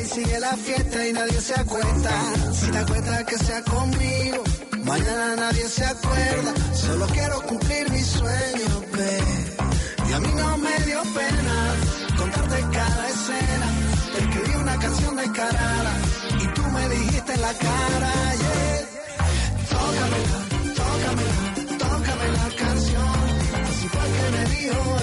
y sigue la fiesta y nadie se acuesta. Si te acuerdas que sea conmigo, mañana nadie se acuerda. Solo quiero cumplir mi sueño, ve. Y a mí no me dio pena contarte cada escena. Escribí una canción descarada y tú me dijiste en la cara, yeah. Tócamela, tócamela, tócame la canción. Así fue que me dijo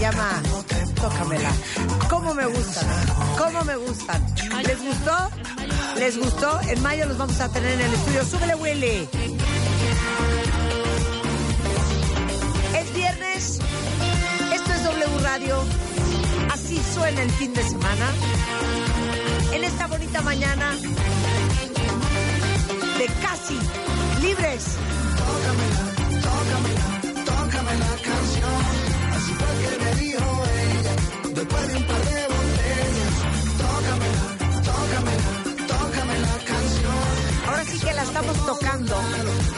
Llama Tócamela. ¿Cómo me gustan? ¿Cómo me gustan? ¿Les gustó? ¿Les gustó? En mayo los vamos a tener en el estudio. ¡Súbele, Willy! Es viernes. Esto es W Radio. Así suena el fin de semana. En esta bonita mañana de casi libres. Tócamela, tócamela, tócame la canción. Así fue que que la estamos tocando,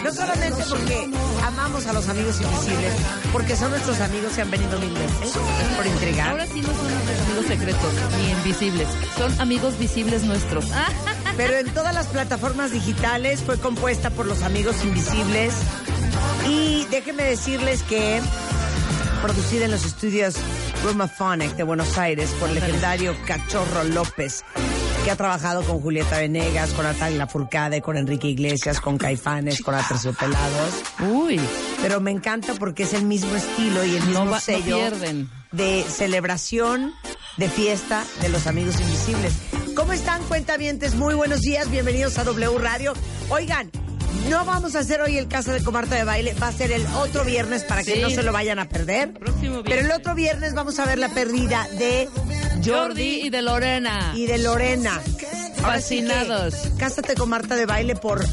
no solamente porque amamos a los amigos invisibles, porque son nuestros amigos y han venido mil veces por intrigar. Ahora sí no son nuestros amigos secretos ni invisibles, son amigos visibles nuestros. Pero en todas las plataformas digitales fue compuesta por los amigos invisibles. Y déjenme decirles que producida en los estudios Rumaphonic de Buenos Aires por el legendario Cachorro López, que ha trabajado con Julieta Venegas, con Natalia Furcade, con Enrique Iglesias, con Caifanes, con Aterciopelados. Uy, Pero me encanta porque es el mismo estilo y el mismo no, va- no sello pierden. de celebración, de fiesta de los amigos invisibles. ¿Cómo están, cuentavientes? Muy buenos días, bienvenidos a W Radio. Oigan, no vamos a hacer hoy el caso de Comarta de Baile, va a ser el otro viernes para que Sí. no se lo vayan a perder. Próximo Pero el otro viernes vamos a ver la pérdida de Jordi Jordi y de Lorena. y de Lorena. Ahora sí que, Fascinados. Cásate con Marta de Baile por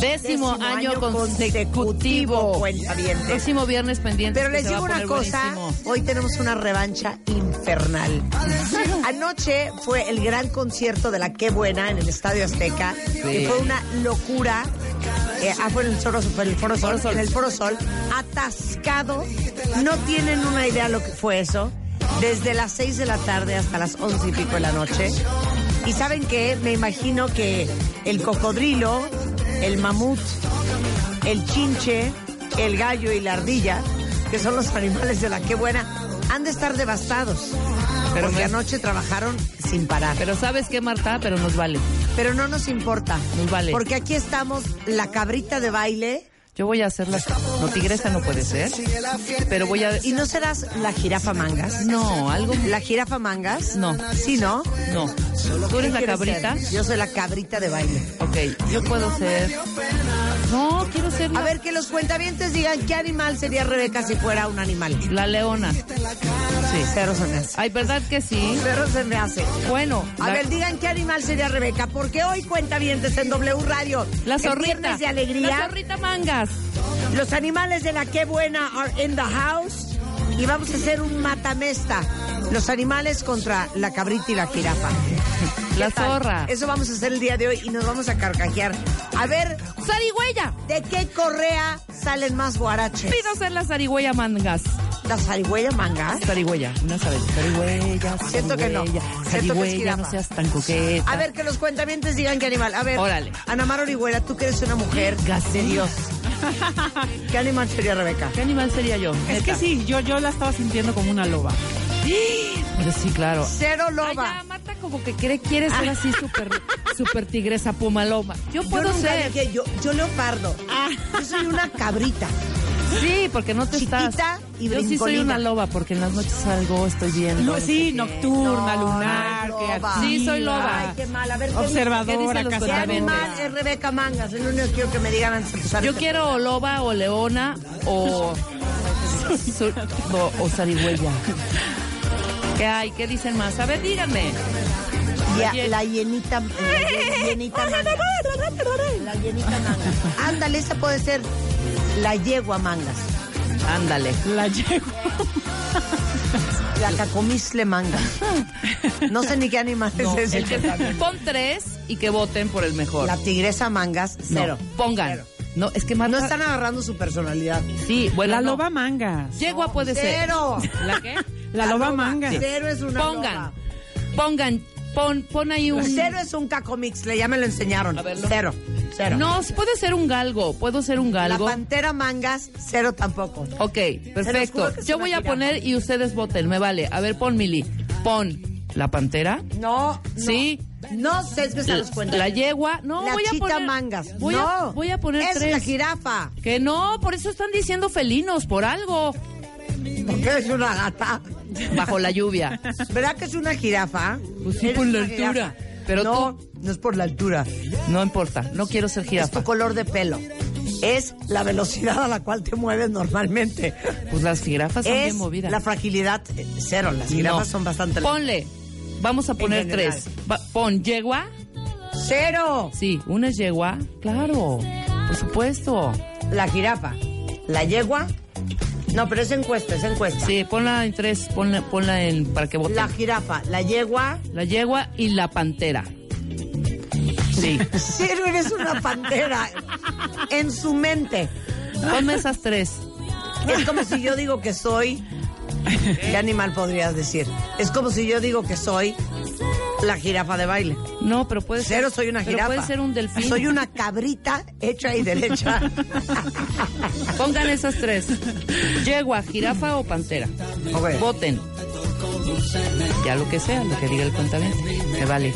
Décimo, año, consecutivo. consecutivo, cuentavientes. Próximo viernes pendiente. Pero les digo una cosa, hoy tenemos una revancha infernal. Anoche fue el gran concierto de la Qué Buena en el Estadio Azteca, que fue una locura. Eh, ah, fue en el, Foro, fue en el Foro Sol, en el Foro Sol, atascado. No tienen una idea lo que fue eso. Desde las 6 de la tarde hasta las once y pico de la noche. Y saben qué, me imagino que el cocodrilo, el mamut, el chinche, el gallo y la ardilla, que son los animales de la que buena, han de estar devastados. Pero porque no- anoche trabajaron sin parar. Pero ¿sabes qué, Marta? Pero nos vale. Pero no nos importa. Nos vale. Porque aquí estamos, la cabrita de baile. Yo voy a hacer la... No, tigresa no puede ser. Pero voy a... ¿Y no serás la jirafa mangas? No, algo... ¿La jirafa mangas? No. ¿Sí, no? No. ¿Tú eres la ¿Qué quieres cabrita? ser? Yo soy la cabrita de baile. Ok, yo puedo ser... No, quiero ser la, A ver, que los cuentavientes digan qué animal sería Rebeca si fuera un animal. la leona. Sí, cero se me hace. Ay, ¿verdad que sí? Cero se me hace. Bueno, A la- ver, digan qué animal sería Rebeca, porque hoy cuenta en W Radio. la zorrita. de alegría. La zorrita mangas. Los animales de la que buena are in the house. Y vamos a hacer un matamesta. Los animales contra la cabrita y la jirafa. La zorra. Eso vamos a hacer el día de hoy y nos vamos a carcajear. A ver, ¡Zarigüeya! ¿de qué correa salen más guaraches? Pido ser la zarigüeya mangas. ¿La zarigüeya manga? Zarigüeya, una sabe. Zarigüeya, Siento que no. Siento que es jirafa. no seas tan coqueta. A ver, que los cuentamientos digan qué animal. A ver, Órale. Ana Mar Orihuela, tú que eres una mujer de Dios. ¿Qué animal sería Rebeca? ¿Qué animal sería yo? Es que sí, yo, yo la estaba sintiendo como una loba. Pero sí, claro. Cero Ay, loba. ya, Marta como que quiere, quiere ser así súper super tigresa puma loba. Yo puedo yo nunca ser. dije, yo, yo leopardo. Yo soy una cabrita. Sí, porque no te Chiquita estás. y Yo sí soy una loba porque en las noches salgo, estoy viendo. No, sí, no sé qué. nocturna, No, lunar, loba. Sí, soy loba. Ay, qué mal. A ver, ¿qué Observadora, ¿Qué dicen los ¿Qué animal es Rebeca Mangas? Es lo único que quiero que me digan antes de empezar Yo este quiero o loba o leona o, o, o zarigüeya. ¿Qué hay? ¿Qué dicen más? A ver, díganme. Ya, la llenita, la llenita manga. La llenita manga. Ándale, esa puede ser. La yegua mangas, Ándale. La llevo. la cacomisle mangas. No sé ni qué animal No, es ese. el que- pon tres y que voten por el mejor. La tigresa mangas, No, cero. pongan. Cero. No, es que Marta... No están agarrando su personalidad. Sí, bueno, La no. loba mangas. Yegua puede ser. Cero. ¿La qué? La loba mangas. Cero es una Pongan. loba. Pongan. Pon, pon ahí un... Cero es un cacomixle, ya me lo enseñaron. A verlo. Cero. Cero. No, puede ser un galgo. Puedo ser un La galgo. pantera mangas, cero tampoco. Ok, perfecto. Yo voy a poner y ustedes voten. Me vale. A ver, pon Mili. Pon la pantera. No, no. Sí. No sesgues a los cuentos. La yegua. No, la voy a poner... mangas. Voy, no. a, voy a poner es tres. la jirafa. Que no, por eso están diciendo felinos, por algo. Porque es una gata. Bajo la lluvia. ¿Verdad que es una jirafa? Pues sí, por la altura. Pero no, no es por la altura. No importa, no quiero ser Es jirafa. tu color de pelo. Es la velocidad a la cual te mueves normalmente. Pues las jirafas son es bien movidas. la fragilidad eh, cero. Las jirafas No. son bastante Ponle. Vamos a poner tres. Va- pon yegua. cero. Sí, una es yegua. Claro, por supuesto. La jirafa, la yegua. No, pero es encuesta, es encuesta. Sí, ponla en tres, ponla, ponla en para que voten. La La, jirafa, la yegua. yegua y la pantera. Sí. Cero eres una pantera. En su mente. Ponme esas tres. Es como si yo digo que soy. ¿Qué animal podrías decir? Es como si yo digo que soy la jirafa de baile. No, pero puede ser. Cero soy una pero jirafa. puede ser un delfín. Soy una cabrita hecha y derecha. Pongan esas tres. Yegua, jirafa o pantera. Voten. Ya lo que sea, lo que diga el cuentaviente. Me vale.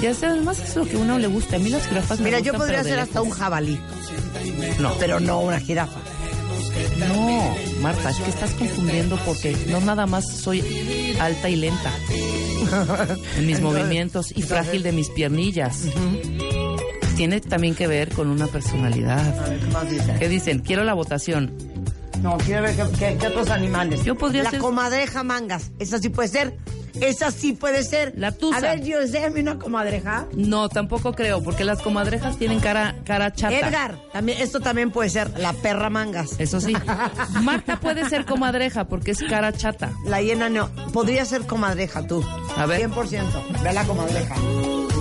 Ya sea, además es lo que a uno le gusta. A mí las jirafas me Mira, yo gustan, podría pero de ser hasta un jabalí, No, pero no una jirafa. No, Marta, es que estás confundiendo porque no nada más soy alta y lenta en mis movimientos y frágil de mis piernillas. Tiene también que ver con una personalidad. A ver, ¿qué más dice? ¿Qué dicen? Quiero la votación. No, quiero ver qué, qué- qué otros animales. Yo podría La ser- comadreja mangas. Esa sí puede ser. Esa sí puede ser. La tusa. A ver, yo déjame una comadreja. No, tampoco creo, porque las comadrejas tienen cara, cara chata. Edgar, también, esto también puede ser la perra mangas. Eso sí. Marta puede ser comadreja porque es cara chata. La hiena no. Podría ser comadreja tú. A ver. 100%. Ve la comadreja.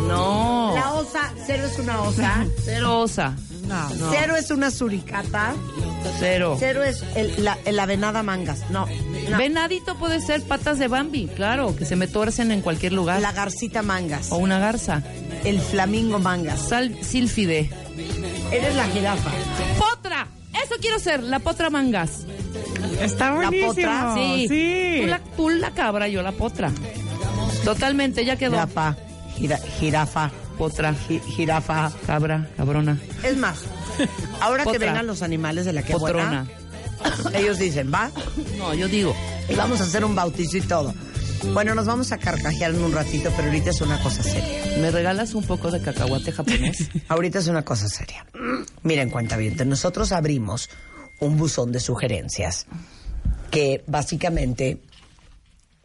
No. La osa, cero es una osa. Cero osa. No. No. Cero es una suricata. Cero. Cero es el- la, la venada mangas. No. no. Venadito puede ser patas de Bambi, claro, que se me tuercen en cualquier lugar. La garcita mangas. O una garza. El flamingo mangas. Sal sílfide. Eres la jirafa. ¡Potra! Eso quiero ser, la potra mangas. Está La buenísimo. potra, Sí. Sí. Tú, la, tú la cabra, yo la potra. Totalmente, ya quedó. Jirafa. Gira- jirafa. Potra, ji- jirafa. cabra, cabrona. Es más, ahora que vengan los animales de la que Potrona. buena, ellos dicen, va, No, yo digo. y vamos a hacer un bautizo y todo. Bueno, nos vamos a carcajear en un ratito, pero ahorita es una cosa seria. ¿Me regalas un poco de cacahuate japonés? Ahorita es una cosa seria. Miren, cuenta bien, nosotros abrimos un buzón de sugerencias que básicamente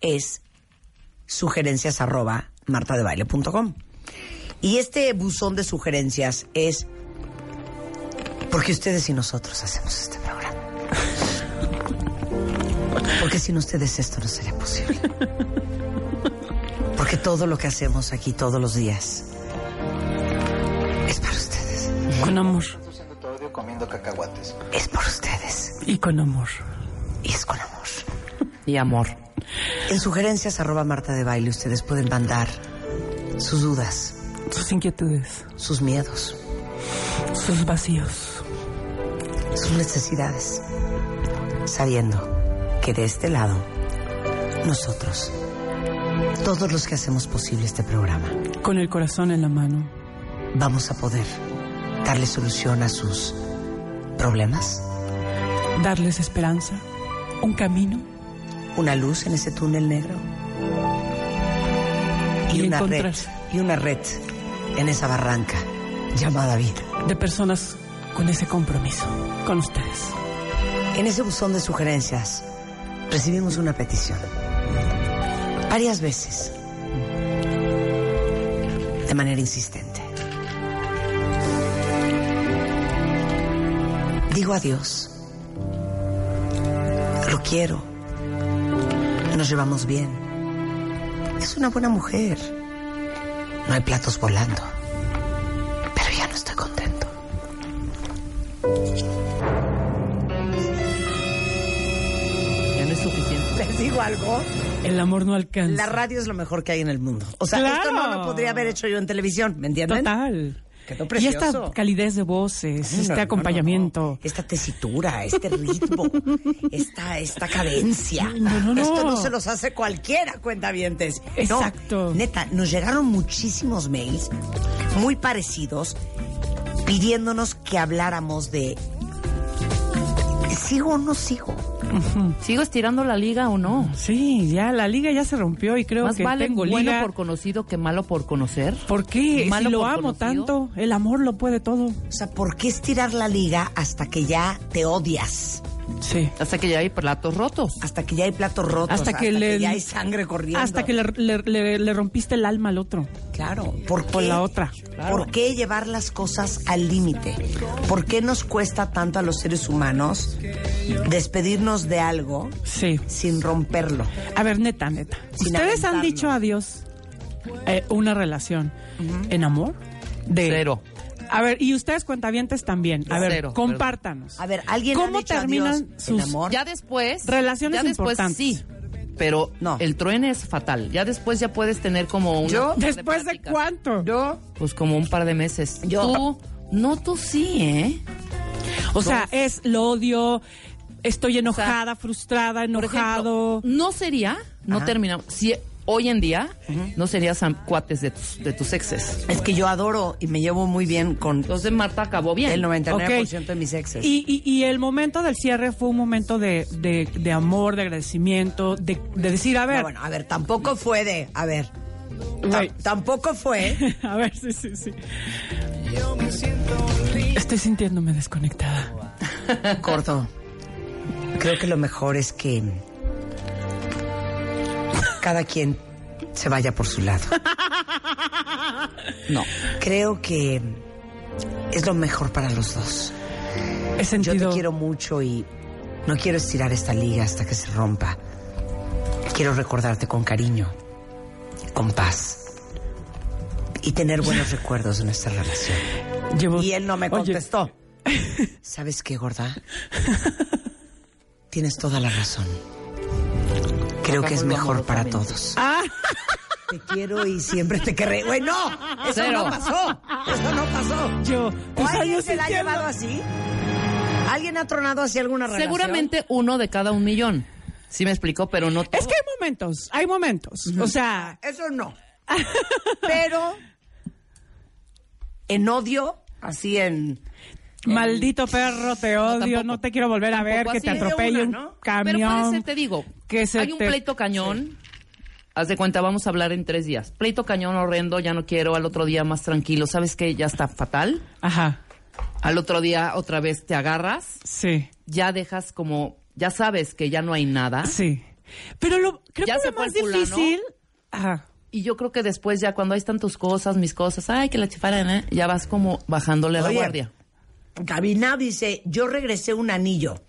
es sugerencias arroba martadebaile.com. Y este buzón de sugerencias es porque ustedes y nosotros hacemos este programa. Porque sin ustedes esto no sería posible. Porque todo lo que hacemos aquí todos los días es para ustedes. Con amor. comiendo cacahuates. Es por ustedes. Y con amor. Y es con amor. Y amor. En sugerencias arroba Marta de Baile ustedes pueden mandar sus dudas, Sus inquietudes. sus miedos, Sus vacíos. sus necesidades, sabiendo que de este lado, nosotros, todos los que hacemos posible este programa, Con el corazón en la mano. vamos a poder darle solución a sus problemas, Darles esperanza. Un camino. una luz en ese túnel negro y, Y una red, y una red en esa barranca llamada vida. De personas con ese compromiso. Con ustedes. En ese buzón de sugerencias recibimos una petición. Varias veces. De manera insistente. digo adiós. Lo quiero. Nos llevamos bien. Es una buena mujer. No hay platos volando. Pero ya no estoy contento. Ya no es suficiente. ¿Les digo algo? El amor no alcanza. La radio es lo mejor que hay en el mundo. O sea, Claro. esto no lo podría haber hecho yo en televisión, ¿me entienden? Total. Quedó Y precioso. esta calidez de voces, No, este no, acompañamiento. no. Esta tesitura, este ritmo, esta, esta cadencia. No, no, no. Esto no se los hace cualquiera, cuentavientes. Exacto. neta, nos llegaron muchísimos mails muy parecidos pidiéndonos que habláramos de ¿sigo o no sigo? ¿Sigo estirando la liga o no? Sí, ya la liga ya se rompió y creo Más que vale tengo bueno liga. por conocido que malo por conocer. ¿Por qué? Malo si lo amo conocido. tanto, el amor lo puede todo. O sea, ¿por qué estirar la liga hasta que ya te odias? Sí. Hasta que ya hay platos rotos. Hasta que ya hay platos rotos, Hasta que le- ya hay sangre corriendo. Hasta que le, le- le- le rompiste el alma al otro. Claro, ¿por Por qué? la otra. ¿Por qué llevar las cosas al límite? ¿Por qué nos cuesta tanto a los seres humanos despedirnos de algo Sí. sin romperlo? A ver, neta, neta. Sin ¿Ustedes han dicho adiós eh, una relación en amor? De, Cero. A ver, y ustedes cuentavientes también. A ver, Cero, compártanos. A ver, ¿alguien ¿Cómo terminan sus amor? Ya después. Relaciones ya después importantes. sí. Pero No. el truene es fatal. Ya después ya puedes tener como una. Yo, ¿Después de cuánto? Yo, Pues como un par de meses. Yo- Tú, no, tú sí, ¿eh? O sea, es lo odio, estoy enojada, frustrada, Por enojado. ejemplo, no sería, no terminamos. Si hoy en día no serías cuates de tus, de tus exes. es que yo adoro y me llevo muy bien con Entonces Marta acabó bien. el 99% Ok. de mis exes. Y, y- y el momento del cierre fue un momento de, de- de amor, de agradecimiento, de, de decir, a ver, No, bueno, a ver, tampoco fue de, a ver, tampoco fue a ver, sí, sí, sí. Estoy sintiéndome desconectada. Corto. Creo que lo mejor es que cada quien se vaya por su lado. No. Creo que es lo mejor para los dos. He Yo sentido. te quiero mucho y no quiero estirar esta liga hasta que se rompa. Quiero recordarte con cariño, con paz y tener buenos recuerdos de nuestra relación. llevo- Y él no me Oye, contestó. ¿Sabes qué, gorda? Tienes toda la razón. Creo que es mejor para todos. Ah, Te quiero y siempre te querré. Güey, no, eso Cero. no pasó. Eso no pasó. yo. ¿O tus alguien se la ha llevado así? ¿Alguien ha tronado así alguna relación? Seguramente uno de cada un millón. Sí me explicó, pero no todo. Es que hay momentos, hay momentos. O sea, Eso no. Pero en odio, así en... maldito perro, te odio, no te quiero volver a ver, que así te atropelle una, un ¿no? camión. Pero puede ser, te digo, que se hay un te- pleito cañón. Haz de cuenta, vamos a hablar en tres días. Pleito cañón horrendo, ya no quiero, al otro día más tranquilo. ¿Sabes qué? Ya está fatal. Ajá, Al otro día otra vez te agarras, sí, ya dejas como, ya sabes que ya no hay nada. sí. Pero lo, creo Ya que se lo más difícil... Ajá. Y yo creo que después ya cuando ahí están tus cosas, mis cosas, ay, que la chifara, ¿eh? ya vas como bajándole a la Oye, guardia. Gabina dice, yo regresé un anillo.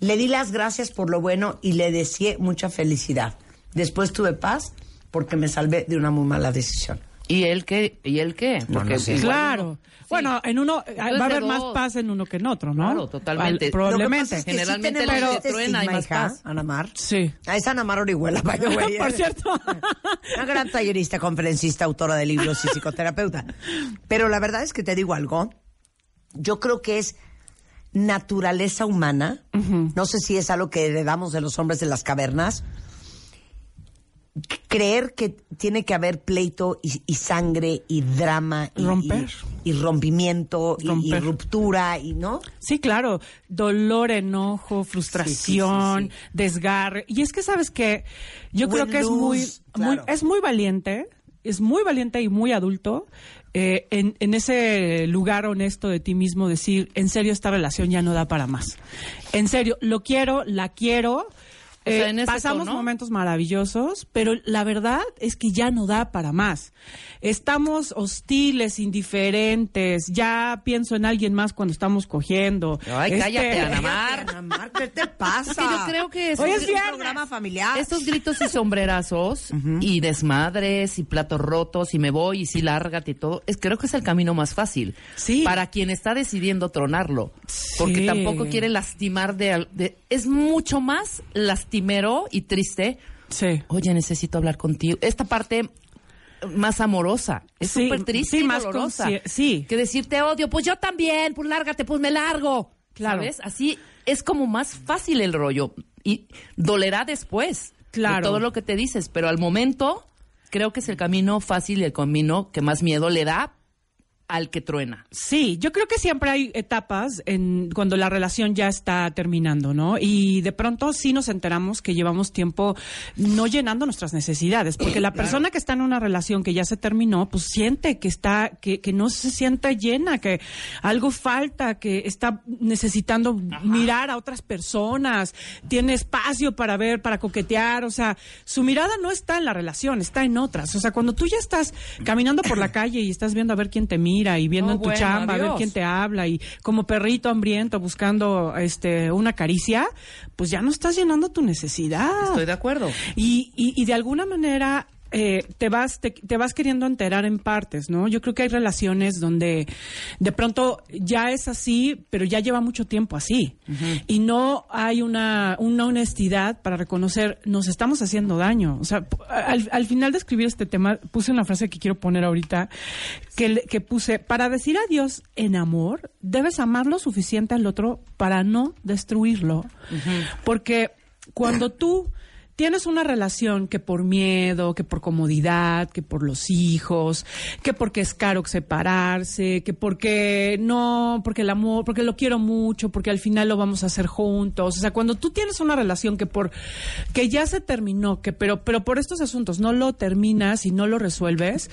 Le di las gracias por lo bueno y le deseé mucha felicidad. Después tuve paz porque me salvé de una muy mala decisión. ¿Y él qué? ¿Y él qué? Porque no sé. Claro. uno- Bueno, en uno eh, Entonces, va a haber más paz en uno que en otro, ¿no? Claro, totalmente. Al- probablemente. Lo que pasa es que Generalmente sí que este truenan hay más hija, paz. Ana Mar. Sí. Ah, es Ana Mar Orihuela, by the way, Por cierto. Una gran tallerista, conferencista, autora de libros y psicoterapeuta. Pero la verdad es que te digo algo. Yo creo que es naturaleza humana. No sé si es algo que heredamos de los hombres de las cavernas. Creer que tiene que haber pleito y, y sangre y drama y, Romper. y, y rompimiento y- ruptura y no Sí, claro. Dolor, enojo, frustración, Sí, sí, sí, desgarre. Y es que sabes que yo creo que es muy, es muy valiente, es muy valiente y muy adulto eh, en, en ese lugar honesto de ti mismo decir, en serio esta relación ya no da para más. En serio, lo quiero, la quiero, O sea, Eh, en ese pasamos tono. momentos maravillosos, pero la verdad es que ya no da para más. Estamos hostiles, indiferentes. Ya pienso en alguien más cuando estamos cogiendo. Ay, cállate, Ana Mar. Ana Mar, ¿qué te pasa? Es que yo creo que Hoy es un programa familiar. Estos gritos y sombrerazos y desmadres y platos rotos y me voy y sí lárgate y todo, es, creo que es el camino más fácil. Sí. Para quien está decidiendo tronarlo. Porque Sí. tampoco quiere lastimar de, al- de- Es mucho más lastimero y triste. Sí. Oye, necesito hablar contigo. Esta parte más amorosa. Es Sí, súper triste sí, y más dolorosa. sí. Que decir te odio, pues yo también, pues lárgate, pues me largo. Claro. ¿Sabes? Así es como más fácil el rollo. Y dolerá después. Claro. De todo lo que te dices. Pero al momento, creo que es el camino fácil y el camino que más miedo le da al que truena. Sí, yo creo que siempre hay etapas en cuando la relación ya está terminando, ¿no? Y de pronto sí nos enteramos que llevamos tiempo no llenando nuestras necesidades, porque la persona que está en una relación que ya se terminó, pues siente que está que, que no se siente llena, que algo falta, que está necesitando mirar a otras personas, tiene espacio para ver, para coquetear, o sea, su mirada no está en la relación, está en otras. O sea, cuando tú ya estás caminando por la calle y estás viendo a ver quién te mira y viendo en tu bueno, chamba, a ver quién te habla y como perrito hambriento buscando este una caricia, pues ya no estás llenando tu necesidad. Estoy de acuerdo. Y, y, y de alguna manera eh, te vas te, te vas queriendo enterar en partes, ¿no? Yo creo que hay relaciones donde de pronto ya es así, pero ya lleva mucho tiempo así y no hay una una honestidad para reconocer nos estamos haciendo daño. O sea, al, al final de escribir este tema puse una frase que quiero poner ahorita que que puse para decir adiós en amor debes amar lo suficiente al otro para no destruirlo, porque cuando tú tienes una relación que por miedo, que por comodidad, que por los hijos, que porque es caro separarse, que porque no, porque el amor, porque lo quiero mucho, porque al final lo vamos a hacer juntos. O sea, cuando tú tienes una relación que por que ya se terminó, que pero pero por estos asuntos no lo terminas y no lo resuelves,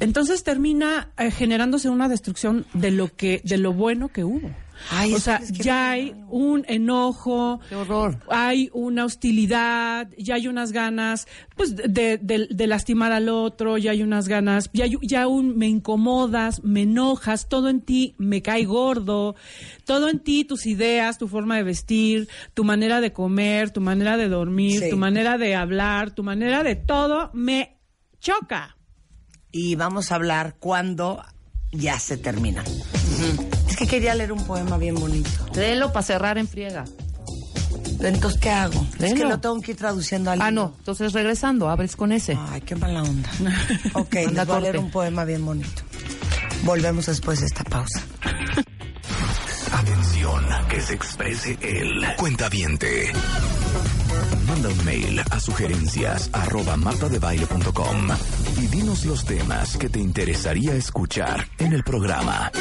entonces termina eh, generándose una destrucción de lo que de lo bueno que hubo. Ay, o sea, que- es que ya hay un enojo, Qué horror. hay una hostilidad, ya hay unas ganas pues de, de- de lastimar al otro, ya hay unas ganas, ya, ya un me incomodas, me enojas, todo en ti me cae gordo, todo en ti, tus ideas, tu forma de vestir, tu manera de comer, tu manera de dormir, Sí. tu manera de hablar, tu manera de todo, me choca. Y vamos a hablar cuando ya se termina. Es que quería leer un poema bien bonito. Léelo para cerrar en friega. Entonces, ¿qué hago? Es que lo tengo que ir traduciendo al Ah, no. Entonces regresando, abres con ese. Ay, qué mala onda. Ok, les voy a leer un poema bien bonito. Volvemos después de esta pausa. Atención, que se exprese el cuentaviente. Manda un mail a sugerencias arroba martadebaile.com y dinos los temas que te interesaría escuchar en el programa.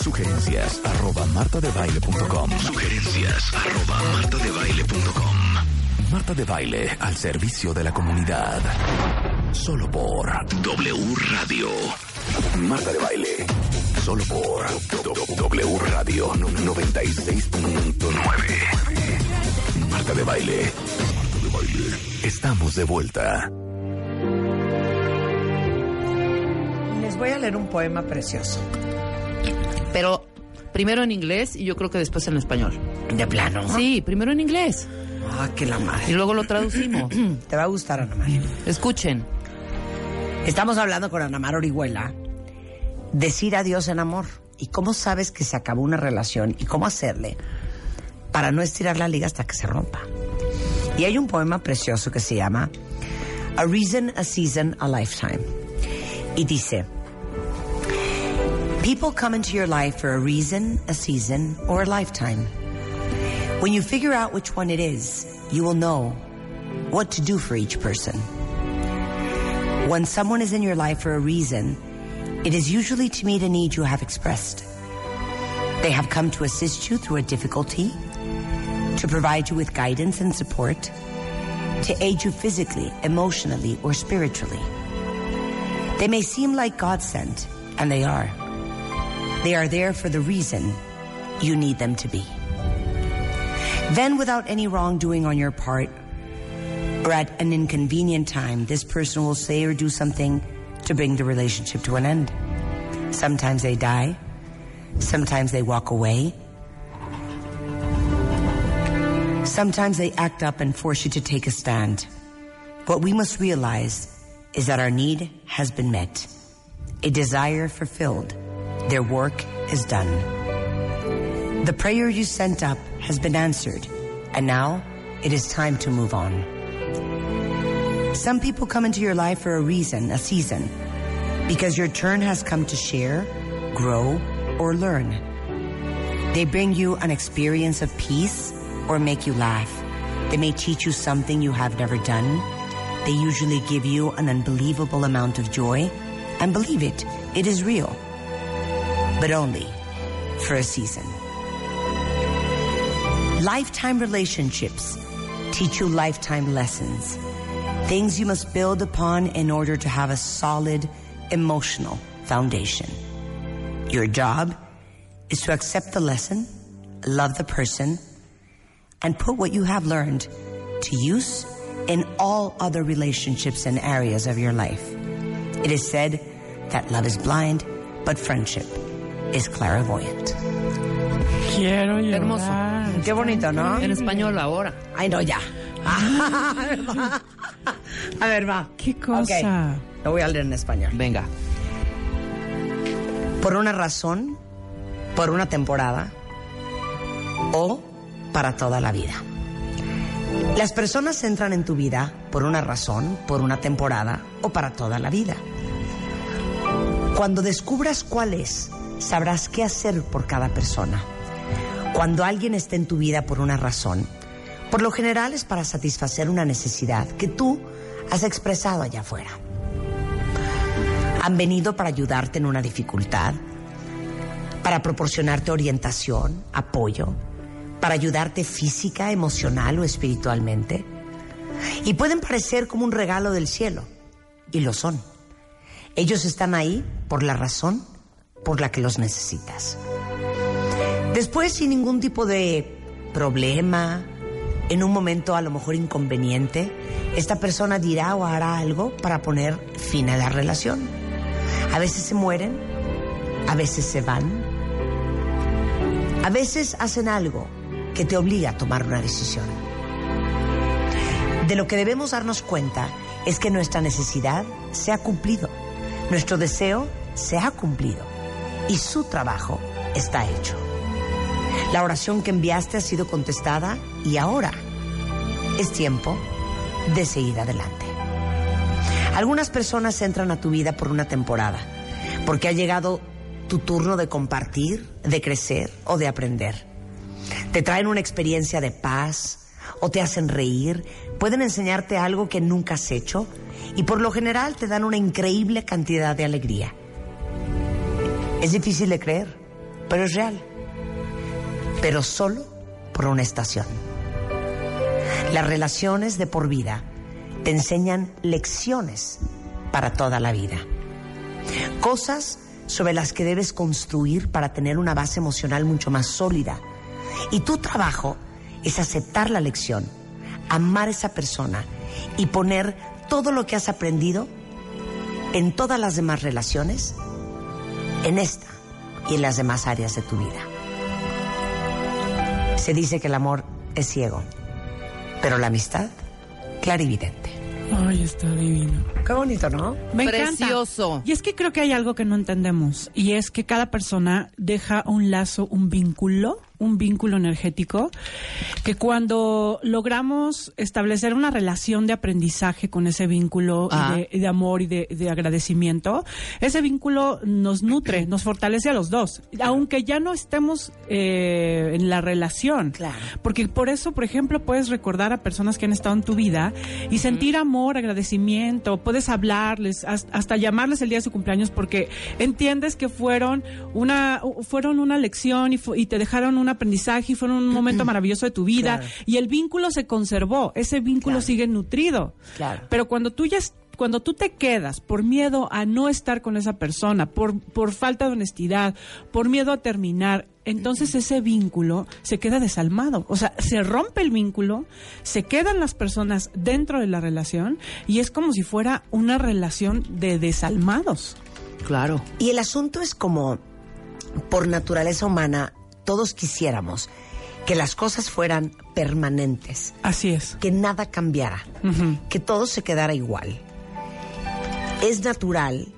Sugerencias arroba martadebaile.com. Sugerencias arroba martadebaile.com. Marta de Baile al servicio de la comunidad. Solo por W Radio. Marta de Baile. Solo por W Radio 96.9. Marta de Baile. Marta de Baile. Estamos de vuelta. Les voy a leer un poema precioso. Pero primero en inglés y yo creo que después en español. De plano. Sí, primero en inglés. Ah, que la Y madre. luego lo traducimos. Te va a gustar, Ana María. Escuchen. Estamos hablando con Ana Mar Orihuela. Decir adiós en amor. ¿Y cómo sabes que se acabó una relación? ¿Y cómo hacerle para no estirar la liga hasta que se rompa? Y hay un poema precioso que se llama A Reason, a Season, a Lifetime. Y dice, People come into your life for a reason, a season, or a lifetime. When you figure out which one it is, you will know what to do for each person. When someone is in your life for a reason, it is usually to meet a need you have expressed. They have come to assist you through a difficulty, to provide you with guidance and support, to aid you physically, emotionally, or spiritually. They may seem like God sent, and they are. They are there for the reason you need them to be. Then, without any wrongdoing on your part, or at an inconvenient time, this person will say or do something to bring the relationship to an end. Sometimes they die. Sometimes they walk away. Sometimes they act up and force you to take a stand. What we must realize is that our need has been met, a desire fulfilled, their work is done. The prayer you sent up has been answered, and now it is time to move on. Some people come into your life for a reason, a season, because your turn has come to share, grow, or learn. They bring you an experience of peace or make you laugh. They may teach you something you have never done. They usually give you an unbelievable amount of joy. And believe it, it is real. But only for a season. Lifetime relationships teach you lifetime lessons. Things you must build upon in order to have a solid emotional foundation. Your job is to accept the lesson, love the person, and put what you have learned to use in all other relationships and areas of your life. It is said that love is blind, but friendship is clairvoyant. Quiero llorar. Hermoso. Qué bonito, ¿no? En español ahora. Ay, no, ya. A ver, va. ¿Qué cosa? Lo voy a leer en español. Venga. Por una razón, por una temporada o para toda la vida. Las personas entran en tu vida por una razón, por una temporada o para toda la vida. Cuando descubras cuál es, sabrás qué hacer por cada persona. Cuando alguien esté en tu vida por una razón, por lo general es para satisfacer una necesidad que tú has expresado allá afuera. Han venido para ayudarte en una dificultad, para proporcionarte orientación, apoyo, para ayudarte física, emocional o espiritualmente. Y pueden parecer como un regalo del cielo, y lo son. Ellos están ahí por la razón por la que los necesitas. Después, sin ningún tipo de problema, en un momento a lo mejor inconveniente, esta persona dirá o hará algo para poner fin a la relación. A veces se mueren, a veces se van, a veces hacen algo que te obliga a tomar una decisión. De lo que debemos darnos cuenta es que nuestra necesidad se ha cumplido, nuestro deseo se ha cumplido y su trabajo está hecho. La oración que enviaste ha sido contestada y ahora es tiempo de seguir adelante. Algunas personas entran a tu vida por una temporada, porque ha llegado tu turno de compartir, de crecer o de aprender. Te traen una experiencia de paz o te hacen reír, pueden enseñarte algo que nunca has hecho y por lo general te dan una increíble cantidad de alegría. Es difícil de creer, pero es real. Pero solo por una estación. Las relaciones de por vida te enseñan lecciones para toda la vida. Cosas sobre las que debes construir para tener una base emocional mucho más sólida. Y tu trabajo es aceptar la lección, amar a esa persona y poner todo lo que has aprendido en todas las demás relaciones, en esta y en las demás áreas de tu vida. Se dice que el amor es ciego, pero la amistad, clarividente. Ay, está divino. Qué bonito, ¿no? Me Precioso. encanta. Y es que creo que hay algo que no entendemos y es que cada persona deja un lazo, un vínculo, un vínculo energético que cuando logramos establecer una relación de aprendizaje con ese vínculo Ah. de, amor y de, de agradecimiento, ese vínculo nos nutre, nos fortalece a los dos, aunque ya no estemos eh, en la relación. Claro. Porque por eso, por ejemplo, puedes recordar a personas que han estado en tu vida y sentir amor, agradecimiento, puedes hablarles, has- hasta llamarles el día de su cumpleaños porque entiendes que fueron una, fueron una lección y, y te dejaron un aprendizaje y fueron un momento maravilloso de tu vida Claro. y el vínculo se conservó, ese vínculo Claro. sigue nutrido. Claro. Pero cuando tú ya cuando tú te quedas por miedo a no estar con esa persona, por, por falta de honestidad, por miedo a terminar, entonces ese vínculo se queda desalmado. O sea, se rompe el vínculo, se quedan las personas dentro de la relación y es como si fuera una relación de desalmados. Claro. Y el asunto es como, por naturaleza humana, todos quisiéramos que las cosas fueran permanentes, Así es. que nada cambiara, que todo se quedara igual. Es natural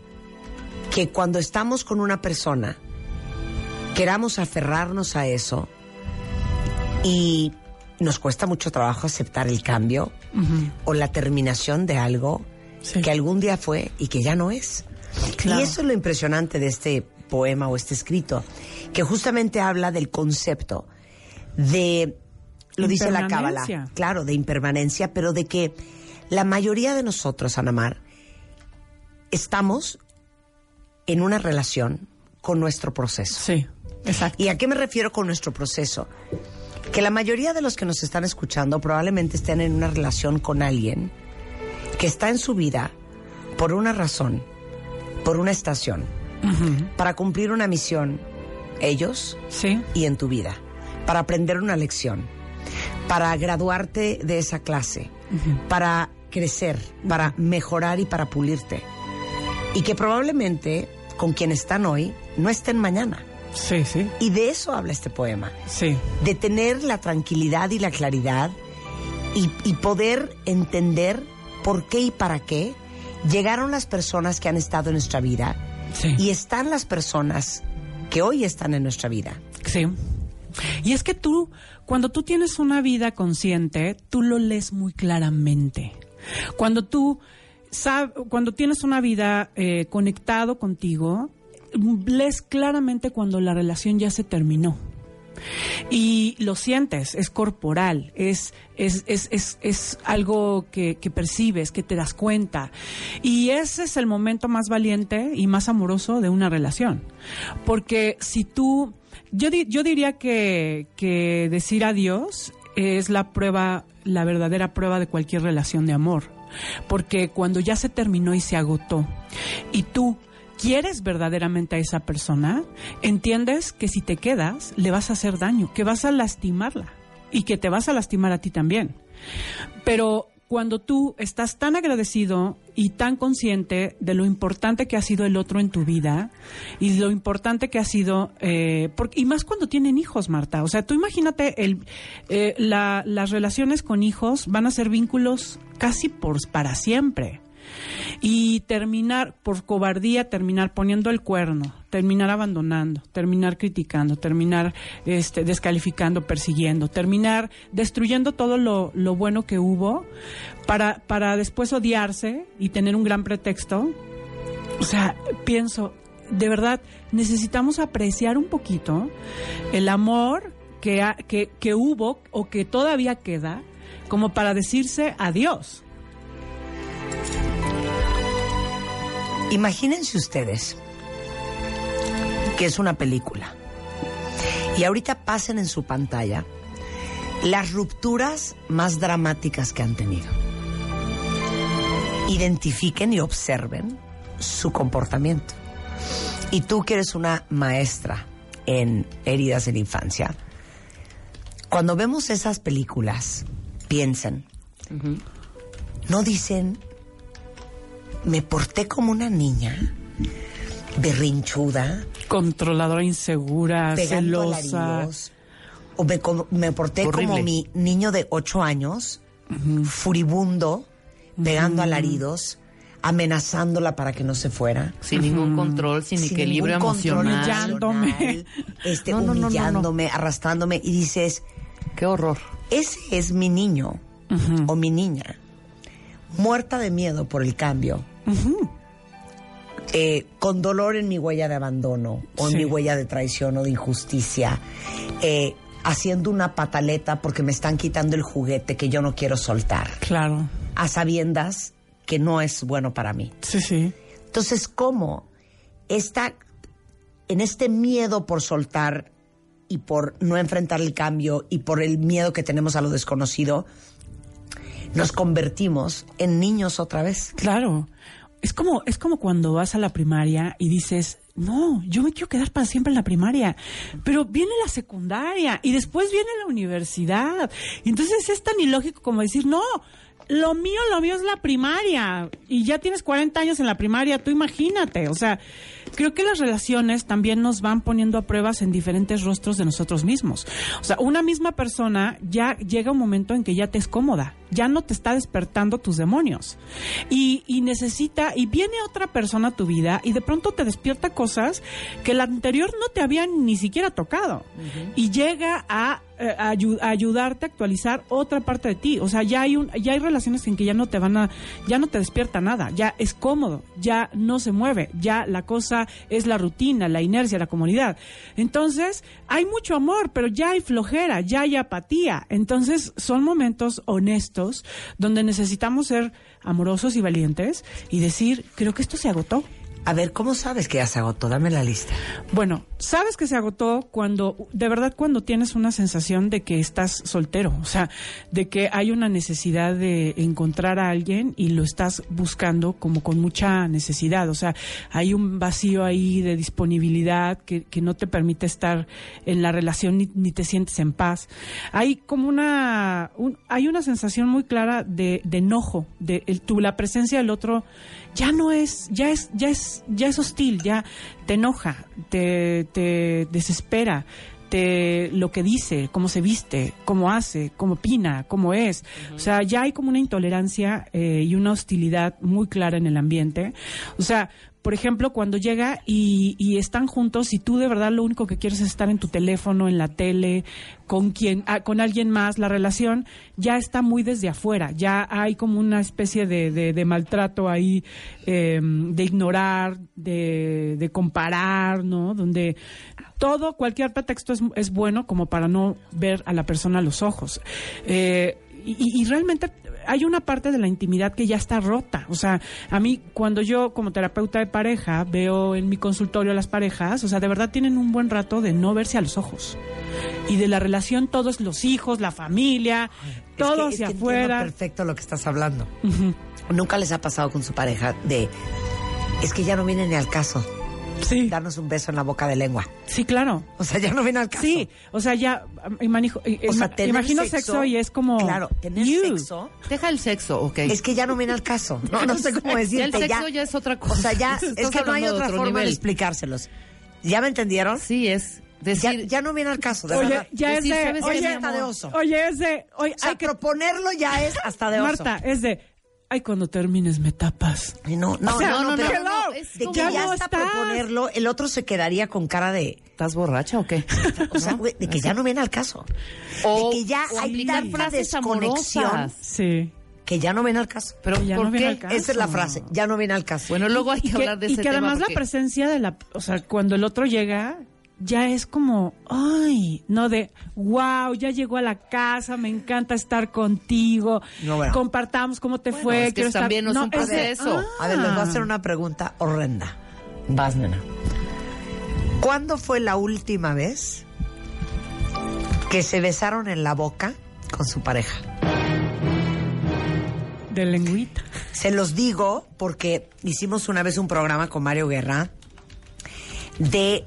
que cuando estamos con una persona queramos aferrarnos a eso y nos cuesta mucho trabajo aceptar el cambio o la terminación de algo Sí. que algún día fue y que ya no es. Claro. Y eso es lo impresionante de este poema o este escrito, que justamente habla del concepto de, lo dice la cábala, claro, de impermanencia, pero de que la mayoría de nosotros, Anamar, estamos en una relación con nuestro proceso. Sí, exacto. ¿Y a qué me refiero con nuestro proceso? Que la mayoría de los que nos están escuchando probablemente estén en una relación con alguien que está en su vida por una razón, por una estación, para cumplir una misión, ellos Sí, y en tu vida, para aprender una lección, para graduarte de esa clase, para crecer, para mejorar y para pulirte. Y que probablemente con quien están hoy no estén mañana. sí, sí, Y de eso habla este poema, sí. de tener la tranquilidad y la claridad y, y poder entender por qué y para qué llegaron las personas que han estado en nuestra vida Sí. y están las personas que hoy están en nuestra vida. Sí. Y es que tú, cuando tú tienes una vida consciente, tú lo lees muy claramente. Cuando tú sab- cuando tienes una vida eh, conectado contigo, lees claramente cuando la relación ya se terminó. Y lo sientes, es corporal, es, es, es, es, algo que, percibes, que te das cuenta. Y ese es el momento más valiente y más amoroso de una relación. Porque si tú, yo, yo diría que, que decir adiós es la prueba, la verdadera prueba de cualquier relación de amor. Porque cuando ya se terminó y se agotó, y tú quieres verdaderamente a esa persona, entiendes que si te quedas, le vas a hacer daño, que vas a lastimarla y que te vas a lastimar a ti también. Pero cuando tú estás tan agradecido y tan consciente de lo importante que ha sido el otro en tu vida y lo importante que ha sido, eh, porque, y más cuando tienen hijos, Marta. O sea, tú imagínate, el, eh, la- las relaciones con hijos van a ser vínculos casi por, para siempre y terminar por cobardía, terminar poniendo el cuerno, terminar abandonando, terminar criticando, terminar este, descalificando, persiguiendo, terminar destruyendo todo lo, lo bueno que hubo para, para después odiarse y tener un gran pretexto. O sea, pienso, de verdad, necesitamos apreciar un poquito el amor que, que, que hubo o que todavía queda como para decirse adiós. Imagínense ustedes que es una película y ahorita pasen en su pantalla las rupturas más dramáticas que han tenido. Identifiquen y observen su comportamiento. Y tú que eres una maestra en heridas la infancia, cuando vemos esas películas, piensen, no dicen, me porté como una niña, berrinchuda, Controladora insegura, pegando celosa. alaridos, o me, me porté Horrible. como mi niño de ocho años, furibundo, pegando alaridos, amenazándola para que no se fuera. Sin ningún control, sin, sin equilibrio ningún control emocional. Humillándome. este, No, no, no, no, no. humillándome, arrastrándome, y dices, Qué horror. ese es mi niño o mi niña, muerta de miedo por el cambio, eh, con dolor en mi huella de abandono o en mi huella de traición o de injusticia, eh, haciendo una pataleta porque me están quitando el juguete que yo no quiero soltar, Claro. a sabiendas que no es bueno para mí. Sí, sí. Entonces, ¿cómo está en este miedo por soltar y por no enfrentar el cambio y por el miedo que tenemos a lo desconocido? nos convertimos en niños otra vez. Claro. Es como, es como cuando vas a la primaria y dices, no, yo me quiero quedar para siempre en la primaria. Pero viene la secundaria y después viene la universidad. Entonces es tan ilógico como decir, no, lo mío, lo mío es la primaria. Y ya tienes 40 años en la primaria, tú imagínate. O sea, creo que las relaciones también nos van poniendo a pruebas en diferentes rostros de nosotros mismos. O sea, una misma persona ya llega un momento en que ya te es cómoda, ya no te está despertando tus demonios. Y, y necesita, y viene otra persona a tu vida y de pronto te despierta cosas que la anterior no te habían ni siquiera tocado. Y llega a eh, a ayudarte a actualizar otra parte de ti. O sea, ya hay un, ya hay relaciones en que ya no te van a, ya no te despierta nada, ya es cómodo, ya no se mueve, ya la cosa es la rutina, la inercia, la comunidad. Entonces, hay mucho amor, pero ya hay flojera, ya hay apatía. Entonces, son momentos honestos donde necesitamos ser amorosos y valientes y decir, creo que esto se agotó. A ver, ¿cómo sabes que ya se agotó? Dame la lista. Bueno, sabes que se agotó cuando, de verdad, cuando tienes una sensación de que estás soltero, o sea, de que hay una necesidad de encontrar a alguien y lo estás buscando como con mucha necesidad, o sea, hay un vacío ahí de disponibilidad que, que no te permite estar en la relación ni, ni te sientes en paz. Hay como una, un- hay una sensación muy clara de, de enojo, de el, tu, la presencia del otro ya no es, ya es, ya es, ya es hostil, ya te enoja, te, te desespera, te lo que dice, cómo se viste, cómo hace, cómo opina, cómo es. O sea, ya hay como una intolerancia eh, y una hostilidad muy clara en el ambiente. O sea, por ejemplo, cuando llega y, y están juntos y tú de verdad lo único que quieres es estar en tu teléfono, en la tele, con quien, ah, con alguien más, la relación ya está muy desde afuera, ya hay como una especie de, maltrato ahí, eh, de ignorar, de, de comparar, ¿no? Donde todo, cualquier pretexto es, es bueno como para no ver a la persona a los ojos. Eh, y- y realmente hay una parte de la intimidad que ya está rota. O sea, a mí cuando yo como terapeuta de pareja veo en mi consultorio a las parejas, o sea, de verdad tienen un buen rato de no verse a los ojos. Y de la relación todos los hijos, la familia, todo que, hacia es que afuera. perfecto lo que estás hablando. Nunca les ha pasado con su pareja de, es que ya no viene ni al caso. Sí, Darnos un beso en la boca de lengua. sí, claro. O sea, ya no viene al caso. Sí, o sea, ya imanijo- O sea, ima- tener imagino sexo, sexo, y es como... Claro, tener you. sexo Deja el sexo, ok. es que ya no viene al caso. No, no sé cómo decirte. Ya el sexo ya es otra cosa. O sea, ya es que no hay otra forma de explicárselos. ¿Ya me entendieron? Sí, es Ya, decir... ya no viene al caso, de Oye, verdad. ya Decir, es de... ¿sabes qué, Oye, hasta de oso. Oye, es de... Oye, O sea, hay que... proponerlo ya es hasta de oso. Marta, es de... Ay, cuando termines me tapas. Y No, no, O sea, no, no, no, pero no, no, es de que ya, Ya no hasta estás. proponerlo, el otro se quedaría con cara de, ¿Estás borracha o qué? o sea, güey, de que ya no viene al caso. O- de que ya o hay tanta desconexión amorosas. Sí. que ya no viene al caso. Pero Ya ¿por no viene qué? al caso. Esa es la frase, ya no viene al caso. Bueno, luego hay que, y que, hablar de y ese que tema además la presencia de la, o sea, cuando el otro llega, ya es como, ay, no de, wow, ya llegó a la casa, me encanta estar contigo, No, bueno. compartamos cómo te Bueno, fue, es que quiero estar- también no es un proceso. ah. A ver, les voy a hacer una pregunta horrenda. Vas, nena. ¿Cuándo fue la última vez que se besaron en la boca con su pareja? de lengüita. Se los digo porque hicimos una vez un programa con Mario Guerra de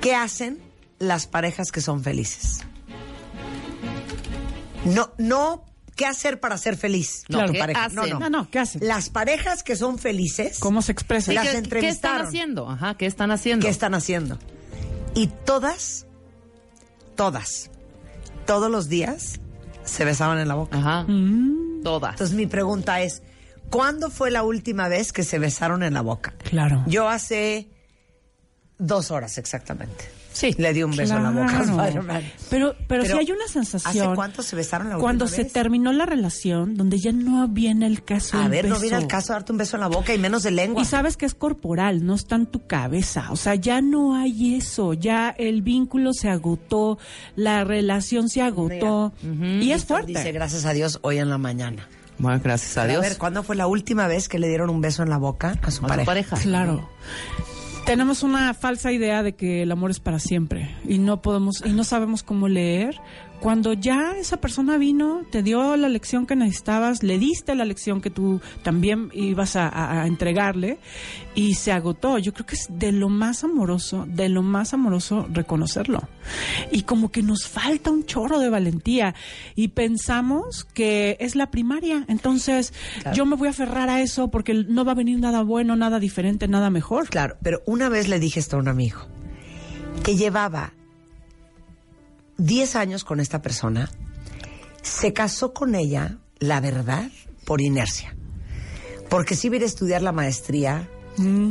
qué hacen las parejas que son felices. No, no qué hacer para ser feliz. No, tu ¿qué pareja. hacen? No, no. No, no, ¿qué hacen? Las parejas que son felices, ¿Cómo se expresa? Sí, las ¿qué- ¿Qué están haciendo? Ajá, ¿qué están haciendo? ¿qué están haciendo? Y todas, todas, todos los días se besaban en la boca. Ajá, Mm, todas. Entonces mi pregunta es, ¿cuándo fue la última vez que se besaron en la boca? claro. Yo hace dos horas exactamente. Sí. Le di un beso en la boca a. Pero, pero, Pero, sí hay una sensación. ¿hace cuánto se besaron la Cuando se terminó la relación, donde ya no viene el caso. A ver, no viene al caso darte un beso en la boca y menos de lengua. Y sabes que es corporal, no está en tu cabeza. O sea, ya no hay eso. Ya el vínculo se agotó, la relación se agotó. Y es fuerte. Dice, gracias a Dios, hoy en la mañana. Bueno, gracias a A Dios. ver, ¿cuándo fue la última vez que le dieron un beso en la boca a su a pareja? tu pareja. Claro. Tenemos una falsa idea de que el amor es para siempre y no podemos y no sabemos cómo leer cuando ya esa persona vino, te dio la lección que necesitabas, le diste la lección que tú también ibas a, entregarle y se agotó. Yo creo que es de lo más amoroso, de lo más amoroso reconocerlo. Y como que nos falta un chorro de valentía y pensamos que es la primaria. Entonces yo me voy a aferrar a eso porque no va a venir nada bueno, nada diferente, nada mejor. Claro, pero una vez le dije esto a un amigo, que llevaba 10 años con esta persona, se casó con ella, la verdad, por inercia. Porque si iba a ir a estudiar la maestría,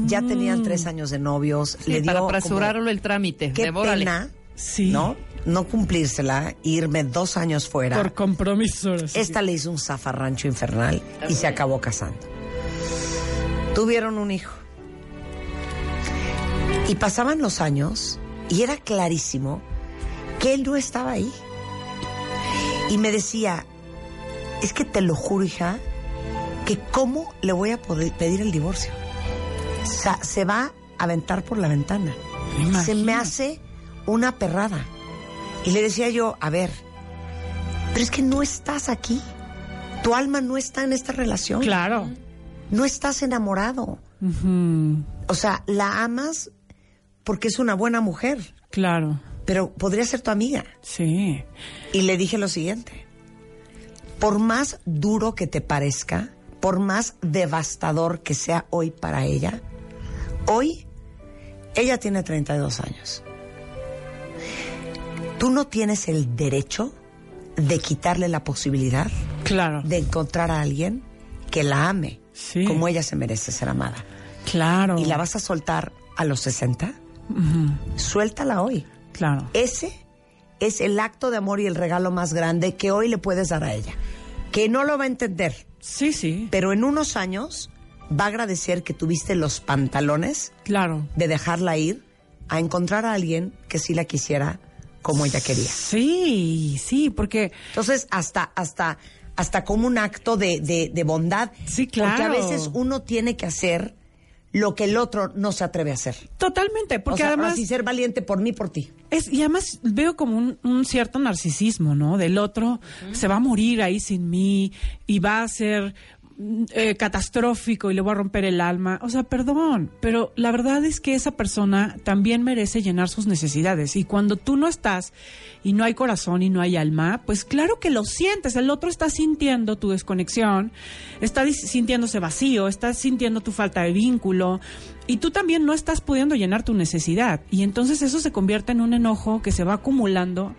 ya tenían tres años de novios, Sí, le dio para como, apresurarlo el trámite. qué pena, Sí. ¿no? No cumplírsela, irme dos años fuera. Por compromiso. sí. Esta le hizo un zafarrancho infernal y se acabó casando. Tuvieron un hijo. Y pasaban los años y era clarísimo que él no estaba ahí. Y me decía, es que te lo juro, hija, que cómo le voy a poder pedir el divorcio. O sea, se va a aventar por la ventana. Se me hace una perrada. Y le decía yo, a ver, pero es que no estás aquí. Tu alma no está en esta relación. Claro. No estás enamorado. O sea, la amas porque es una buena mujer, Claro. Pero podría ser tu amiga. Sí. Y le dije lo siguiente. Por más duro que te parezca, por más devastador que sea hoy para ella, hoy ella tiene 32 años. Tú no tienes el derecho de quitarle la posibilidad Claro. de encontrar a alguien que la ame Sí. como ella se merece ser amada. Claro. ¿Y la vas a soltar a los 60? Ujú, Suéltala hoy. Claro. Ese es el acto de amor y el regalo más grande que hoy le puedes dar a ella. Que no lo va a entender, Sí, sí. pero en unos años va a agradecer que tuviste los pantalones Claro. de dejarla ir a encontrar a alguien que sí la quisiera como ella quería. Sí, sí, porque Entonces, hasta, hasta, hasta como un acto de, de- de bondad. Sí, Porque a claro. veces uno tiene que hacer lo que el otro no se atreve a hacer. totalmente, porque o sea, además así ser valiente por mí, por ti. es y además veo como un, un cierto narcisismo, ¿no? Del otro se va a morir ahí sin mí y va a ser eh, catastrófico y le voy a romper el alma. O sea, perdón, pero la verdad es que esa persona también merece llenar sus necesidades y cuando tú no estás y no hay corazón y no hay alma, pues claro que lo sientes. El otro está sintiendo tu desconexión, está sintiéndose vacío, está sintiendo tu falta de vínculo y tú también no estás pudiendo llenar tu necesidad. Y entonces eso se convierte en un enojo que se va acumulando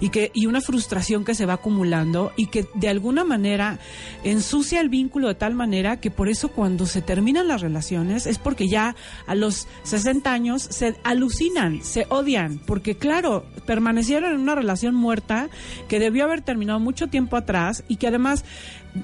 y, que, y una frustración que se va acumulando y que de alguna manera ensucia el vínculo de tal manera que por eso cuando se terminan las relaciones es porque ya a los 60 años se alucinan, se odian, porque claro, permanecieron en una relación muerta que debió haber terminado mucho tiempo atrás y que además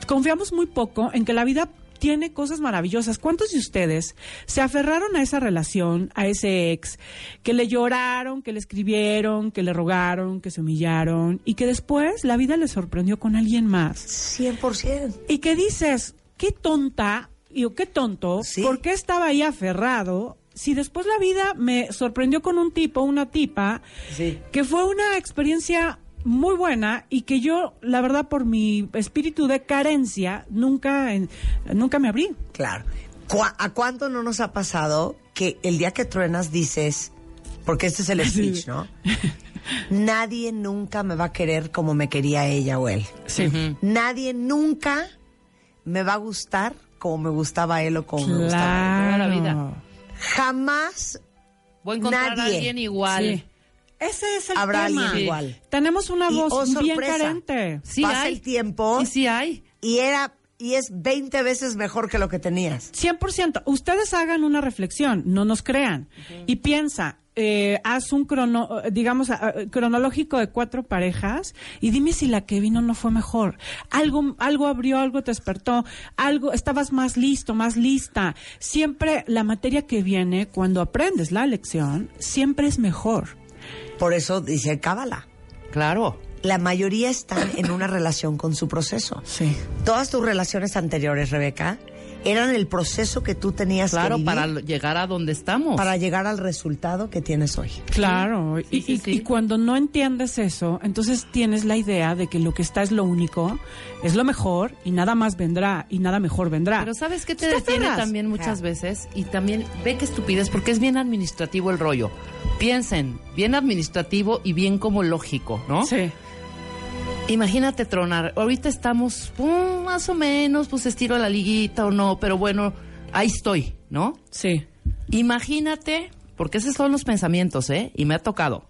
confiamos muy poco en que la vida tiene cosas maravillosas. ¿Cuántos de ustedes se aferraron a esa relación, a ese ex, que le lloraron, que le escribieron, que le rogaron, que se humillaron y que después la vida le sorprendió con alguien más? 100%. Y que dices, qué tonta, y qué tonto, Sí. ¿por qué estaba ahí aferrado? Si después la vida me sorprendió con un tipo, una tipa, Sí. que fue una experiencia muy buena y que yo, la verdad, por mi espíritu de carencia, nunca, nunca me abrí. Claro. ¿Cuá- ¿A cuánto no nos ha pasado que el día que truenas dices, porque este es el speech, ¿no? Nadie nunca me va a querer como me quería ella o él. Sí. Nadie nunca me va a gustar como me gustaba él o como me gustaba él. La vida. Jamás Voy a encontrar a Nadie. alguien igual. Sí. Ese es el habrá tema. alguien igual. Tenemos una Y, voz oh, bien sorpresa. carente. Sí Pasa hay. el tiempo Y sí hay. y era y es 20 veces mejor que lo que tenías. 100%. Ustedes hagan una reflexión, no nos crean. Y piensa, eh, haz un crono, digamos, ah, cronológico de cuatro parejas y dime si la que vino no fue mejor. Algo, algo abrió, algo te despertó, algo, estabas más listo, más lista. Siempre la materia que viene, cuando aprendes la lección, siempre es mejor. Por eso dice Cábala. Claro. La mayoría están en una relación con su proceso. Sí. Todas tus relaciones anteriores, Rebeca, eran el proceso que tú tenías Claro, que vivir para llegar a donde estamos. para llegar al resultado que tienes hoy. Claro, y, sí, y- sí. y cuando no entiendes eso, entonces tienes la idea de que lo que está es lo único, es lo mejor y nada más vendrá y nada mejor vendrá. Pero ¿sabes qué te Te detiene aferras. también muchas Ah. veces? Y también ve que estupidez, porque es bien administrativo el rollo. Piensen, bien administrativo y bien como lógico, ¿no? Sí. Imagínate tronar. Ahorita estamos pum, más o menos, pues estiro la liguita o no, pero bueno, ahí estoy, ¿no? Sí. Imagínate, porque esos son los pensamientos, ¿eh? Y me ha tocado.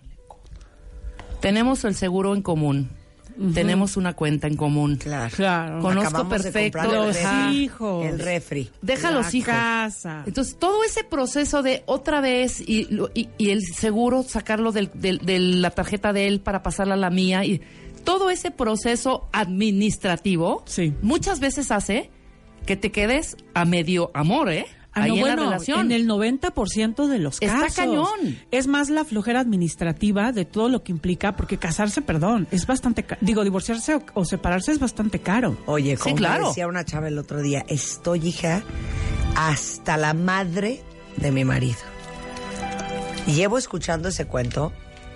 Tenemos el seguro en común. Tenemos una cuenta en común. Claro. Claro. Conozco Acabamos perfecto los refri. hijos. El refri. Deja La los hijos. casa. Entonces, todo ese proceso de otra vez y, lo- y, y el seguro sacarlo del- del- de la tarjeta de él para pasarla a la mía y todo ese proceso administrativo Sí. muchas veces hace que te quedes a medio amor, ¿eh? Ah, Ahí no, en bueno, la relación. en el 90% de los Está casos. cañón. Es más la flojera administrativa de todo lo que implica, porque casarse, perdón, es bastante, ca- digo, divorciarse o, o separarse es bastante caro. Oye, como claro. decía una chava el otro día, estoy hija hasta la madre de mi marido. Llevo escuchando ese cuento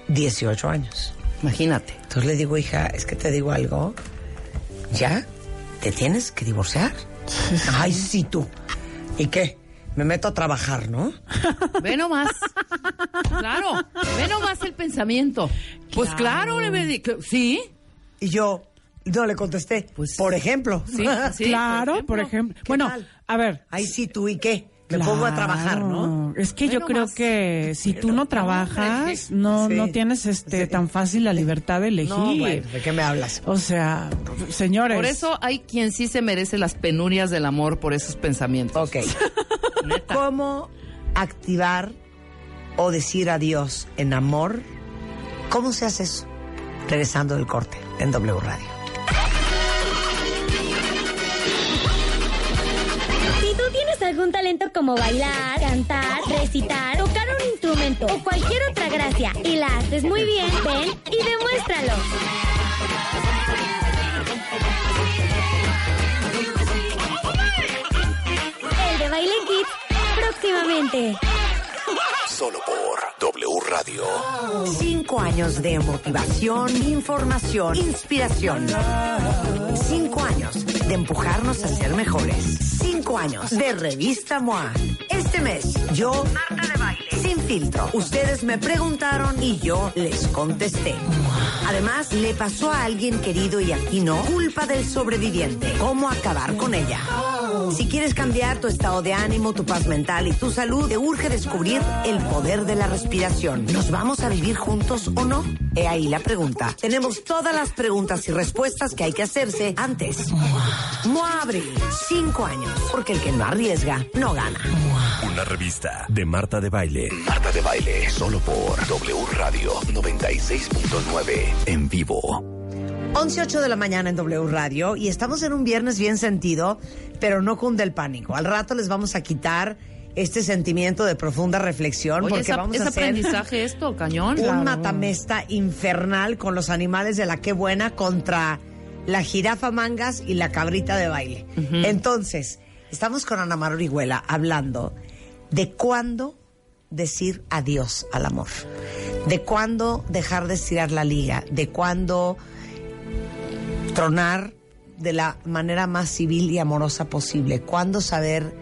18 años. Imagínate. Entonces le digo, hija, es que te digo algo. ¿Ya? ¿Te tienes que divorciar? Ay, sí, tú. ¿Y qué? Me meto a trabajar, ¿no? Ve nomás. claro, ve nomás el pensamiento. Pues claro, le sí. Y yo no le contesté. Pues- por ejemplo. Sí, sí. claro, por ejemplo. ¿Qué Bueno, tal? a ver. Ay, sí, tú, ¿y qué? Me pongo a trabajar, ¿no? Es que yo creo que si tú no trabajas, no, Sí. no tienes este Sí. tan fácil la libertad de elegir. No, bueno, ¿de qué me hablas? O sea, señores. Por eso hay quien sí se merece las penurias del amor por esos pensamientos. Ok. ¿Cómo activar o decir adiós en amor? ¿Cómo se hace eso? Regresando del corte en W Radio. Algún talento como bailar, cantar, recitar, tocar un instrumento o cualquier otra gracia y la haces muy bien, ven y demuéstralo. El de Baile Kids próximamente. Solo por W Radio. Cinco años de motivación, información, inspiración. Cinco años de empujarnos a ser mejores. Cinco años de revista MOA. Este mes, yo, Marta de Baile, sin filtro. Ustedes me preguntaron y yo les contesté. Además, le pasó a alguien querido y aquí no, culpa del sobreviviente. ¿Cómo acabar con ella? Si quieres cambiar tu estado de ánimo, tu paz mental y tu salud, te urge descubrir el poder de la respiración. ¿Nos vamos a vivir juntos o no? He ahí la pregunta. Tenemos todas las preguntas y respuestas que hay que hacerse antes. MOA Abril, cinco años, porque el que no arriesga, no gana. Una revista de Marta de Baile. Marta de Baile. Solo por W Radio 96.9. En vivo. 11.08 de la mañana en W Radio y estamos en un viernes bien sentido, pero no cunde el pánico. Al rato les vamos a quitar este sentimiento de profunda reflexión Oye, porque vamos a hacer aprendizaje esto, cañón. un matamesta infernal con los animales de la que buena contra la jirafa mangas y la cabrita de baile. Entonces, estamos con Ana Mar Orihuela hablando de cuándo decir adiós al amor, de cuándo dejar de estirar la liga, de cuándo tronar de la manera más civil y amorosa posible, cuándo saber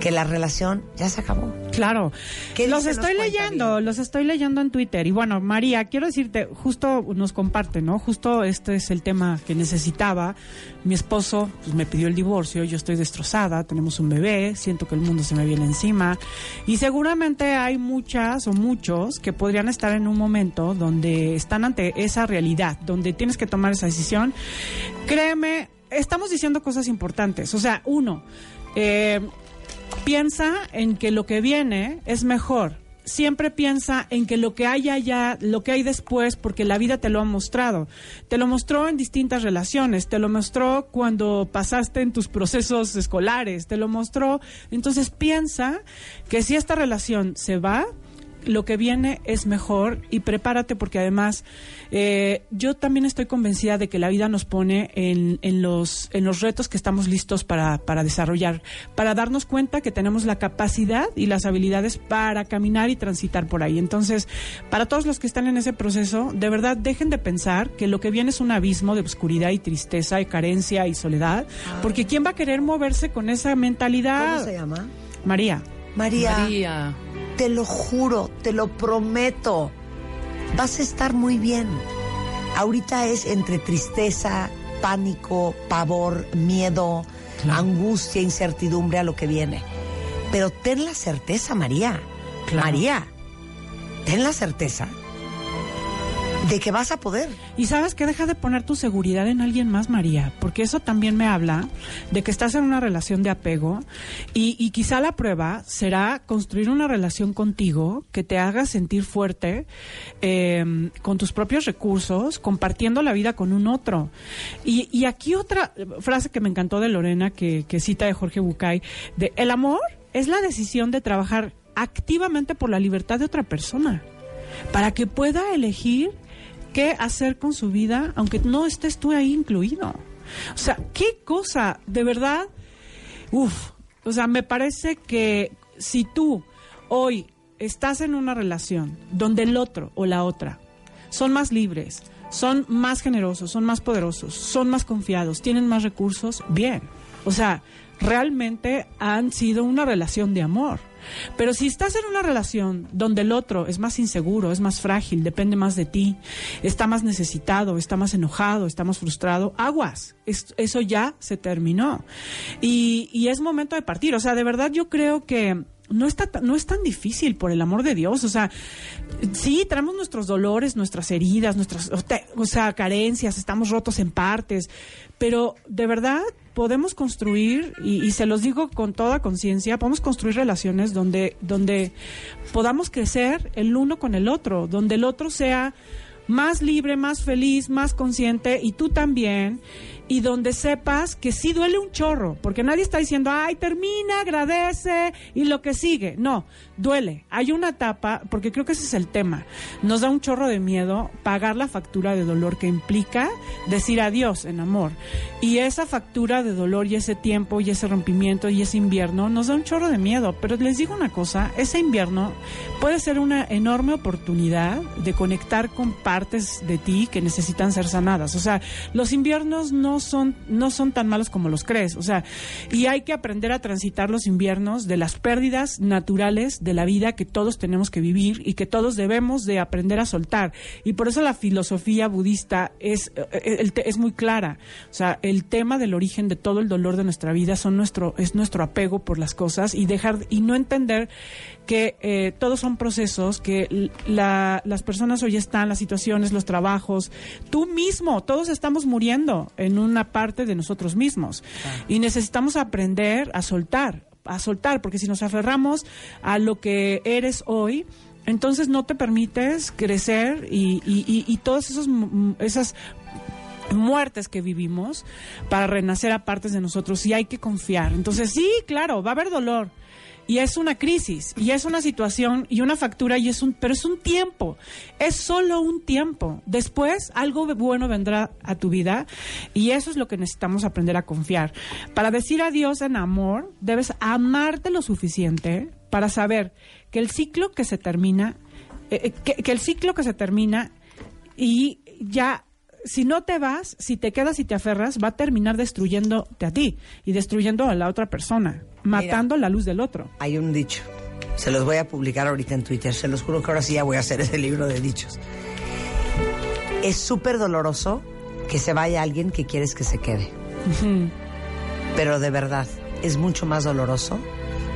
que la relación ya se acabó. Claro. ¿Qué los estoy leyendo, los estoy leyendo en Twitter. Y bueno, María, quiero decirte, justo nos comparte, ¿no? Justo este es el tema que necesitaba. Mi esposo pues, me pidió el divorcio, yo estoy destrozada, tenemos un bebé, siento que el mundo se me viene encima. Y seguramente hay muchas o muchos que podrían estar en un momento donde están ante esa realidad, donde tienes que tomar esa decisión. Créeme, estamos diciendo cosas importantes. O sea, uno, eh, piensa en que lo que viene es mejor. Siempre piensa en que lo que hay allá, lo que hay después, porque la vida te lo ha mostrado. Te lo mostró en distintas relaciones, te lo mostró cuando pasaste en tus procesos escolares, te lo mostró. Entonces piensa que si esta relación se va, lo que viene es mejor y prepárate porque además eh, yo también estoy convencida de que la vida nos pone en, en, los, en los retos que estamos listos para, para desarrollar, para darnos cuenta que tenemos la capacidad y las habilidades para caminar y transitar por ahí. Entonces, para todos los que están en ese proceso, de verdad dejen de pensar que lo que viene es un abismo de oscuridad y tristeza y carencia y soledad, porque ¿quién va a querer moverse con esa mentalidad? ¿Cómo se llama? María. María, María. Te lo juro, te lo prometo, vas a estar muy bien. Ahorita es entre tristeza, pánico, pavor, miedo, angustia, incertidumbre a lo que viene. Pero ten la certeza, María, Claro. María, ten la certeza de que vas a poder. Y sabes que deja de poner tu seguridad en alguien más, María, porque eso también me habla de que estás en una relación de apego y, y quizá la prueba será construir una relación contigo que te haga sentir fuerte eh, con tus propios recursos, compartiendo la vida con un otro. Y, y aquí otra frase que me encantó de Lorena, que, que cita de Jorge Bucay, de el amor es la decisión de trabajar activamente por la libertad de otra persona para que pueda elegir qué hacer con su vida, aunque no estés tú ahí incluido. O sea, qué cosa, de verdad, uf, o sea, me parece que si tú hoy estás en una relación donde el otro o la otra son más libres, son más generosos, son más poderosos, son más confiados, tienen más recursos, bien. O sea, realmente han sido una relación de amor. Pero si estás en una relación donde el otro es más inseguro, es más frágil, depende más de ti, está más necesitado, está más enojado, está más frustrado, aguas. Es- eso ya se terminó. Y, y es momento de partir. O sea, de verdad yo creo que no está no es tan difícil por el amor de Dios, o sea, sí traemos nuestros dolores, nuestras heridas, nuestras o sea, carencias, estamos rotos en partes, pero de verdad podemos construir y, se los digo con toda conciencia, podemos construir relaciones donde donde podamos crecer el uno con el otro, donde el otro sea más libre, más feliz, más consciente y tú también y donde sepas que sí duele un chorro, porque nadie está diciendo, ay, termina, agradece y lo que sigue. No, duele. Hay una etapa, porque creo que ese es el tema. Nos da un chorro de miedo pagar la factura de dolor que implica decir adiós en amor. Y esa factura de dolor y ese tiempo y ese rompimiento y ese invierno nos da un chorro de miedo. Pero les digo una cosa, ese invierno puede ser una enorme oportunidad de conectar con partes de ti que necesitan ser sanadas. O sea, los inviernos no son, no son tan malos como los crees. O sea, y hay que aprender a transitar los inviernos de las pérdidas naturales de la vida que todos tenemos que vivir y que todos debemos de aprender a soltar. Y por eso la filosofía budista es, eh, es muy clara. O sea, el tema del origen de todo el dolor de nuestra vida son nuestro, es nuestro apego por las cosas y dejar, y no entender que eh, todos son procesos, que la- las personas hoy están, las situaciones, los trabajos, tú mismo, todos estamos muriendo en una parte de nosotros mismos y necesitamos aprender a soltar, a soltar, porque si nos aferramos a lo que eres hoy, entonces no te permites crecer y, y, y, y todas esos, esas muertes que vivimos para renacer a partes de nosotros y hay que confiar. Entonces, sí, claro, va a haber dolor. Y es una crisis, y es una situación, y una factura, y es un, pero es un tiempo, es solo un tiempo. Después algo bueno vendrá a tu vida, y eso es lo que necesitamos aprender a confiar. Para decir adiós en amor, debes amarte lo suficiente para saber que el ciclo que se termina, eh, eh, que, que el ciclo que se termina, y ya si no te vas, si te quedas y te aferras, va a terminar destruyéndote a ti y destruyendo a la otra persona, matando la luz del otro. Hay un dicho. Se los voy a publicar ahorita en Twitter. Se los juro que ahora sí ya voy a hacer ese libro de dichos. Es súper doloroso que se vaya alguien que quieres que se quede. Pero de verdad, es mucho más doloroso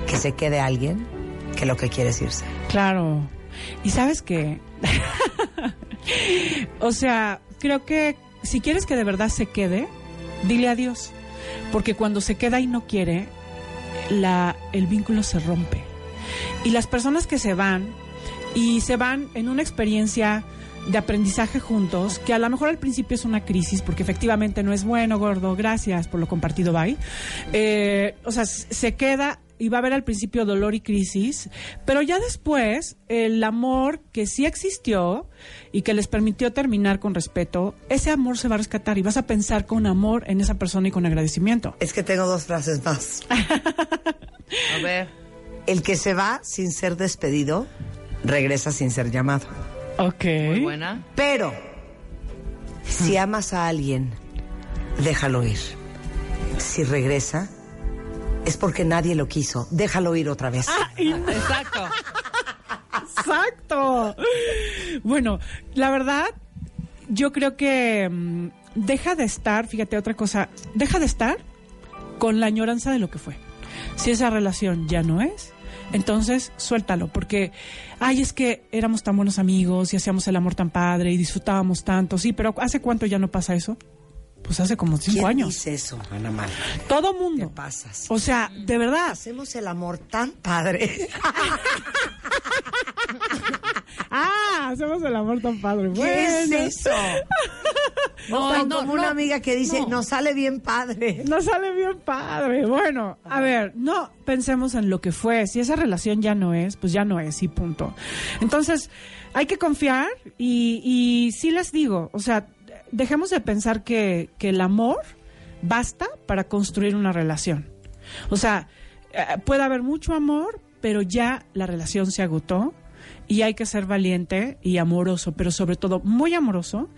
que se quede alguien que lo que quieres irse. Claro. Y sabes qué? o sea, creo que si quieres que de verdad se quede, dile adiós. Porque cuando se queda y no quiere, el vínculo se rompe. Y las personas que se van y se van en una experiencia de aprendizaje juntos, que a lo mejor al principio es una crisis, porque efectivamente no es bueno, gordo, gracias por lo compartido, bye. Eh, o sea, se queda y va a haber al principio dolor y crisis, pero ya después el amor que sí existió y que les permitió terminar con respeto, ese amor se va a rescatar y vas a pensar con amor en esa persona y con agradecimiento. Es que tengo dos frases más. A ver. El que se va sin ser despedido, regresa sin ser llamado. Ok. Muy buena. Pero, si amas a alguien, déjalo ir. Si regresa, es porque nadie lo quiso. Déjalo ir otra vez. Exacto. Exacto. Bueno, la verdad, yo creo que mm, deja de estar, fíjate otra cosa, deja de estar con la añoranza de lo que fue. Si esa relación ya no es, entonces suéltalo, porque, ay, es que éramos tan buenos amigos y hacíamos el amor tan padre y disfrutábamos tanto, sí, pero ¿hace cuánto ya no pasa eso? Pues hace como cinco ¿Quién años. dice eso, Ana Mar? Todo mundo. pasas. O sea, de verdad. Hacemos el amor tan padre. Ah, hacemos el amor tan padre. ¿Qué es Bueno. eso? No, como una amiga que dice, No. nos sale bien padre. No sale bien padre. Bueno, a ver, no pensemos en lo que fue. Si esa relación ya no es, pues ya no es y punto. Entonces, hay que confiar y, y sí les digo, o sea, dejemos de pensar que, que el amor basta para construir una relación. O sea, eh, puede haber mucho amor, pero ya la relación se agotó y hay que ser valiente y amoroso, pero sobre todo muy amoroso,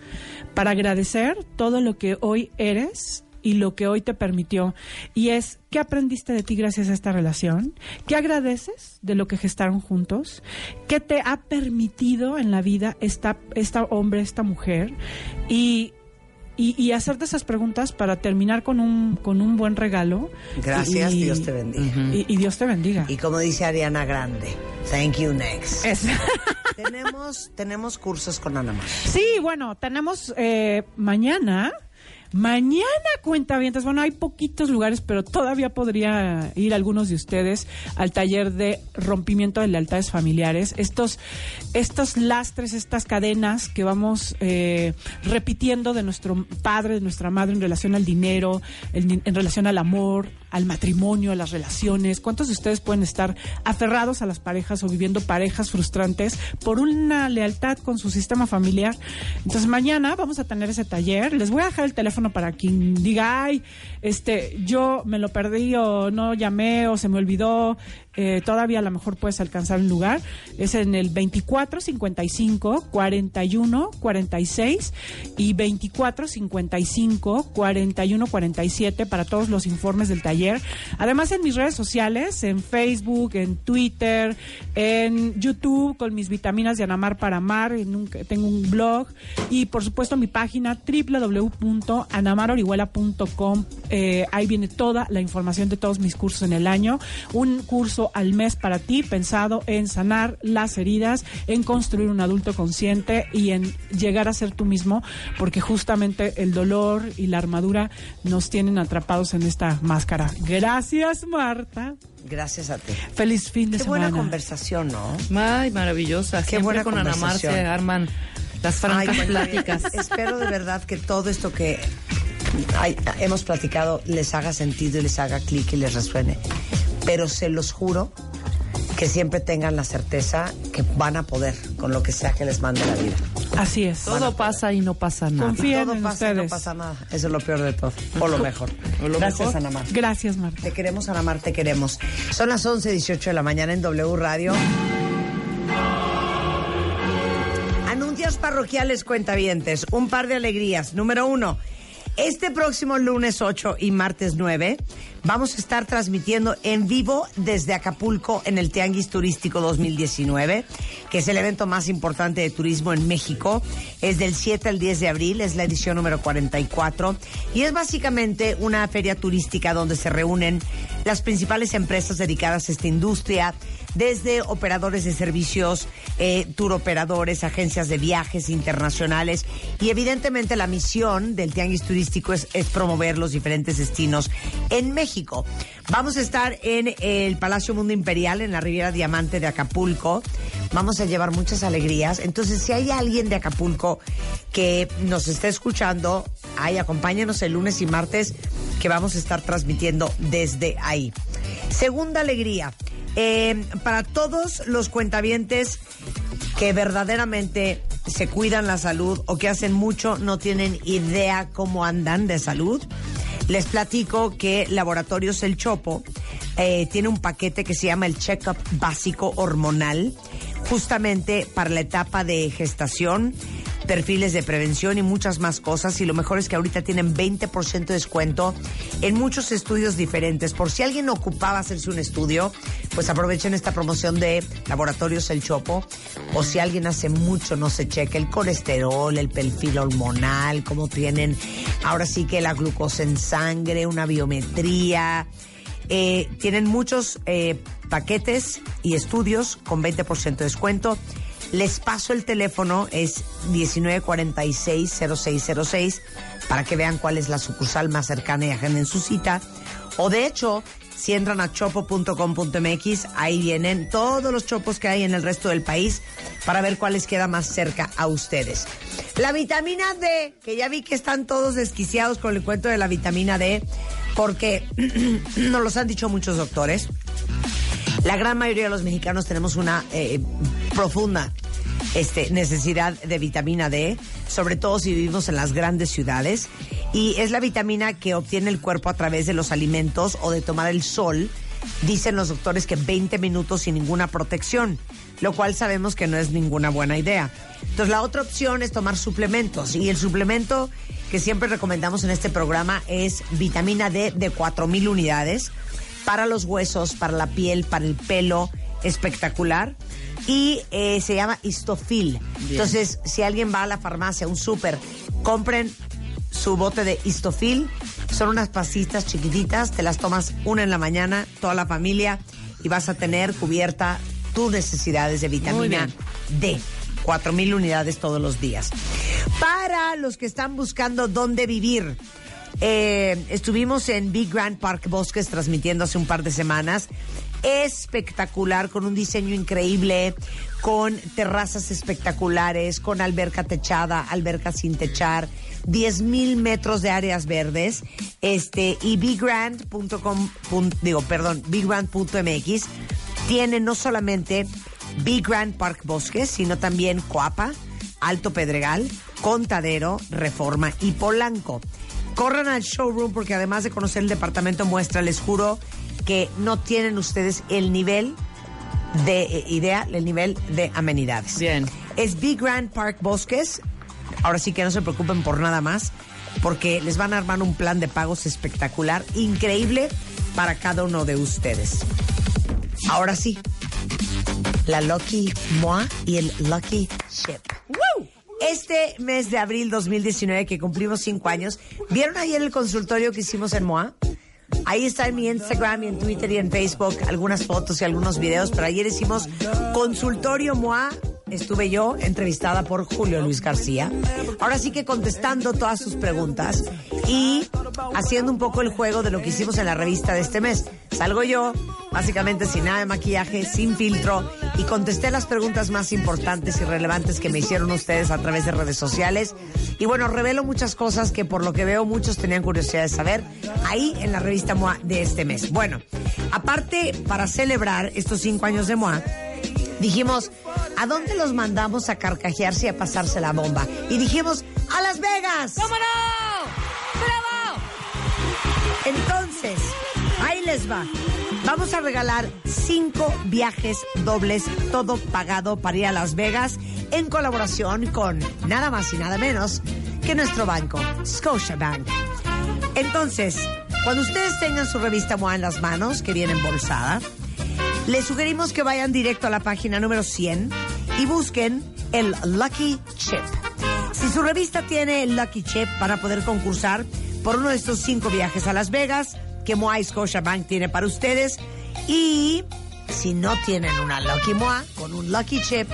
para agradecer todo lo que hoy eres y lo que hoy te permitió. Y es, ¿qué aprendiste de ti gracias a esta relación? ¿Qué agradeces de lo que gestaron juntos? ¿Qué te ha permitido en la vida esta, esta hombre, esta mujer? Y, y, y hacerte esas preguntas para terminar con un, con un buen regalo. Gracias, Y- Dios te bendiga. Y, y Dios te bendiga. Y como dice Ariana Grande, thank you next. Es- tenemos, tenemos cursos con Ana Mar. Sí, bueno, tenemos eh, mañana. Mañana cuenta Bueno, hay poquitos lugares, pero todavía podría ir algunos de ustedes al taller de rompimiento de lealtades familiares. Estos, estos lastres, estas cadenas que vamos eh, repitiendo de nuestro padre, de nuestra madre en relación al dinero, en relación al amor, al matrimonio, a las relaciones. ¿Cuántos de ustedes pueden estar aferrados a las parejas o viviendo parejas frustrantes por una lealtad con su sistema familiar? Entonces mañana vamos a tener ese taller. Les voy a dejar el teléfono para quien diga, ay, este, yo me lo perdí o no llamé o se me olvidó. Eh, todavía a lo mejor puedes alcanzar un lugar. Es en el 24 55 41 46 y 24 55 41 47 para todos los informes del taller. Además en mis redes sociales, en Facebook, en Twitter, en YouTube con mis vitaminas de Anamar para amar, en tengo un blog y por supuesto mi página www.anamarorihuela.com. Eh, ahí viene toda la información de todos mis cursos en el año. Un curso al mes para ti pensado en sanar las heridas, en construir un adulto consciente y en llegar a ser tú mismo, porque justamente el dolor y la armadura nos tienen atrapados en esta máscara. Gracias, Marta. Gracias a ti. Feliz fin de Qué semana. buena conversación, ¿no? Ay, maravillosa. Qué Siempre buena con Ana Mar se conversación. arman las francas Ay, pláticas. Espero de verdad que todo esto que hemos platicado les haga sentido y les haga clic y les resuene. Pero se los juro que siempre tengan la certeza que van a poder con lo que sea que les mande la vida. Así es. Todo pasa y no pasa nada. Confíen todo en pasa y no ustedes. pasa nada. Eso es lo peor de todo. O lo mejor. O lo Gracias, mejor. Ana Mar. Gracias, Marta. Te queremos, Ana Mar, te queremos. Son las 11.18 de la mañana en W Radio. Anuncios parroquiales cuentavientes. Un par de alegrías. Número uno. Este próximo lunes 8 y martes 9 vamos a estar transmitiendo en vivo desde Acapulco en el Tianguis Turístico 2019, que es el evento más importante de turismo en México. Es del 7 al 10 de abril, es la edición número 44 y es básicamente una feria turística donde se reúnen las principales empresas dedicadas a esta industria, desde operadores de servicios, eh, tour operadores, agencias de viajes internacionales y evidentemente la misión del Tianguis Turístico es, promover los diferentes destinos en México. Vamos a estar en el Palacio Mundo Imperial, en la Riviera Diamante de Acapulco. Vamos a llevar muchas alegrías. Entonces, si hay alguien de Acapulco que nos está escuchando, ahí acompáñenos el lunes y martes que vamos a estar transmitiendo desde ahí. Segunda alegría. Eh, para todos los cuentavientes que verdaderamente se cuidan la salud o que hacen mucho, no tienen idea cómo andan de salud, les platico que Laboratorios El Chopo eh, tiene un paquete que se llama el Checkup Básico Hormonal, justamente para la etapa de gestación, perfiles de prevención y muchas más cosas. Y lo mejor es que ahorita tienen 20% de descuento en muchos estudios diferentes. Por si alguien ocupaba hacerse un estudio, pues aprovechen esta promoción de Laboratorios El Chopo. O si alguien hace mucho no se cheque el colesterol, el perfil hormonal, cómo tienen ahora sí que la glucosa en sangre, una biometría. Eh, tienen muchos eh, paquetes y estudios con 20% de descuento. Les paso el teléfono, es 1946-0606, para que vean cuál es la sucursal más cercana y agenden su cita. O de hecho, si entran a chopo.com.mx, ahí vienen todos los chopos que hay en el resto del país para ver cuál les queda más cerca a ustedes. La vitamina D, que ya vi que están todos desquiciados con el cuento de la vitamina D, porque nos los han dicho muchos doctores. La gran mayoría de los mexicanos tenemos una eh, profunda este, necesidad de vitamina D, sobre todo si vivimos en las grandes ciudades. Y es la vitamina que obtiene el cuerpo a través de los alimentos o de tomar el sol. Dicen los doctores que 20 minutos sin ninguna protección, lo cual sabemos que no es ninguna buena idea. Entonces la otra opción es tomar suplementos y el suplemento que siempre recomendamos en este programa es vitamina D de 4000 unidades para los huesos, para la piel, para el pelo, espectacular. Y eh, se llama Histofil. Entonces, si alguien va a la farmacia, un súper, compren su bote de Histofil. Son unas pasitas chiquititas, te las tomas una en la mañana, toda la familia, y vas a tener cubierta tus necesidades de vitamina D. 4.000 unidades todos los días. Para los que están buscando dónde vivir, eh, estuvimos en Big Grand Park Bosques transmitiendo hace un par de semanas. Espectacular, con un diseño increíble, con terrazas espectaculares, con alberca techada, alberca sin techar, 10 mil metros de áreas verdes. Este, y biggrand.com, digo, perdón, biggrand.mx tiene no solamente Big Grand Park Bosques, sino también Coapa, Alto Pedregal, Contadero, Reforma y Polanco. Corran al showroom porque además de conocer el departamento muestra, les juro que no tienen ustedes el nivel de eh, idea, el nivel de amenidades. Bien. Es Big Grand Park Bosques. Ahora sí que no se preocupen por nada más, porque les van a armar un plan de pagos espectacular, increíble para cada uno de ustedes. Ahora sí, la Lucky Moi y el Lucky Ship. Este mes de abril 2019, que cumplimos cinco años, ¿vieron ayer el consultorio que hicimos en MOA? Ahí está en mi Instagram y en Twitter y en Facebook algunas fotos y algunos videos, pero ayer hicimos consultorio MOA. Estuve yo entrevistada por Julio Luis García. Ahora sí que contestando todas sus preguntas y haciendo un poco el juego de lo que hicimos en la revista de este mes. Salgo yo, básicamente sin nada de maquillaje, sin filtro, y contesté las preguntas más importantes y relevantes que me hicieron ustedes a través de redes sociales. Y bueno, revelo muchas cosas que por lo que veo muchos tenían curiosidad de saber ahí en la revista MOA de este mes. Bueno, aparte, para celebrar estos cinco años de MOA, dijimos, ¿a dónde los mandamos a carcajearse y a pasarse la bomba? Y dijimos, ¡a Las Vegas! ¡Cómo no! ¡Bravo! Entonces, ahí les va. Vamos a regalar cinco viajes dobles, todo pagado para ir a Las Vegas, en colaboración con nada más y nada menos que nuestro banco, Scotiabank. Entonces, cuando ustedes tengan su revista MOA en las manos, que viene embolsada, les sugerimos que vayan directo a la página número 100 y busquen el Lucky Chip. Si su revista tiene el Lucky Chip, van a poder concursar por uno de estos cinco viajes a Las Vegas que Moa Scotiabank tiene para ustedes. Y si no tienen una Lucky Moa con un Lucky Chip,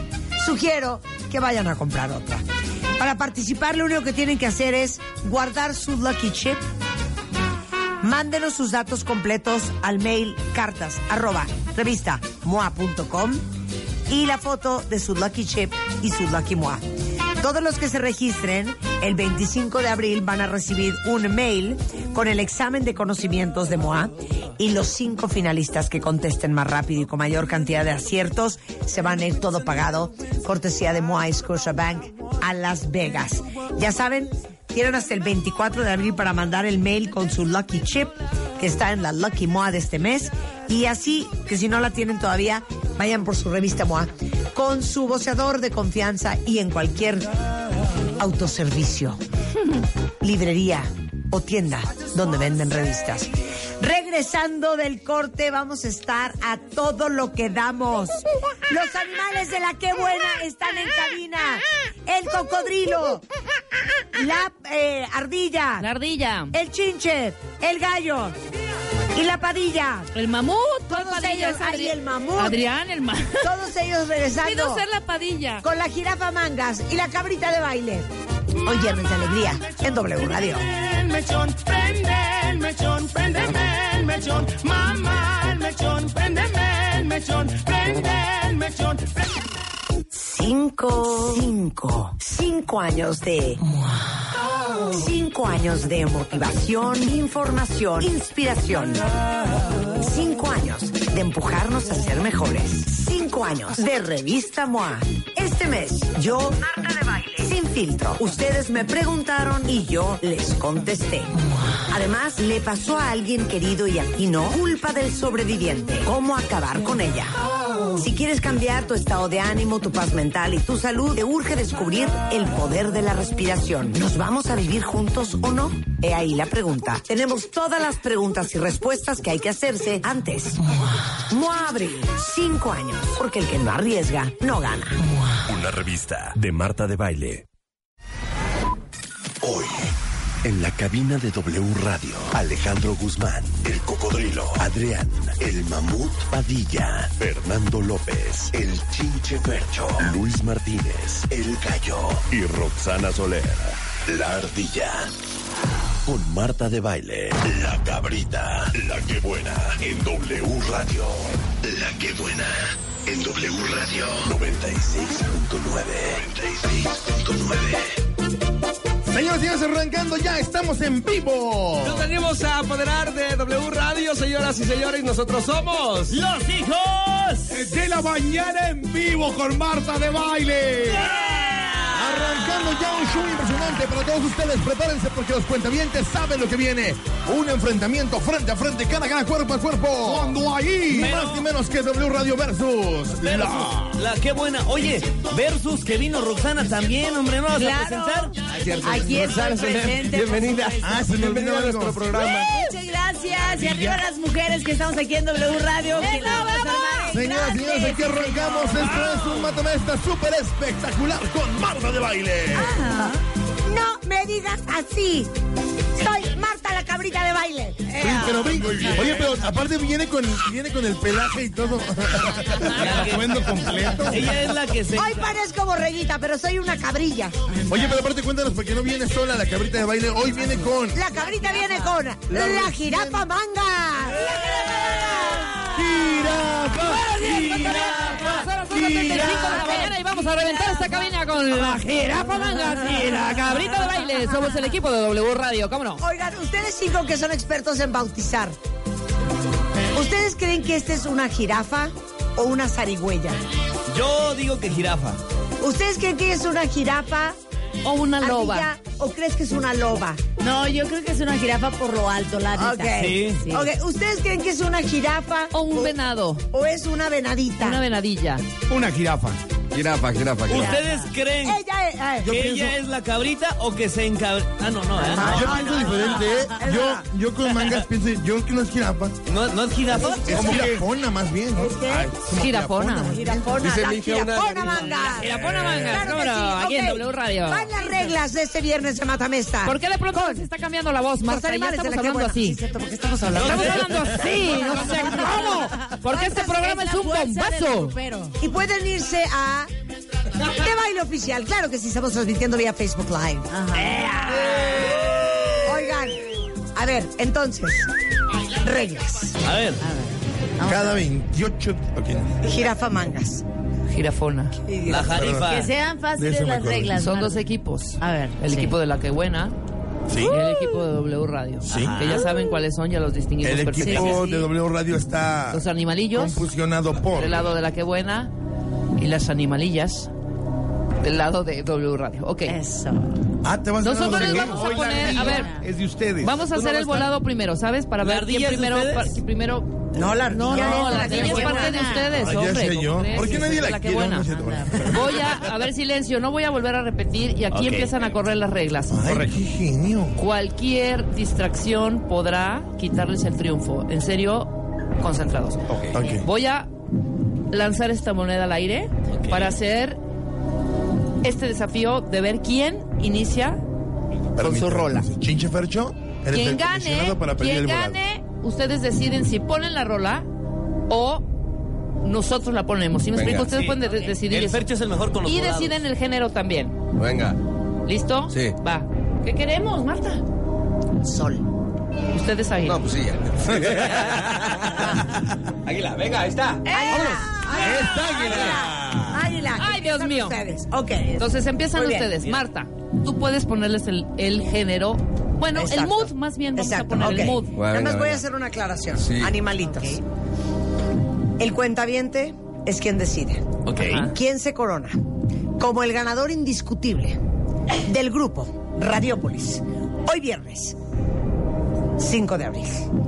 sugiero que vayan a comprar otra. Para participar, lo único que tienen que hacer es guardar su Lucky Chip Mándenos sus datos completos al mail cartas arroba y la foto de su Lucky Chip y su Lucky Moa. Todos los que se registren el 25 de abril van a recibir un mail con el examen de conocimientos de MOA y los cinco finalistas que contesten más rápido y con mayor cantidad de aciertos se van a ir todo pagado, cortesía de MOA y Scotiabank a Las Vegas. Ya saben, tienen hasta el 24 de abril para mandar el mail con su Lucky Chip, que está en la Lucky MOA de este mes. Y así, que si no la tienen todavía, vayan por su revista MOA con su voceador de confianza y en cualquier autoservicio, librería o tienda donde venden revistas. Regresando del corte, vamos a estar a todo lo que damos. Los animales de la que buena están en cabina. El cocodrilo, la eh, ardilla, La ardilla. el chinche, el gallo y la padilla. El mamut. ¿Cuál Todos padilla ellos, Adrián? el mamut. Adrián, el mamut. Todos ellos regresando ser la padilla. con la jirafa mangas y la cabrita de baile. Hoy viernes de alegría en W Radio. El mechón, prende el mechón, préndeme el mechón, mamá el mechón, préndeme el mechón, prende el mechón. Cinco, cinco, cinco años de... Cinco años de motivación, información, inspiración. Cinco años de empujarnos a ser mejores. Cinco años de revista MOA. Este mes, yo, Marta de Baile, sin. Ustedes me preguntaron y yo les contesté. Además, le pasó a alguien querido y a no, culpa del sobreviviente. ¿Cómo acabar con ella? Si quieres cambiar tu estado de ánimo, tu paz mental y tu salud, te urge descubrir el poder de la respiración. ¿Nos vamos a vivir juntos o no? He ahí la pregunta. Tenemos todas las preguntas y respuestas que hay que hacerse antes. MOA Abril, cinco años, porque el que no arriesga, no gana. Una revista de Marta de Baile. Hoy, en la cabina de W Radio, Alejandro Guzmán, el cocodrilo, Adrián, el mamut Padilla, Fernando López, el chinche Fercho, Luis Martínez, el gallo y Roxana Soler, la ardilla. Con Marta de Baile, la cabrita, la que buena, en W Radio. La que buena, en W Radio 96.9. 96.9. Señoras y señores, arrancando ya, estamos en vivo. Nos venimos a apoderar de W Radio, señoras y señores. Nosotros somos los hijos De la mañana en vivo con Marta de Baile. Arrancando ya un show impresionante para todos ustedes. Prepárense porque los cuentavientes saben lo que viene. Un enfrentamiento frente a frente, cara a cara, cuerpo a cuerpo. Cuando ahí, ni más ni menos que W Radio versus la... La qué buena. Oye, versus que vino Roxana también, hombre, ¿no vas a Claro. presentar? Aquí estoy presente. Bienvenida. Ah, se me olvidó a nuestro programa. Muchas gracias. Y arriba las mujeres que estamos aquí en W Radio. que vamos a Señoras y señores, aquí arrancamos. Esto es un matamesta súper espectacular con Marta de Baile. No me digas así. Soy Marta la cabrita de baile. Sí, pero brinco. Oye, pero aparte viene con, viene con el pelaje y todo. El atuendo completo. Ella es la que se. Hoy parezco borreguita, pero soy una cabrilla. Oye, pero aparte cuéntanos, porque no viene sola la cabrita de baile. Hoy viene con La cabrita viene con la, jirafa manga. jirafa. Y vamos a reventar esta cabina con la jirafa mangas y la cabrita de baile. Somos el equipo de W Radio, ¿cómo no? Oigan, ustedes cinco que son expertos en bautizar. ¿Ustedes creen que esta es una jirafa o una zarigüeya? Yo digo que jirafa. ¿Ustedes creen que es una jirafa? O una loba. ardilla, ¿O crees que es una loba? No, yo creo que es una jirafa por lo alto, la neta. Ok. Sí. Ok, ¿Ustedes creen que es una jirafa? O un venado. ¿O es una venadita? Una venadilla. Una jirafa. Jirafa, jirafa, ¿Ustedes creen Ella es... ay, Yo que pienso- ella es la cabrita o que se encabra? Ah, no, no, ¿eh? Yo pienso diferente, ¿eh? Es Yo, yo con mangas pienso, yo que no es jirafa. ¿No, no es jirafa? Es que- jirafona más bien. ¿no? ¿Es qué? Ay, Jirafona. Jirafona, Dice la jirafona manga. Jirafona manga, Claro que no, sí, aquí en ok. W Radio. Van las reglas de este viernes de Matamesta. ¿Por qué de pronto se está cambiando la voz, Marta? Ya estamos hablando así. cierto, porque estamos hablando. Estamos hablando así, no sé cómo. Porque este programa es un bombazo. Y pueden irse a De Baile Oficial. Claro que sí, estamos transmitiendo vía Facebook Live. Oigan, a ver, entonces, reglas. A ver. Cada 28. ok. Jirafa mangas. Jirafona. La jarifa. Que sean fáciles las acuerdo. reglas. Son Marta. dos equipos. A ver, El sí. equipo de la que buena Sí. El equipo de W Radio. Sí. Que ya saben cuáles son, ya los distinguimos El equipo de W Radio está Los animalillos confusionado por. del lado de la que buena y las animalillas del lado de W Radio. Ok. Eso. Ah, te vas a Nosotros les vamos a poner, a ver, Es de ustedes. vamos a ¿Tú no hacer el volado primero, ¿sabes? Para ¿La ver quién ardilla primero, primero No, la No, ardilla no, es la la que niña es buena. parte de ustedes, Ah, ya hombre. sé yo. ¿Por qué nadie la la que quiere? buena. No. Voy a, a ver, silencio, no voy a volver a repetir y aquí empiezan a correr las reglas. Ay, qué genio. Cualquier distracción podrá quitarles el triunfo. En serio, concentrados. Ok. Voy a lanzar esta moneda al aire para hacer este desafío de ver quién inicia con su rola. Chinche Fercho, eres Quien el gane, comisionado para pedir quien el gane, ustedes deciden si ponen la rola o nosotros la ponemos. Si me Venga, explico, ustedes sí. pueden de- decidir El eso. Fercho es el mejor con los Y deciden el género también. Venga. ¿Listo? Sí. Va. ¿Qué queremos, Marta? Sol. Ustedes ahí. No, pues sí, ya. Águila, venga, ahí está. ¡Esta águila! Ay, Dios mío. Ustedes. Ok. Entonces empiezan Muy bien. ustedes. Marta, tú puedes ponerles el, el género. Bueno, el mood, más bien, vamos Exacto, a poner el mood. Bueno, Nada más voy a hacer una aclaración. Sí. Animalitos. El cuentaviente es quien decide. Ok. ¿Quién se corona? Como el ganador indiscutible del grupo Radiopolis. Hoy viernes, 5 de abril.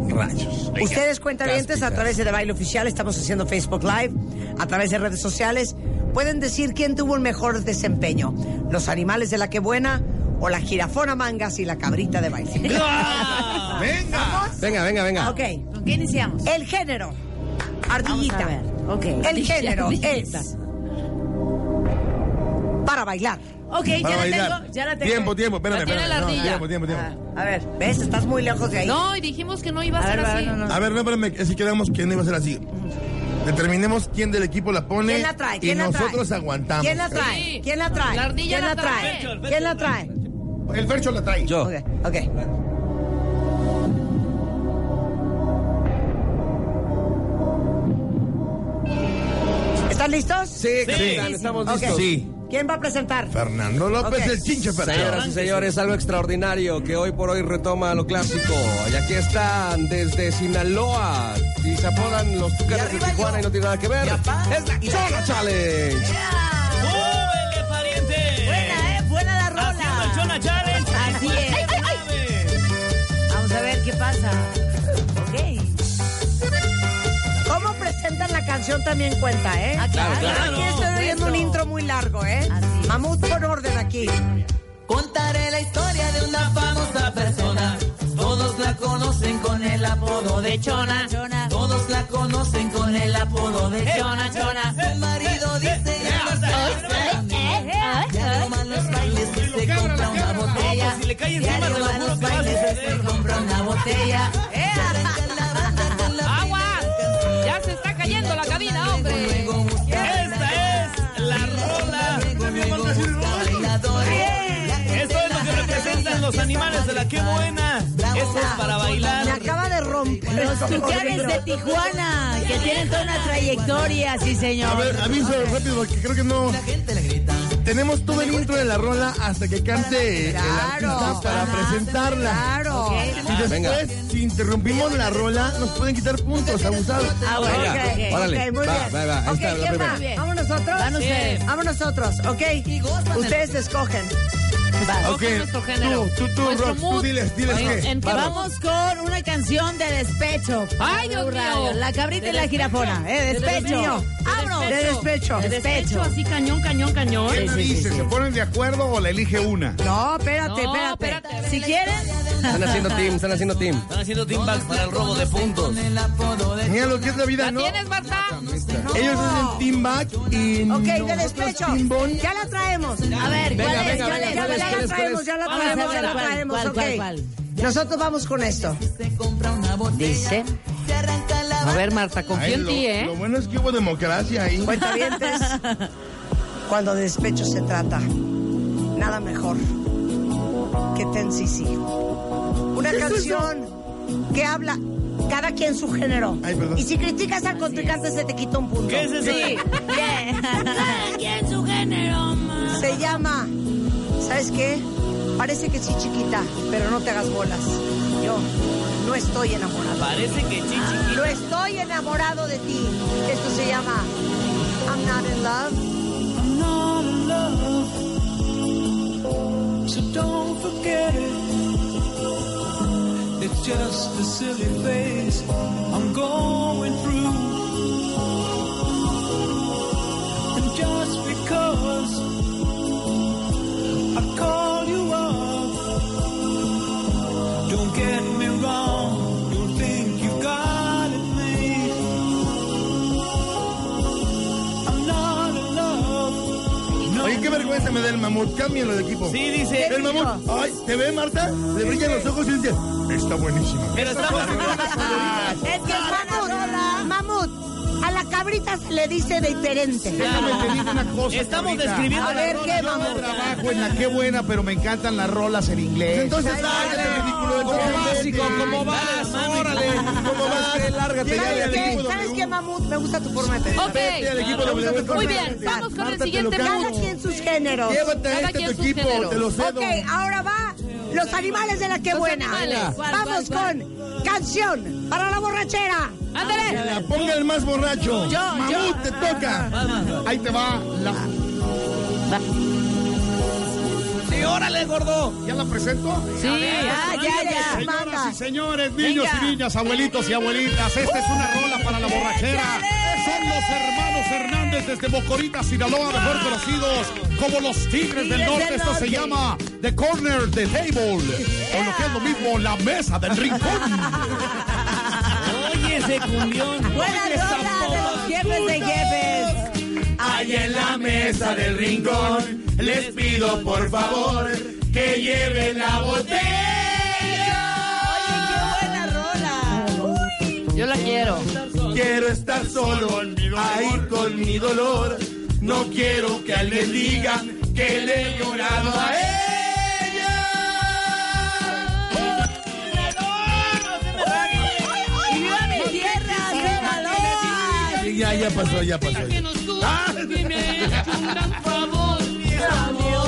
Rayos. Ustedes cuentavientes a través de The Baile Oficial, estamos haciendo Facebook Live, a través de redes sociales, pueden decir quién tuvo el mejor desempeño. Los animales de la que buena o la jirafona mangas y la cabrita de baile. ¡Venga! Venga, venga, venga. Ok. ¿Con qué iniciamos? El género. Ardillita. Vamos a ver. Ok. El género es para bailar. Ok, ya la tengo, ya la tengo. Tiempo, tiempo, espérame. La tiene espérame. la No, tiempo, tiempo, tiempo. A ver, ¿ves? Estás muy lejos de ahí. No, y dijimos que no iba a, A ser ver, así. no, no. A ver, no, espérame, si quedamos quién iba a ser así. Determinemos quién del equipo la pone. ¿Quién la trae? y ¿Quién la trae? nosotros aguantamos. ¿Quién la trae? Sí. ¿Quién la trae? La ardilla ¿Quién la la trae. trae? ¿Quién la trae? El Fercho la trae. Yo. Ok, ok. ¿Están listos? Sí, capitán, estamos listos. Sí. ¿Quién va a presentar? Fernando López, Ok. el Chinche. Señoras y señores, algo extraordinario que hoy por hoy retoma lo clásico. Y aquí están desde Sinaloa. Y se apodan los tucanes de Tijuana y no tiene nada que ver. Es la Chona Challenge. ¡Súbele, pariente! Buena, ¿eh? Buena la rola. Haciendo el Chona Challenge. Así es. Vamos a ver qué pasa. Presentan la canción también cuenta, eh? Ah, claro. Aquí estoy oyendo un intro muy largo, ¿eh? Así. Mamut por orden aquí. Contaré la historia de una famosa persona. Todos la conocen con el apodo de Chona. Todos la conocen con el apodo de Chona. Chona. Su marido dice ya no se Ya no los animales de la que buena. Esto es para Me bailar. acaba de romper. Los tucanes de Tijuana, que tienen toda una trayectoria, sí, A señor. ver, aviso rápido porque creo que no. La gente le grita. Tenemos todo el intro de la rola hasta que cante el Claro. artista para Ajá. presentarla. Claro. Y después, si interrumpimos la rola, nos pueden quitar puntos, abusados. Ah, bueno, Venga, ok, ok. órale. Ok, muy Va, bien. va, va, ahí Ok, está. ¿Vamos nosotros? Ustedes. Vamos nosotros, ok. Ustedes escogen. Ok, Escoge nuestro género. tú, tú, tú, Rox, tú mood. diles, diles qué. en- Vamos con una canción de despecho. Ay, Dios mío. La cabrita y De la despecho. jirafona. Eh, De despecho. Vámonos. De despecho. De despecho, así cañón, cañón, cañón. ¿Quién dice? ¿Se ponen de acuerdo o la elige una? No, espérate, No, espérate. espérate. Si quieren, Están haciendo team, están haciendo team. Están haciendo team back para el robo de puntos. Mira lo que es la vida, ¿La ¿no? tienes, Marta? Ellos hacen team back y Ok, de despecho. team bon. Ya la traemos. a ver, Venga, ¿cuál es? venga, ¿Cuál venga? Ya, ¿cuál es? ya ¿Cuál la traemos, ya la traemos, ya la cuál, traemos, cuál, ok. cuál, cuál. Nosotros vamos con esto. Dice. La A ver, Marta, confío en lo, ti, ¿eh? lo bueno es que hubo democracia ahí. Cuentavientes, cuando de despecho se trata, nada mejor que Ten Una canción que habla cada quien su género. Ay, perdón. Y si criticas al contrincante se te quita un punto. ¿Qué es eso? Sí, bien. ¿Quién su género, ma? Se llama, ¿sabes qué? Parece que sí, chiquita, pero no te hagas bolas. Yo no estoy enamorado. Parece que chichi. Lo estoy enamorado de ti. Esto se llama I'm not in love. I'm not in love, so don't forget it. It's just a silly phase I'm going through. Oye, qué vergüenza me da el mamut. Cámbienlo de equipo. Sí, dice. El mamut. Ay, ¿te ve, Marta? Le brillan los ojos y dice, está buenísima. Pero estamos. Es que mamut, mamut, a la cabrita se le dice diferente. Déjame te digo una cosa. Estamos describiendo A ver. ¿qué, Yo no mamut? trabajo en la qué buena, pero me encantan las rolas en inglés. Entonces, cállate, ridículo. Como básico, como vas, órale. ¿Cómo vas? Lárgate ¿Sabes qué? ¿Sabes qué, mamut? Me gusta tu forma de pensar. Vete al equipo Ok, muy bien. Vamos con el siguiente lo Cada quien sus géneros. Llévate a este quien tu equipo, te lo cedo. Ok, ahora va los animales de la que buena. animales. ¿Cuál, Vamos cuál, con canción para la borrachera. Ándale. La ponga el más borracho. Yo, Mamut, yo. te toca. Ahí te va la. Sí, órale, gordo. ¿Ya la presento? Sí, ya, ya, ya. Señoras y señores, niños Venga. y niñas, abuelitos y abuelitas, esta es una rola para la borrachera. Son los hermanos Hernández desde Bocorita, Sinaloa, mejor conocidos como los Tigres del Norte. Esto se llama The Corner the Table, o lo que es lo mismo, la mesa del rincón. Oye, ese cumbión. Buena Oye, rola esa de los jefes de jefes. Ahí en la mesa del rincón, les pido por favor que lleven la botella. Oye, qué buena rola. Yo la quiero. Quiero estar solo ahí con mi dolor. No quiero que alguien diga que le he llorado a ella. Ya, ya pasó, ya pasó. Ah. Y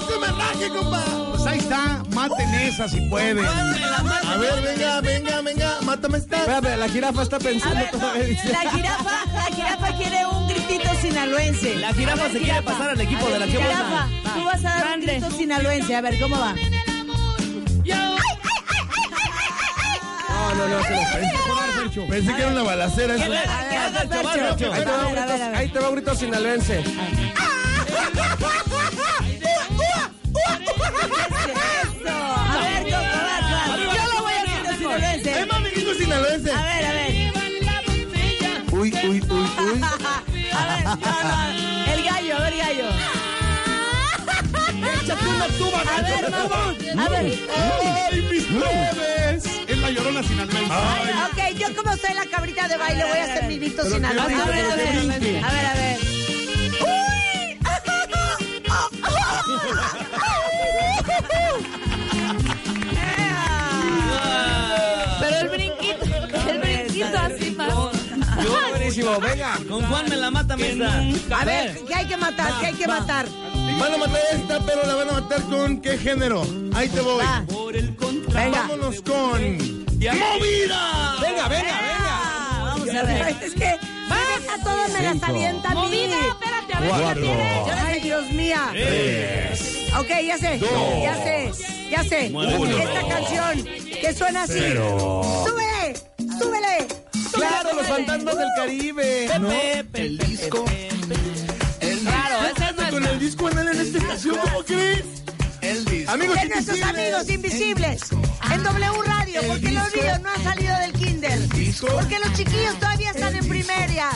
no se me raje, compa. Pues ahí está, maten esa si pueden. A ver, venga, venga, venga, mátame esta. Espérate, la jirafa está pensando ver, todavía. dice. la jirafa, la jirafa quiere un gritito sinaloense. La jirafa se quiere pasar al equipo de la que Jirafa, buena. tú vas a dar un grito sinaloense. A ver, ¿cómo va? No, no, no, se lo Pensé que era una balacera. eso. Ahí te va un grito sinaloense. Eso. A ver, Coco, vas, vas. Yo lo voy a grito sinaloense. A ver, a ver. Uy, uy, uy, uy. A ver, no, no. El gallo, a ver, gallo. Échate una tuba, A ver. A ver. ¡Ay, mis plebes! Es la llorona sinaloense. Ok, yo como soy la cabrita de baile voy a hacer mi Pero sinaloense. A ver, a ver. A ver, a ver. Pero el brinquito, el brinquito así más. Buenísimo, venga. Con Juan me la mata, mesa. A ver, ¿qué hay que matar? ¿Qué hay que matar? Van a matar esta, pero la van a matar con qué género. Ahí te voy. Va. Venga. Vámonos con. ¡Movida! Venga, venga, venga. Vamos a ver. Es que a todos me las avienta a mí. Movida, espérate, a ver qué Cuatro. tienes. Ay, Dios mía. Ok, ya sé, ya sé, ya sé. Esta canción que suena así. ¡Súbele! ¡Súbele! Claro, los fantasmas del Caribe. ¿no? El disco. Claro, esa es Con el disco en en esta estación, ¿cómo crees? Amigos De nuestros invisibles. amigos invisibles en W Radio, porque los niños no han salido del kinder, porque los chiquillos todavía están en primaria.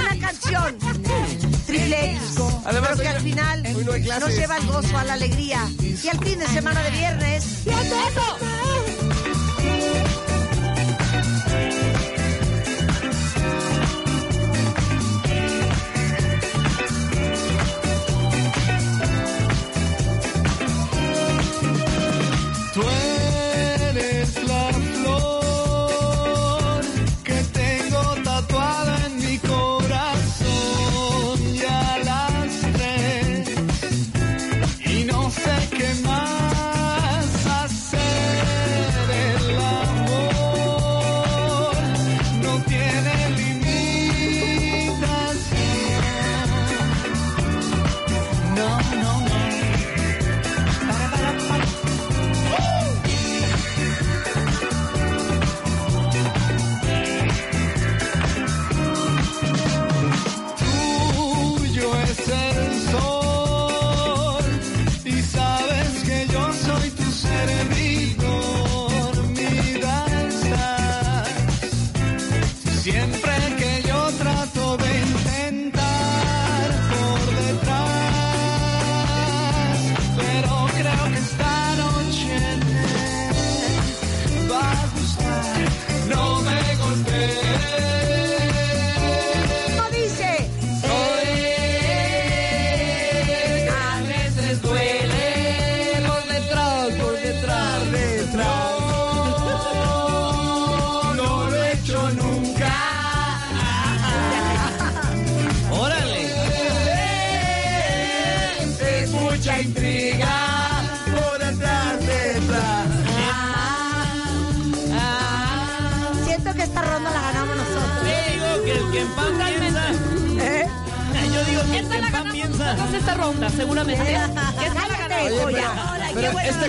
Una canción triple X, Además, pero que al final no nos lleva al gozo, a la alegría y al fin de semana de viernes. ¡Y eso! Tú eres intriga por detrás, detrás. Siento que esta ronda la ganamos nosotros. Yo digo que el que en pan piensa. ¿Eh? Yo digo que el Esta que la en pan ganamos piensa. esta ronda, seguramente. ¿Quién la Cállate, ganó? joya. Pero esta,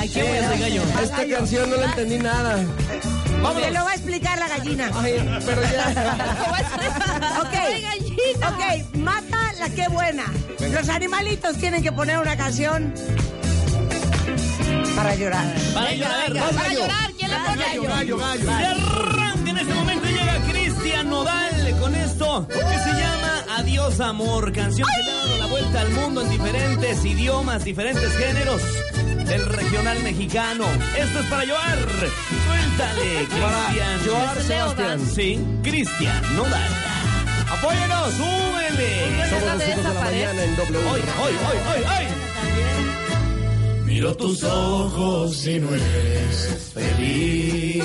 Ay, qué buena. esta canción no la entendí nada. Te lo va a explicar la gallina. Ay, pero ya. Ok, ok, mata la que buena. Los animalitos tienen que poner una canción para llorar. Para llorar. Para llorar, ¿quién la pone? Gallo, gallo. Y arranca en este momento llega Cristian Nodal con esto que se llama Adiós Amor, canción que le ha dado la vuelta al mundo en diferentes idiomas, diferentes géneros del regional mexicano. Esto es para llorar. Suéltale, Cristian. llorar, Sebastián. Sí, Cristian Nodal. Apóyenos, súbele. Somos los hijos de la mañana en W. Hoy, hoy, hoy, hoy, hoy. Miro tus ojos y no eres feliz.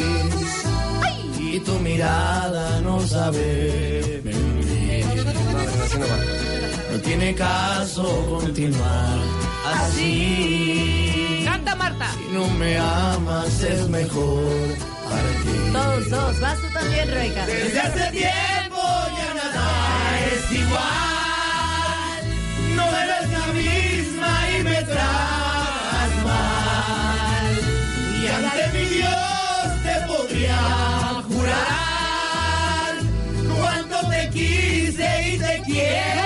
Y tu mirada no sabe mentir. No tiene caso continuar así. Canta, Marta. Si no me amas es mejor para ti. Todos, todos. Vas tú también, Rebeca. Desde hace tiempo igual. No eres la misma y me tratas mal. Y ante mi Dios te podría jurar cuánto te quise y te quiero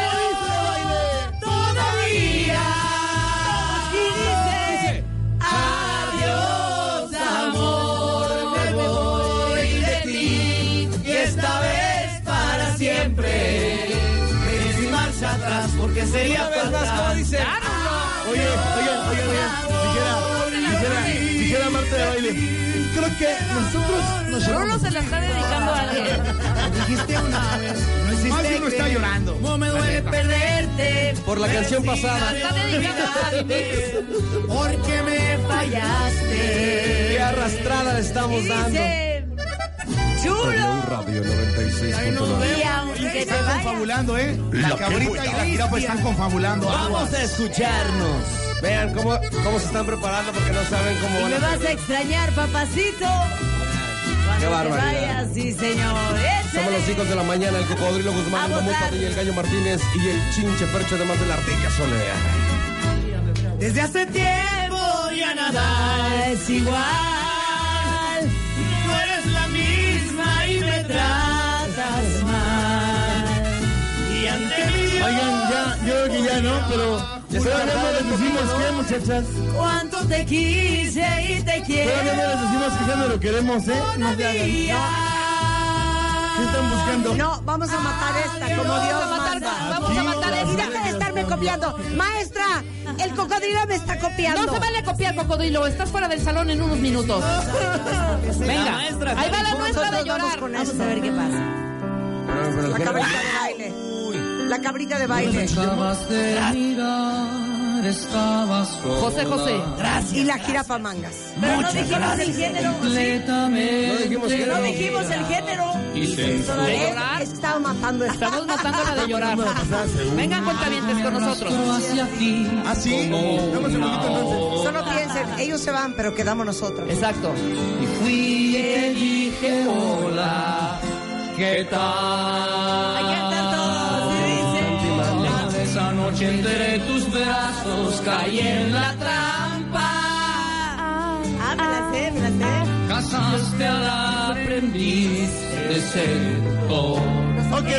atrás porque sería fatal. Oye, oye, oye, oye. Dijera, dijera, dijera Marta de baile. Creo que nosotros nos Bruno se la está dedicando a alguien. Dijiste una vez. No existe. está llorando. No me duele perderte. Por la canción pasada. La está dedicando a alguien. Porque me fallaste. Qué arrastrada le estamos dando. Chulo. Radio 96.9. Y aunque te Están confabulando, ¿eh? La cabrita y la jirafa están confabulando. Vamos a escucharnos. Vean cómo, cómo se están preparando porque no saben cómo Y van me a vas a extrañar, papacito. Qué barbaridad. vayas, sí, señor. Somos los hijos de la mañana, el cocodrilo Guzmán, el. Padilla, el gallo Martínez y el chinche percho, además de la ardilla Soler. Desde hace tiempo ya nada es igual. Yo creo que ya no, pero. Ya se Todavía no les decimos qué, muchachas. Cuánto te quise y te quiero. Todavía no les decimos que ya no lo queremos, ¿eh? No se hagan. ¿Qué están buscando? No, vamos a matar esta como Dios Vamos a matar, manda. vamos a matar Y esta. deja de estarme copiando. Maestra, el cocodrilo me está copiando. No se vale copiar, cocodrilo. Estás fuera del salón en unos minutos. Venga, maestra ahí va la nuestra de vamos llorar. con Vamos a ver qué pasa. Pero- pero La ¿qué- cabrita de baile. La cabrita de baile. Acabas de mirar, estabas sola. José, José. Y la jirafa mangas. Pero no dijimos el género. Completamente. No dijimos que No no. dijimos el género. Y se llorar? es que estaba matando esta. Estamos matando la de llorar. Vengan cuentavientes con nosotros. ti. ¿Ah, sí? Dame un poquito entonces. Solo piensen, ellos se van, pero quedamos nosotros. Exacto. Y fui y te dije hola, ¿qué tal? Noche entre tus brazos caí en la trampa. Ah, me la sé, me la sé. Casaste al aprendiz de seductor. Ok.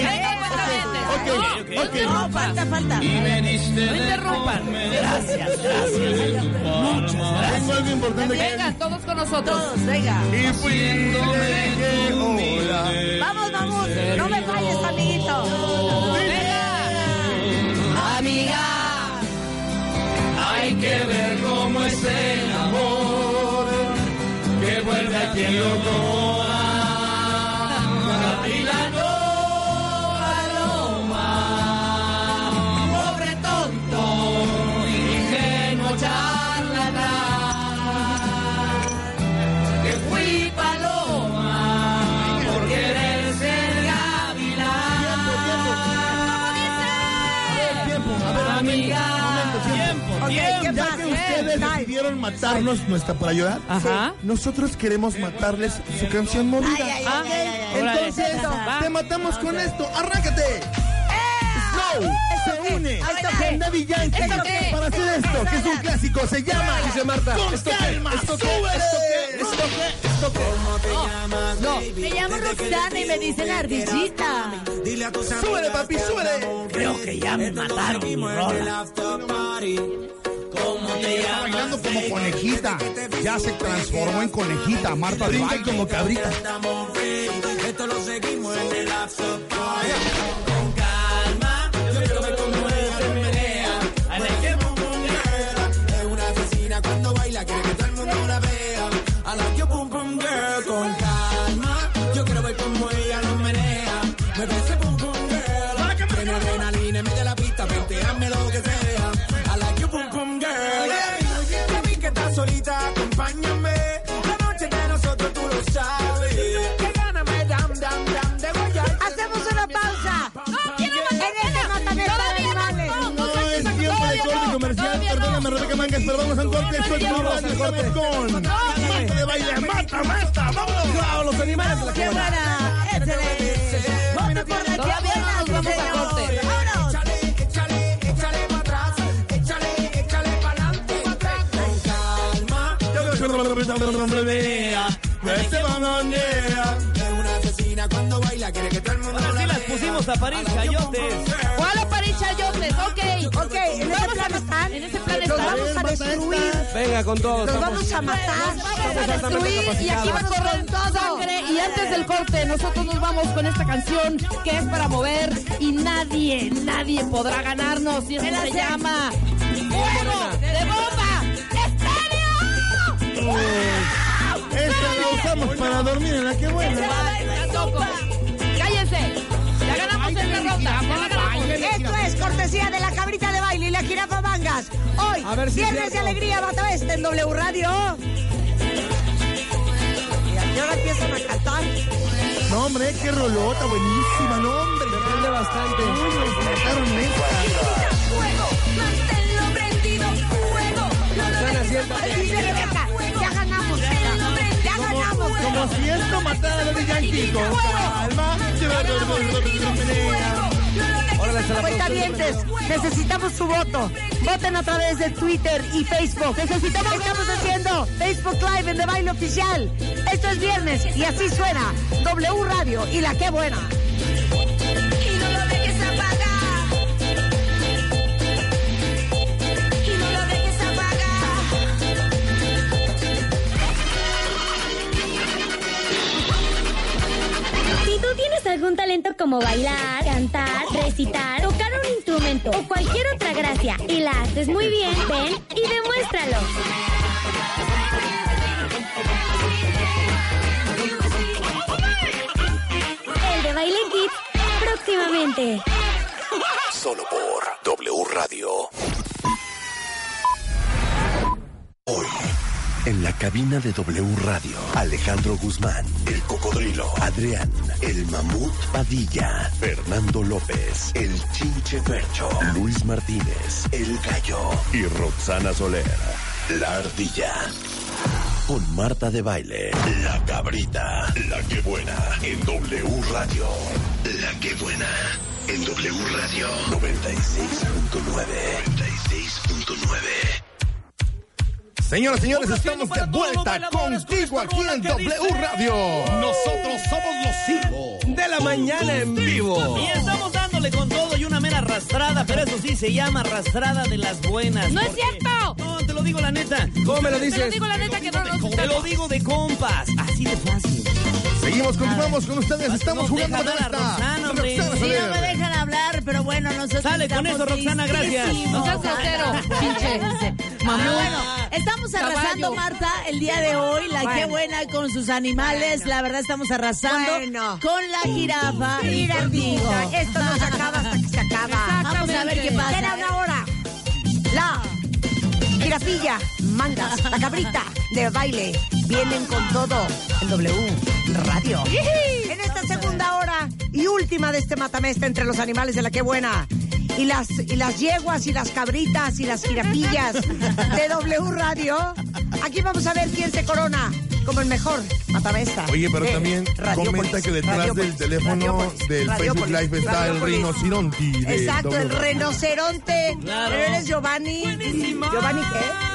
Ok, ok, ok. No, falta, falta. Y me diste No de interrumpan. comer de tu palma. Tengo algo importante que Vengan, todos con nosotros. Todos, venga. Y fui hola. Vamos, vamos. No me falles, amiguito. Hay que ver cómo es el amor que vuelve a quien lo coma. Ustedes decidieron matarnos, ¿no está para ayudar? Ajá. Nosotros queremos matarles su canción movida. Ay, ay, Ah, ay, ay, ay, ay. Entonces, te matamos con esto. ¡Arráncate! Snow se une ¿Esto con? Daddy Yankee ¿Esto qué? para hacer esto, que es un clásico. Se llama Dice Marta, Con ¿esto qué? calma, ¿Esto qué? súbele. ¿Esto qué? ¿Esto qué? ¿Esto qué? No, me llamo Roxana y me dicen ardillita. Súbele, papi, súbele. Creo que ya me mataron mi rola. Está bailando como conejita. Ya se transformó en conejita. Marta baile como cabrita. Esto lo seguimos en el acompáñame. La noche de nosotros tú lo sabes. Que gana me dam, dam, dam de guayar. Hacemos una pausa. En este Mátame para animales. No es tiempo de corte comercial. Perdóname, Rebeca Mangas, pero vamos a un corte. Estoy con Radio Estamos con de baile. ¡Mata, mata! ¡Claro, los animales ¡Qué buena! ¡Échale! ¡Voto por la Todavía que no nos vamos a corte. ¡Vámonos! Es una asesina cuando baila, quiere que todo el mundo Ahora sí la las pusimos a París Chayotes. ¿Cuál a París Chayotes? Ok. Ok, en ese plan están. En ese plan Los están. vamos a destruir. Venga con todo. Los vamos a matar. Vamos a destruir y aquí va a correr sangre. Y antes del corte, nosotros nos vamos con esta canción que es para mover y nadie, nadie podrá ganarnos. Y esto se llama Fuego. Esta la usamos para dormir en la que buena. Cállense. Ya ganamos esta ronda. Ya la ganamos. Esto es cortesía de la cabrita de baile y la jirafa mangas. Hoy, A ver si viernes de alegría, Bata Este en W Radio. ¿Y a qué hora empiezan a cantar? No, hombre, qué rolota, buenísima, no, hombre. Depende bastante. Uy, nos mataron esta. Fuego, manténlo prendido, fuego. No lo dejes Como si esto matara a Daddy Yankee. Con calma. Órale, hasta la Cuenta próxima. necesitamos su voto. Voten a través de Twitter y Facebook. Necesitamos estamos haciendo Facebook Live en De Baile Oficial. Esto es viernes y así suena W Radio y la que buena. Algún talento como bailar, cantar, recitar, tocar un instrumento o cualquier otra gracia y la haces muy bien, ven y demuéstralo. El de Baile Kids próximamente. Solo por W Radio. En la cabina de W Radio, Alejandro Guzmán, el cocodrilo, Adrián, el mamut Padilla, Fernando López, el chinche Fercho, Luis Martínez, el gallo y Roxana Soler, la ardilla. Con Marta de Baile, la cabrita, la que buena, en W Radio. La que buena, en W Radio 96.9. 96.9. Señoras y señores, estamos de vuelta contigo aquí en W Radio. Nosotros somos los hijos. De la mañana en vivo. Y estamos dándole con todo y una mera arrastrada, pero eso sí se llama arrastrada de las buenas. ¡No es cierto! No, te lo digo la neta. ¿Cómo me lo Te lo dices? digo la neta que no nos Te lo digo de compas, así de fácil. Seguimos, continuamos con ustedes. Estamos jugando hablar, esta. Soler. no me dejan pero bueno, nosotros Sale con eso, Roxana, gracias. No seas grosero, pinche. Ah, bueno, estamos arrasando, Caballo. Marta, el día de hoy. La Bueno. qué buena con sus animales. La verdad, estamos arrasando Bueno. con la jirafa y Mira, contigo. esto no se acaba hasta que se acaba. Vamos a ver qué Queda pasa. una hora. La jirafilla, mangas, la cabrita de baile vienen con todo en W Radio. En esta segunda hora y última de este matamesta entre los animales de la que buena. Y las, y las yeguas y las cabritas y las jirafillas de W Radio. Aquí vamos a ver quién se corona como el mejor matamesta. Oye, pero también Radiopolis. comenta que detrás Radiopolis, del teléfono Radiopolis, del Facebook Live está el rinoceronte. Exacto, el rinoceronte. Claro. Pero eres Giovanni. ¿Giovanni qué?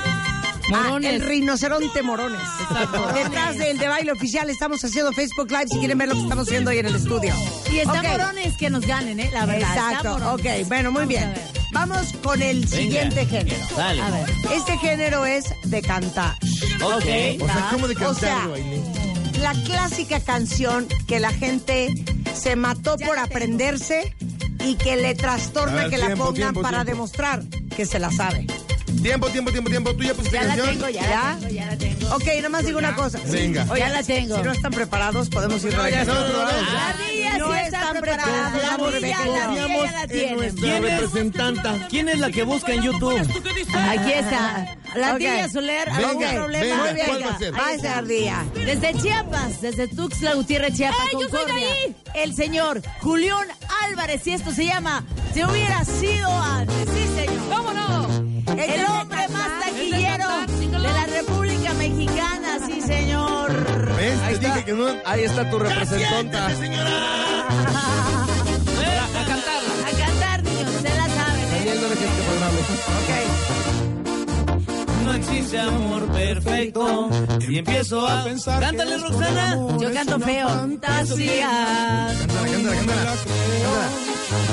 Morones. Ah, el rinoceronte Morones. Detrás del de baile oficial estamos haciendo Facebook Live si quieren ver lo que estamos haciendo hoy en el estudio. Y está Ok. morones que nos ganen, ¿eh? La verdad. Exacto, ok, bueno, muy Vamos bien. Vamos con el siguiente género. Dale. A ver. Este género es de cantar. Ok. O sea, ¿cómo de O cantar, sea, baile? la clásica canción que la gente se mató por aprenderse y que le trastorna ver, que la pongan tiempo, para tiempo. demostrar que se la sabe. Tiempo, tiempo, tiempo, tiempo. ¿Tú ya pusiste Ya la canción? tengo, ya, ¿Ya? la tengo, ya la tengo. Ok, nomás digo una cosa. Venga. Oye, Ya la tengo. Si no están preparados, podemos ir No, ya regresando. no, no, no. La ardilla No sí están preparados, La ardilla, Rebeca. la ardilla ya la en tiene. nuestra ¿Quién es? representanta. ¿Quién es la que busca en YouTube? Aquí está. La ardilla Soler, algún problema. venga, Muy bien. ¿cuál va a a día. Desde Chiapas, desde Tuxtla Gutiérrez, Chiapas, ¡Eh, yo soy de Concordia, ahí! el señor Julián Álvarez, y esto se llama Se hubiera sido antes. Sí, señor. ¿Cómo El hombre más taquillero de la República Mexicana, sí, señor. ¿Ves? Ahí Te dije está, que no. ahí está tu representanta. A cantarla. A cantar, niños, se la saben. ¿eh? Daniel, no dejes que programe. No existe amor perfecto. Y empiezo a pensar. Cántale, Roxana. Yo canto feo. Fantasía. Cántala, cántala, cántala.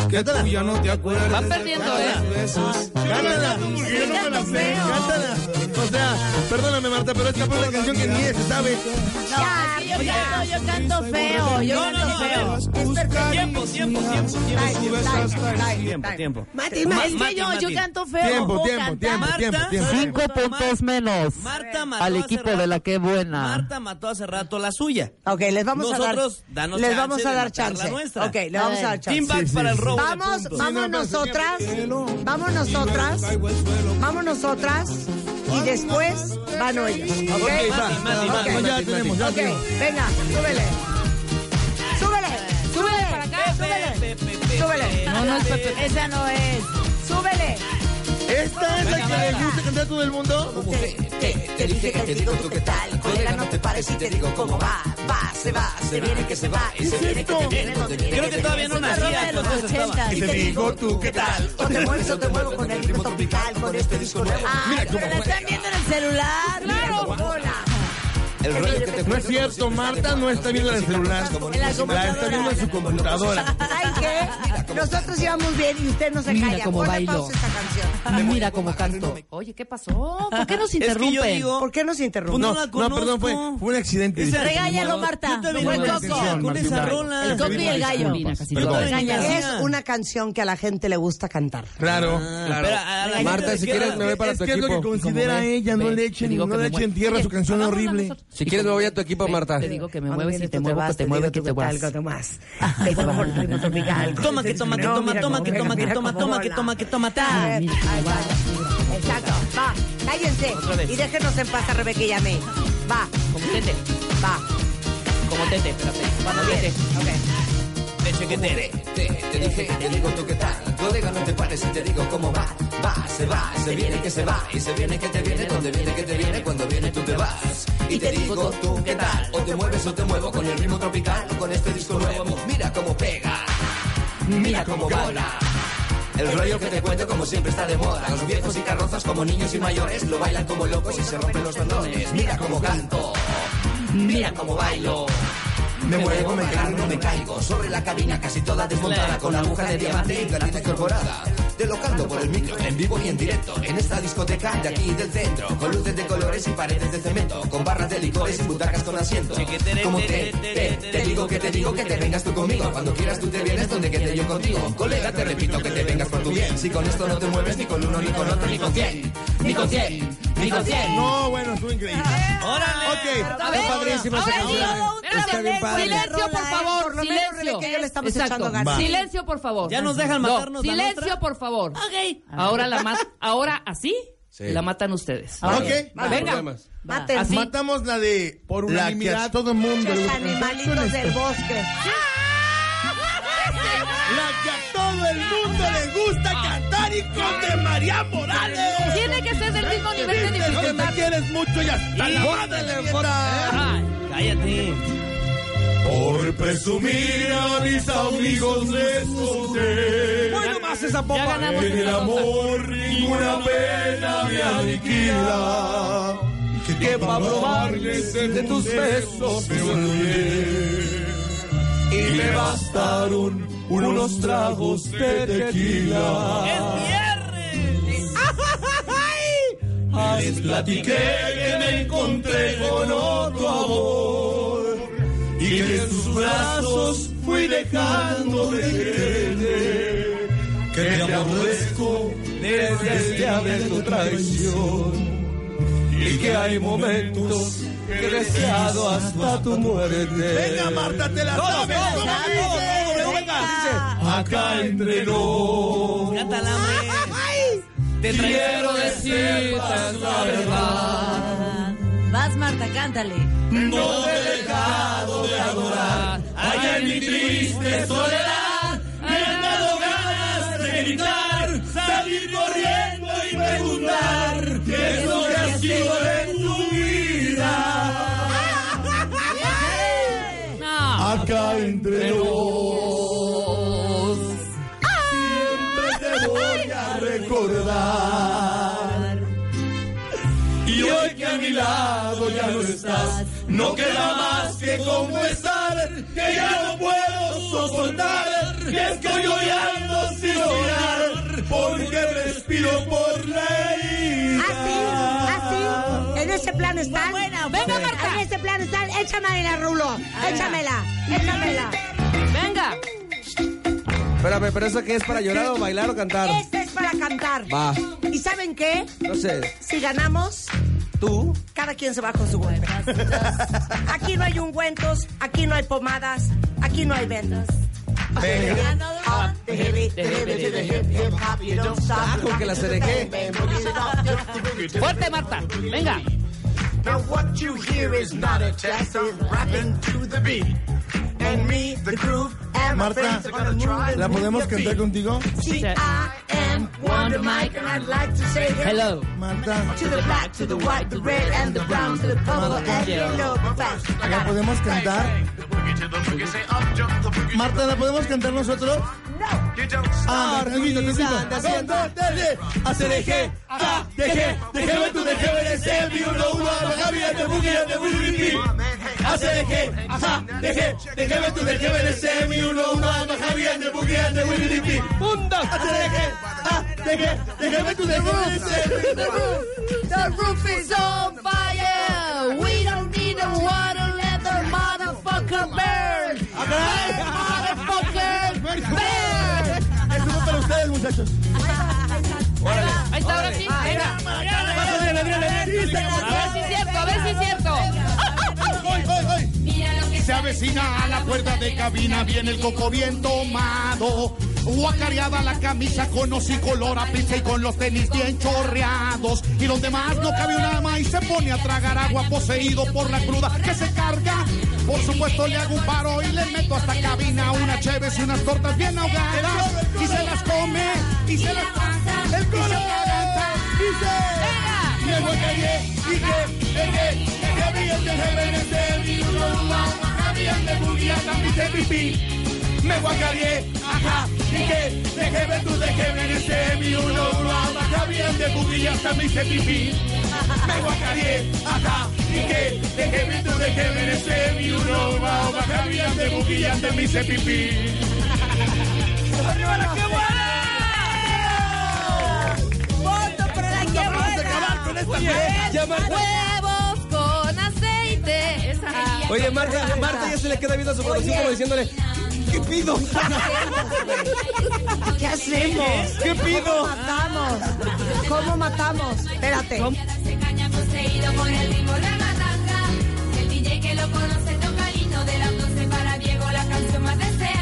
Que tú ya no te acuerdas. Van perdiendo, ¿eh? Cántala. Porque yo no me la sé. Cántala. Perdóname, Marta, pero esta fue una canción que ni se sabe. No, es yo canto, yo canto feo. Yo No, no, canto feo. ver. Tiempo, tiempo, tiempo, tiempo. Tiempo, tiempo. Es que yo, yo canto feo. Tiempo, tiempo, tiempo, Marta, tiempo, tiempo. ¿sabes Cinco puntos menos Marta mató al equipo de la que buena. Marta mató hace rato la suya. Ok, les vamos Nosotros, a dar. danos les vamos a dar chance. Ok, le vamos a dar chance. Team back Sí, para el robo. Vamos, vamos nosotras, vamos nosotras, vamos nosotras y después van ellos. ¿Ok? Ok, va. Mati, Mati, Ok. Mati, Ya Mati, tenemos, ya Ok, tenemos. venga, súbele. Súbele, súbele para acá, súbele. Súbele. No, no es Pepe. Esa no es. Súbele. ¿Esta es la que le gusta cantar a todo el mundo? Te dije que te digo tú qué tal, colega, no te pares y te digo cómo va. Va, se va, se viene que se va, y se viene que te viene, Creo que todavía no nacía cuando eso estaba. 80. Y te digo tú qué tal. O te mueves o te muevo con el ritmo tropical, con este disco nuevo. Ay, pero la están viendo en el celular. Claro. El rollo que te No es cierto, Marta no está viendo en el celular. En la La está viendo en su computadora. ¿Saben qué? Nosotros íbamos bien y usted no se Mira calla. cómo Ponle bailo. esta canción. Mira cómo canto. Oye, ¿qué pasó? ¿Por qué nos Es que interrumpen? digo. ¿Por qué nos interrumpe? No No, perdón, fue, un accidente. Regáñalo, Marta. Fue coco. con esa rola. El coco y el gallo. Es una canción que a la gente le gusta cantar. Claro, Ah, claro. Marta, si quieres me voy para es tu que es lo que equipo. considera ella, no le echen, tierra su canción horrible. Si quieres me voy a tu equipo, Marta. Te digo que me mueves y te muevo, que te que te muevas. que te más. Te muevo el ritmo tropical. Toma, que toma, que toma, toma, que toma, que toma, toma, que toma, que toma. Exacto, va, cállense. Y déjenos en paz a Rebeca y a mí. Va, Como tete. va. Como tete, espérate. Bueno, tete. Ok. Que te Te, dije, te digo tú qué tal, colega, no te pares y te digo cómo va. Va, se va, se viene que se va, y se viene que te viene, donde viene que te viene, cuando viene tú te vas. Y te digo tú qué tal, o te mueves o te muevo con el ritmo tropical, con este disco nuevo. Mira cómo pega, mira cómo bola. El rollo que te cuento como siempre está de moda. Los viejos y carrozas como niños y mayores lo bailan como locos y se rompen los tendones. Mira cómo canto, mira cómo bailo. Me muevo, me cargo, me caigo Sobre la cabina casi toda desmontada Con la aguja de diamante y platita incorporada Delocando por el micro, en vivo y en directo. En esta discoteca de aquí del centro. Con luces de colores y paredes de cemento. Con barras de licores y butacas con asiento. Como te, te, te digo que te digo que te vengas tú conmigo. Cuando quieras tú te vienes donde quede yo contigo. Colega, te repito que te vengas por tu bien. Si con esto no te mueves ni con uno, ni con otro, ni con quién. Ni con quién, quién. No, bueno, estuvo increíble. ¡Órale! Ok, Está padrísima esa canción. Está bien padre. Silencio, por favor, Por lo silencio. Y yo le estamos Exacto. echando ganas. Silencio, por favor. ¿Ya nos dejan No, matarnos Silencio, por favor. Ok. Ahora la mat ahora así Sí. la matan ustedes. Ok. No hay Venga. problemas. Maten. Matamos la de Por la que a unanimidad. todo mundo le Los animalitos del bosque. La que a todo el mundo le gusta cantar y con de María Morales. Tiene que ser del mismo nivel de Dices que me dificultad. quieres mucho y hasta la madre le cállate. Por presumir a mis amigos les conté. Bueno, más esa popa. En el amor ninguna pena me aniquila. Que pa' probarles de tus besos me olvidé. Y me bastaron unos tragos de tequila. Les platiqué que me encontré con otro amor y que en sus brazos fui dejando de quererte. Que te aborrezco desde este haber traición y que hay momentos que deseado hasta tu muerte. Venga, Marta, te la sabes. Acá entre nos. Te Quiero decirte la verdad. Vas, Marta, cántale. No te he dejado de adorar. Allá en mi triste soledad. Me han dado ganas de gritar. Salir corriendo Acá entre nos. Siempre te voy a recordar. Y hoy que a mi lado ya no estás, no queda más que confesar que ya no puedo soportar, que estoy llorando sin llorar, porque respiro por. Así, ese plan están. buena, Venga, buena. Marta. En ese plan están. Échamela, Rulo. Échamela. Échamela. Venga. Espérame, pero eso que es para llorar o bailar o cantar. Este es para cantar. Va. ¿Y saben qué? No sé. Si ganamos, ¿Tú? cada quien se va con su cuenta. Aquí no hay ungüentos, aquí no hay pomadas, aquí no hay vendas. Ah, con que la cereje. Fuerte, Marta. Venga. Now what you hear is not a test, I'm rapping to the beat. And me, the groove, and my Marta, friends are gonna try and ¿la move podemos your cantar feet. contigo? See, I am Wonder Mike, and I'd like to say Hello. Marta, To the black, to the white, the red, and the brown, to the purple, and yellow. Fast. I ¿la got it. podemos cantar? Marta, ¿la podemos cantar nosotros? Ah, te invito, te invito. Dos, dos, tres, ACDG, A, DG, DG, tú DG, BDC, mi uno, uno, Javi, de Boogie, de Boogie, ACDG, A, DG, DG, tú DG, BDC, mi uno, uno, Javi, de Boogie, de Boogie, Punto, ACDG, A, DG, DG, tú DG, BDC, The roof is on fire. We don't need a water. Let the motherfucker burn. Motherfucker burn. Esto fue para ustedes, muchachos. Ahí está, ahora sí. Venga. A ver si es cierto, a ver si es cierto. Se avecina a la puerta de cabina, viene el coco bien tomado. Guacareada la camisa con color a pizza y con los tenis bien chorreados. Y donde más no cabe una ama y se pone a tragar agua poseído por la cruda que se carga. Por supuesto le hago un paro y le meto hasta cabina una cheves y unas tortas bien ahogadas. Y se las come y se las traga. El y que, que, que, que bien de de se pipí. Me guacareé, ajá, que, deje ver tú, deje ver mi uno, uno, ajá, bien de bugueata, mi se pipí. Me guacareé, ajá, que, deje ver tú, deje ver mi uno, uno, ajá, bien de bugueata, mi se pipí. ¡Qué buena! de acabar con esta mierda. Huevos con aceite. Esa. Oye, Marta, Marta ya se le queda viendo a su producción como diciéndole. ¿Qué pido? ¿Qué hacemos? ¿Qué pido? ¿Cómo matamos? ¿Cómo matamos? Espérate. ¿Cómo? El DJ que lo conoce toca el himno del auto, se para Diego la canción más deseada.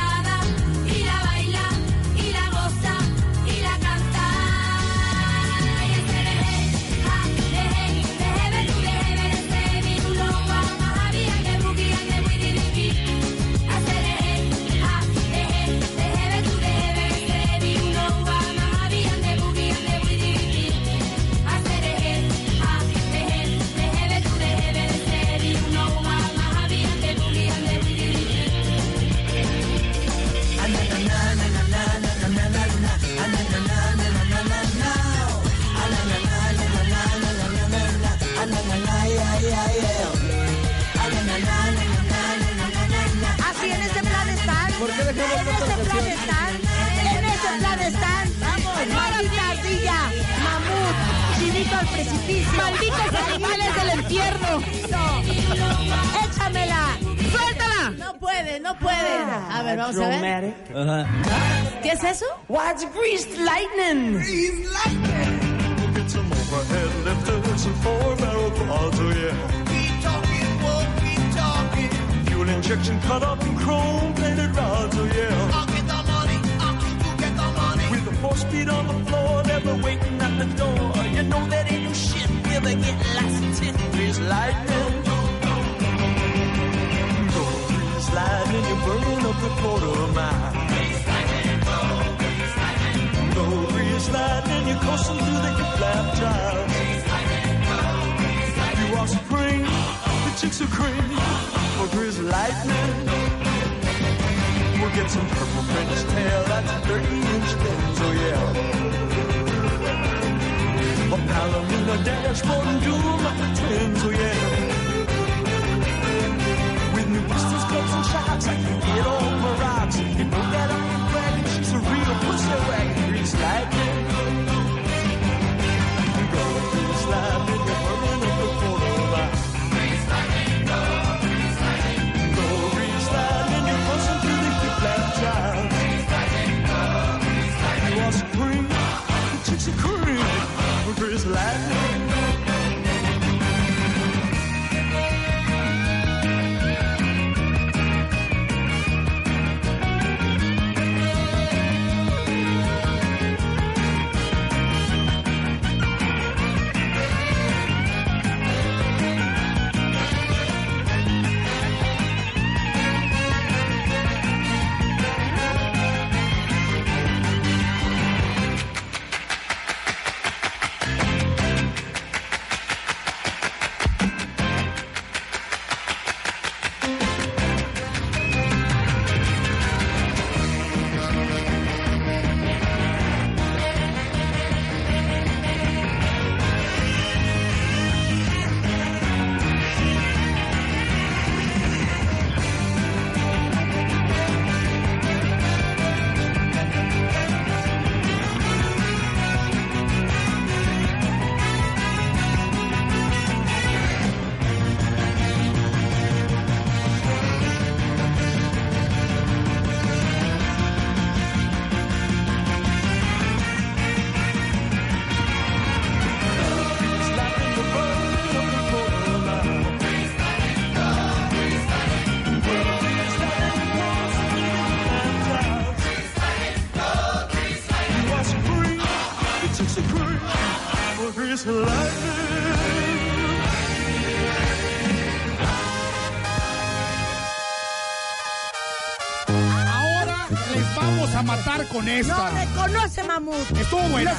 vamos a matar con esta. No reconoce, mamut. Estuvo buena.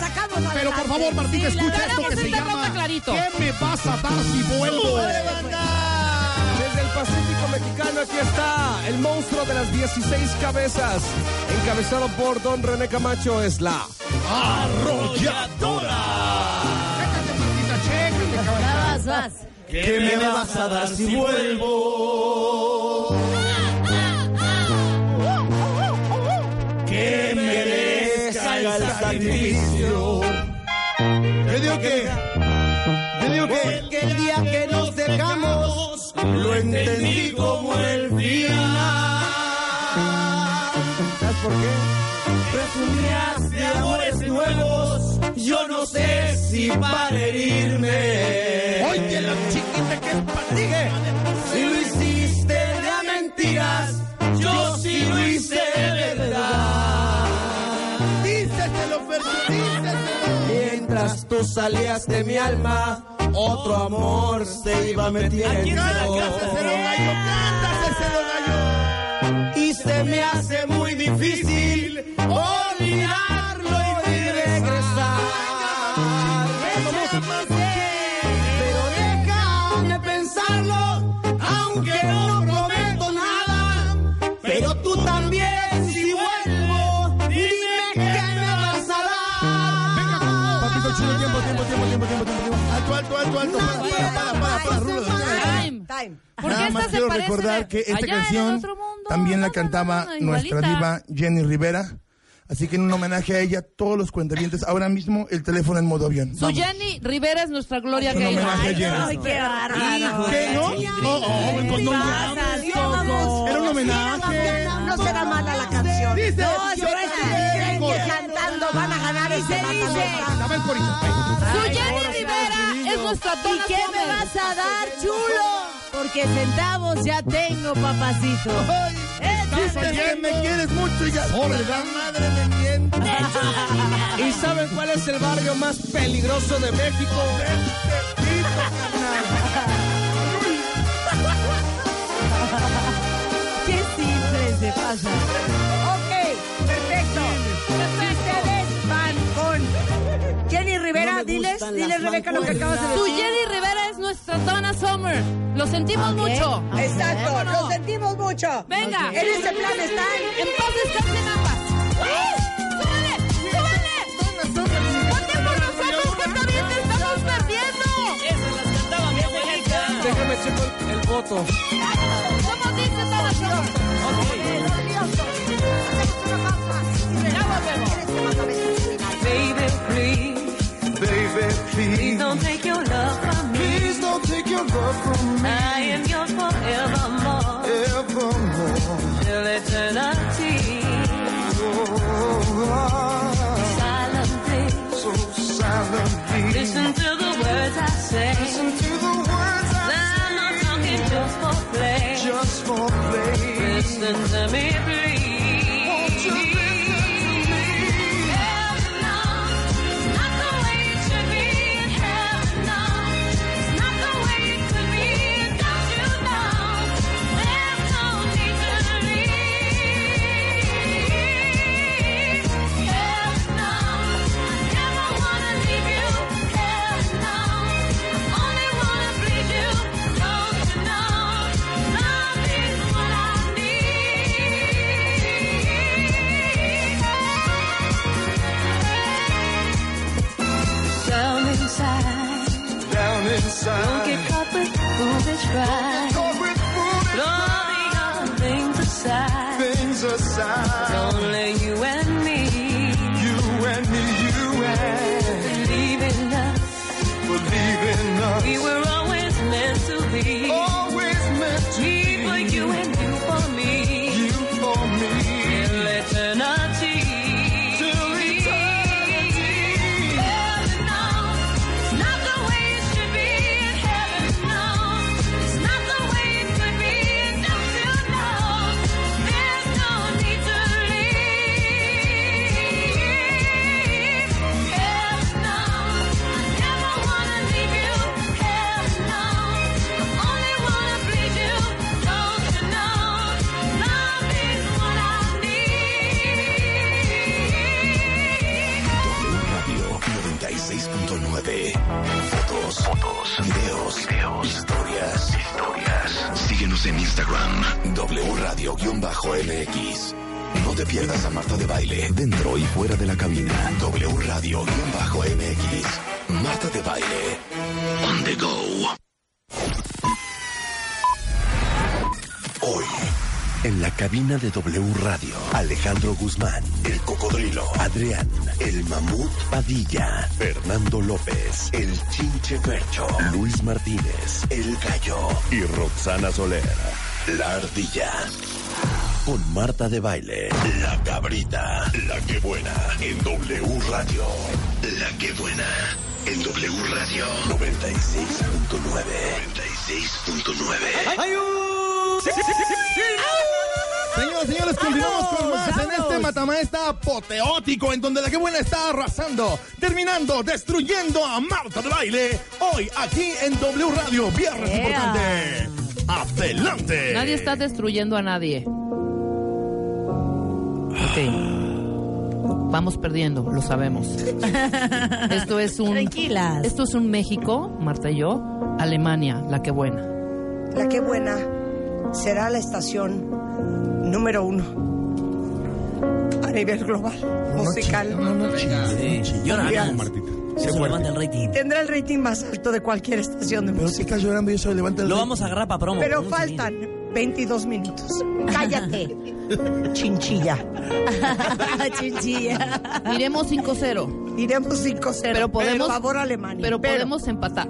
Pero por favor, Martín, sí, escucha esto que se llama clarito. ¿Qué me vas a dar si vuelvo? Desde el Pacífico Mexicano, aquí está el monstruo de las 16 cabezas, encabezado por Don René Camacho, es la arrolladora. Chécate, ¿Qué me vas a dar si vuelvo? edificio. Te digo que, te digo que, porque el día que nos dejamos, lo entendí como el día. ¿Sabes por qué? Presumías de amores nuevos, yo no sé si para herirme. Oye, la chiquita que es Si lo hiciste de a mentiras, yo sí lo hice Mientras tú salías de mi alma, otro amor se iba metiendo. Cántaselo, gallo, cántaselo, gallo. Y se me hace muy difícil olvidarlo Time. Time. ¿Por qué Nada más quiero recordar que esta canción también la No, no, cantaba no, no, nuestra diva Jenny Rivera. Así que en un homenaje a ella, todos los cuentavientes, ahora mismo el teléfono en modo avión. Su. Jenny Rivera es nuestra Gloria Un Gaynor. homenaje a Jenny. Ay, qué bárbaro. ¿Qué, no? Oh, oh, pues no mames. Vamos. Era un homenaje. No será mala la canción. Dice, no, yo tengo- cantando van a ganar y se corito. Su Jenny Rivera es nuestra ¿Y qué me vas a dar, chulo? Porque centavos ya tengo, papacito. Dice que me quieres mucho y ya. Oh, ¿verdad? Madre me miente. ¿Y saben cuál es el barrio más peligroso de México? Qué simple se pasa. Ok, perfecto. Ustedes van con Jenny Rivera. Diles, diles Rebeca lo que acabas de decir. Jenny Rivera nuestra Donna Summer. Lo sentimos mucho. Exacto, lo sentimos mucho. Venga. En ese plan están. En paz descansen ambas. ¡Súbale! ¡Súbale! ¡Voten por nosotros que también te estamos perdiendo! Esas las cantaba mi abuelita. Déjame checo el, el voto. ¿Cómo dice Donna Summer? Ya volvemos. Baby, please, Baby, please. don't take your your love from me I am yours forevermore. evermore. Till eternity. Oh, ah. Silently, so silently. listen to the words I say. Listen to the words I I'm not talking just for play. just for play. Listen to me, right. Throw things aside. Things aside. Don't Instagram, W Radio-MX. No te pierdas a Marta de Baile, dentro y fuera de la cabina. W Radio-MX. Marta de Baile. On the go. Hoy, En la cabina de W Radio, Alejandro Guzmán, el cocodrilo, Adrián, el mamut Padilla, Fernando López, el chinche Fercho, Luis Martínez, el gallo y Roxana Soler, la ardilla. Con Marta de Baile, la cabrita, la que buena, en W Radio. La que buena, en W Radio 96.9. 96.9. Señoras y señores, continuamos con más en este matamaesta apoteótico en donde la que buena está arrasando, terminando, destruyendo a Marta de Baile. Hoy aquí en W Radio, viernes Yeah. importante. Adelante. Nadie está destruyendo a nadie. Ok. Vamos perdiendo, lo sabemos. Esto es un. Tranquilas. Esto es un México, Marta y yo, Alemania, la que buena. La que buena será la estación número uno a nivel global musical. Llora, Mundial. Martita. Se levanta el rating. Tendrá el rating más alto de cualquier estación de Pero si música. estás llorando y eso levanta el Lo vamos a agarrar para promo. Pero faltan 22 minutos. Cállate, chinchilla. Chinchilla. Iremos 5-0. Iremos 5-0. Pero podemos. Por favor, Alemania. Pero podemos empatar.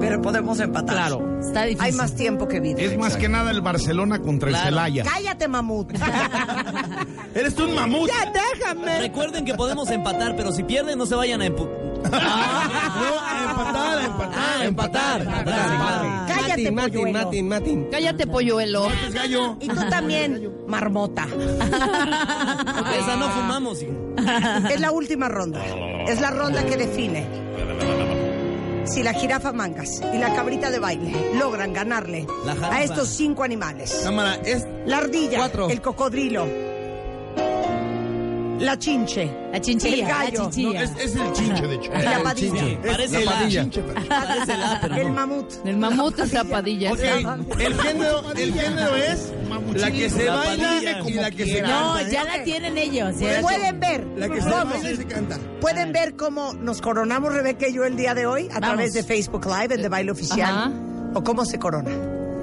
Pero podemos empatar. Claro. Está difícil. Hay más tiempo que vida. Es más que nada el Barcelona contra el Claro. Celaya. Cállate, mamut. Eres tú un mamut. ya déjame. Recuerden que podemos empatar, pero si pierden no se vayan a empu... No, a empatar, a empatar. Ah, empatar. empatar. Cállate, Matin, Matin, polluelo. Matin, Matin. Cállate, polluelo. Es gallo. Y tú también, marmota. Esa no fumamos. Es la última ronda. Es la ronda que define si la jirafa mangas y la cabrita de baile logran ganarle a estos cinco animales. Cámara, es La ardilla, Cuatro. el cocodrilo, la chinche, La chinchilla. El gallo. La No, chinchilla. es, es el chinche, de hecho. y la padilla. Sí, Parece la la. padilla. Parece la, pero El no. mamut. El mamut es la padilla. El género, el género es la que se La baila y la que se quiera. No, canta. ya la tienen ellos. ya la Pueden ver. La que se cómo- baila y se canta. Pueden ver cómo nos coronamos Rebeca y yo el día de hoy a Vamos. través de Facebook Live, el de baile oficial. Ajá. O cómo se corona.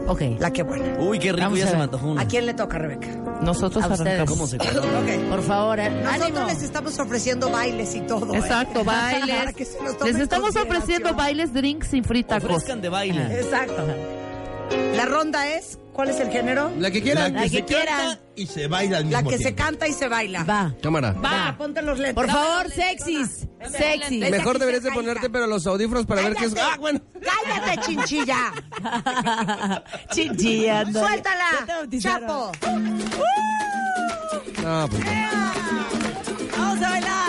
Ok. La que buena. Uy, qué rico, Vamos ya se me antojó una. ¿A quién le toca, Rebeca? Nosotros A ustedes. arrancamos. ¿Cómo se Ok. Por favor, eh, Nosotros ánimo. les estamos ofreciendo bailes y todo. ¿eh? Exacto, Para bailes. que se nos tome Les estamos ofreciendo bailes, drinks free tacos. Ofrezcan de baile. Exacto. La ronda es, ¿cuál es el género? La que quieran. La que se quieran. canta y se baila al mismo La que se canta y se baila. Va. Cámara. Va, ponte los lentes. Por favor, sexys. Sexys. Vete Mejor deberías de ponerte pero los audífonos para ver qué es. Cállate. Ah, bueno. Cállate, chinchilla. Chinchilla. Suéltala. Chapo. No, pues no. Vamos a bailar.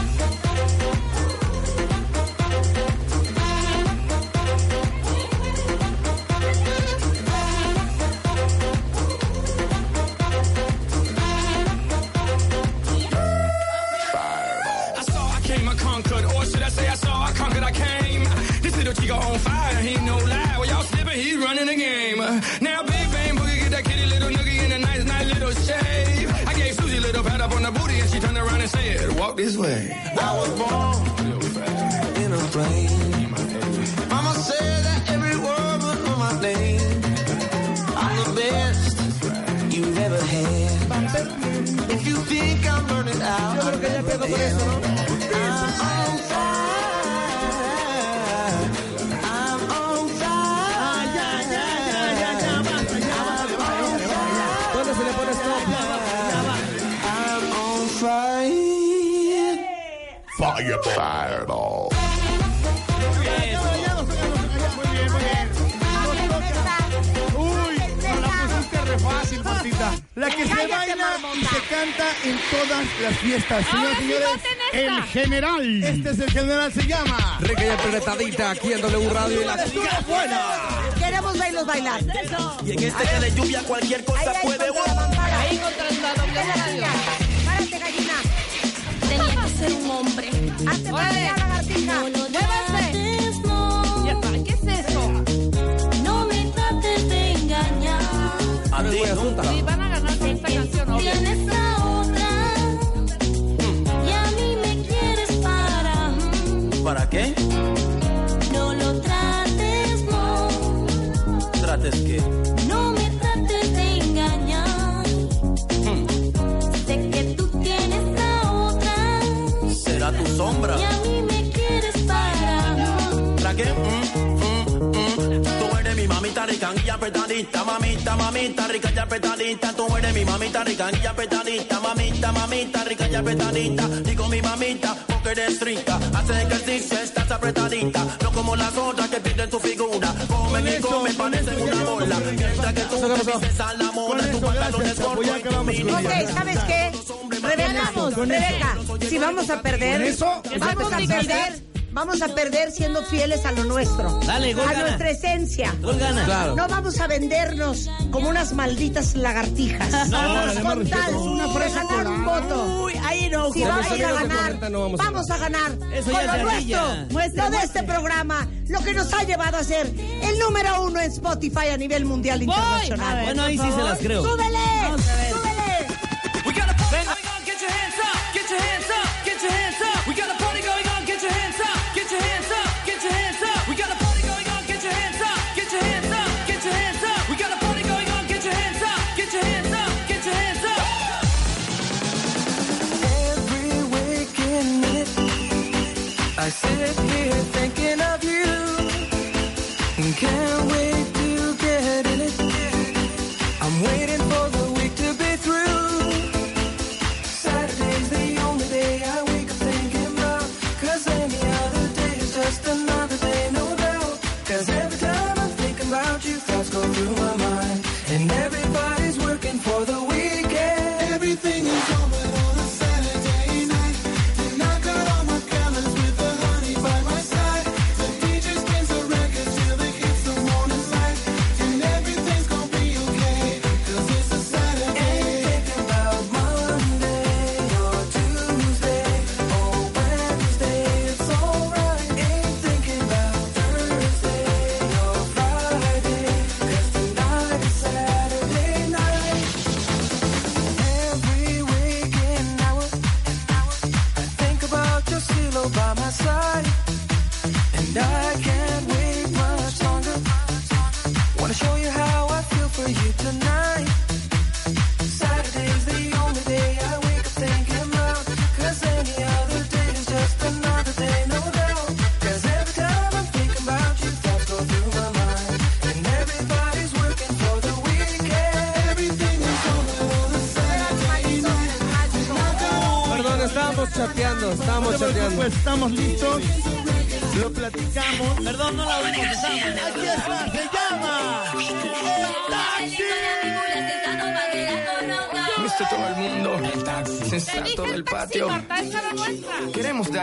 Little chico on fire, he no lie. Well, y'all slipping, he's running the game. Now, big bang boogie, get that kitty little noogie in a nice, nice little shave. I gave Susie a little pat up on the booty, and she turned around and said, "Walk this way." I was born in a plane. Mama said that every word was on my name. I'm the best you've ever had. If you think I'm burning out, fireball. La fácil, que se baila marmota. y se canta en todas las fiestas. Señoras y señores, El general. este es el general, se llama. Rica y apretadita aquí en W Radio y la Queremos verlos bailar. Y en este día de lluvia cualquier cosa Ahí, ahí, puede. Ahí contra la a radio. Antes de apretadita, mamita, mamita rica y apretadita. Tú eres mi mamita rica y apretadita, mamita, mamita rica y apretadita. Digo mi mamita porque eres rica, haces ejercicio, estás apretadita. No como las otras que pierden tu figura. Comen y comen, parecen una bola. Mientras que tú te vistes a la moda, tu pantalón es corto y tu mini. Ok, ¿sabes qué? Rebeca, Rebeca, si vamos a perder, vamos a perder, vamos a perder siendo fieles a lo nuestro, Dale, gol a gana. nuestra esencia. Gol gana. Claro. No vamos a vendernos como unas malditas lagartijas. No, con tal de ganar un voto. Uy, ahí no. Si vamos a ganar, Correcta no vamos vamos, a a ganar Eso con lo nuestro, lo de este programa, lo que nos ha llevado a ser el número uno en Spotify a nivel mundial e internacional. Bueno, ahí sí se las creo. ¡Súbele! ¡Súbele! Venga. get your hands up, get your hands up, get your hands up.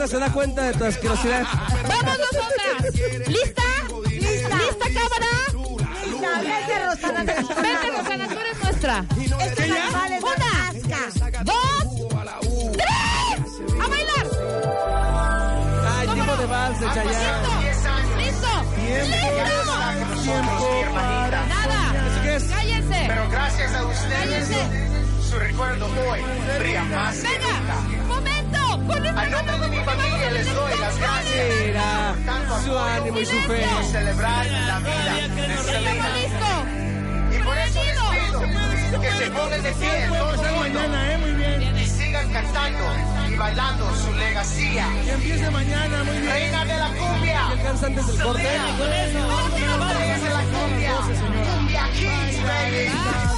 Marta se da cuenta de tu asquerosidad. ¡Vamos nosotras! ¿Lista? ¿Lista? ¿Lista, cámara? Lista, vete, Rosana. Vente, Rosana, tú eres nuestra. Estos animales asca. ¡Dos! ¡Tres! ¡A bailar! Ay, tiempo de vals de Chayanne. ¡Listo! ¡Listo! tiempo. ¡Nada! ¡Cállense! Pero gracias a ustedes, ¡Cállense! su recuerdo hoy brilla más que ¡Venga! A nombre de mi familia les doy las gracias. Tanto amor ánimo y su fe. celebrar la vida de Selena. Y por eso les pido que se pongan de pie todo el mundo y sigan cantando y bailando su legacía. Que empiece mañana, muy bien. Reina de la cumbia. ¿Qué alcanza antes del corte? Reina de la cumbia. Cumbia Kings, baby.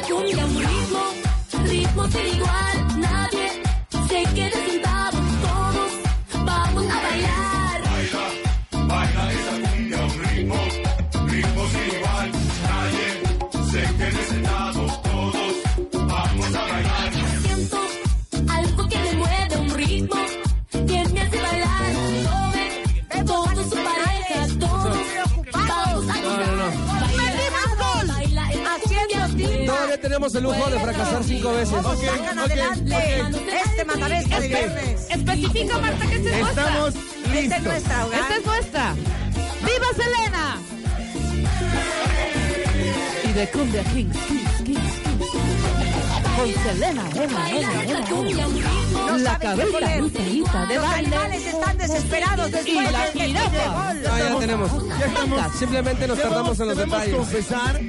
Esta cumbia, un ritmo, ritmo sin igual, Tenemos el lujo de fracasar cinco veces. Sacan adelante este matabesta de viernes. Especifica, Marta, que esta es nuestra. Estamos Esta es listos. nuestra, hogar. Esta es nuestra. ¡Viva Selena! Y de Cumbia Kings, Kings, Kings, Kings. Con Selena, Ena, Ena, Ena, No Ena. La cabeza poner. lucerita de Los animales están desesperados después Y la de este gol. Ah, ya tenemos. Ya estamos. Simplemente nos tardamos en los detalles. confesar,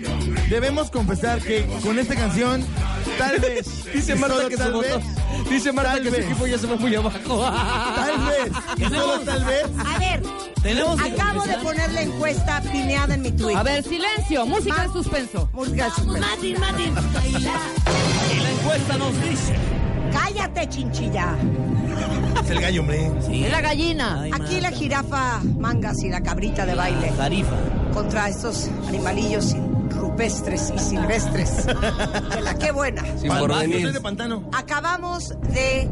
debemos confesar que con esta canción, tal vez, Dice Marta que tal vez, Dice Marta tal que su equipo ya se va muy abajo. tal vez, y solo tal vez, A ver, Tenemos que acabo de poner la encuesta pineada en mi Twitter. A ver, silencio, música de suspenso. Música de suspenso. Martín, Martín. Y la encuesta nos dice. Cállate, chinchilla. es el gallo, hombre. Sí. Es la gallina. Ay, Aquí la jirafa mangas y la cabrita de baile Tarifa. contra estos animalillos sin- rupestres y silvestres. De la qué buena. Sin porvenir. De pantano. Acabamos de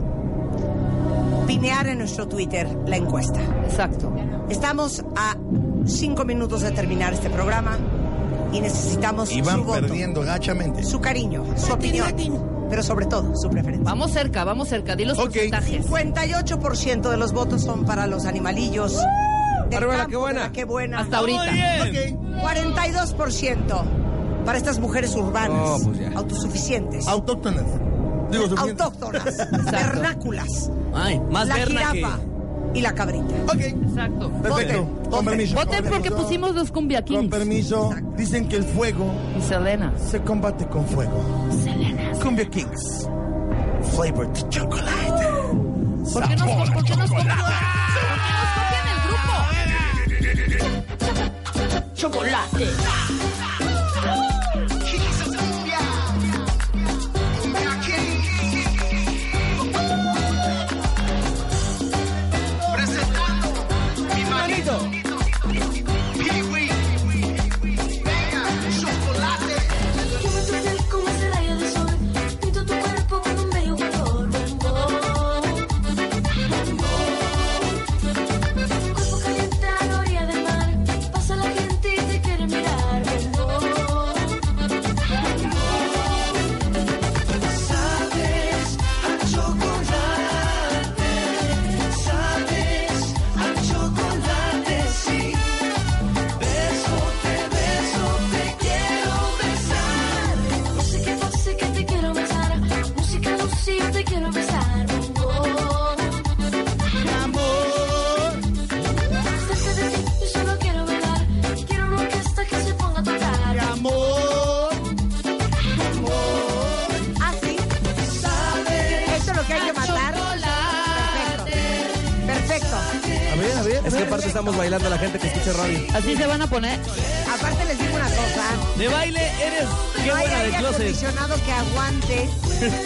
pinear en nuestro Twitter la encuesta. Exacto. Estamos a cinco minutos de terminar este programa y necesitamos Y van su voto, perdiendo gachamente. su cariño, su opinión, pero sobre todo su preferencia. Vamos cerca, vamos cerca. Di los Ok. porcentajes. 58% de los votos son para los animalillos. del la campo qué buena. de la qué buena. Hasta ahorita. Muy bien. Ok. 42% para estas mujeres urbanas, pues ya. autosuficientes, Autóctonas. Digo, suficiente. autóctonas, vernáculas, Ay, más la verna que. jirafa y la cabrita. Ok, Exacto. perfecto. Voten, Con permiso. Voten porque pusimos los Cumbia Con Kings. permiso, dicen que el fuego Y Selena. se combate con fuego. Cumbia Kings. Flavored chocolate. ¿Por qué nos, por qué nos copian? ¿Por qué nos copian el grupo? Chocolate. Estamos bailando a la gente que escucha radio. Así se van a poner. Aparte les digo una cosa. De baile eres. Qué no hay buena de aire closet. acondicionado que aguante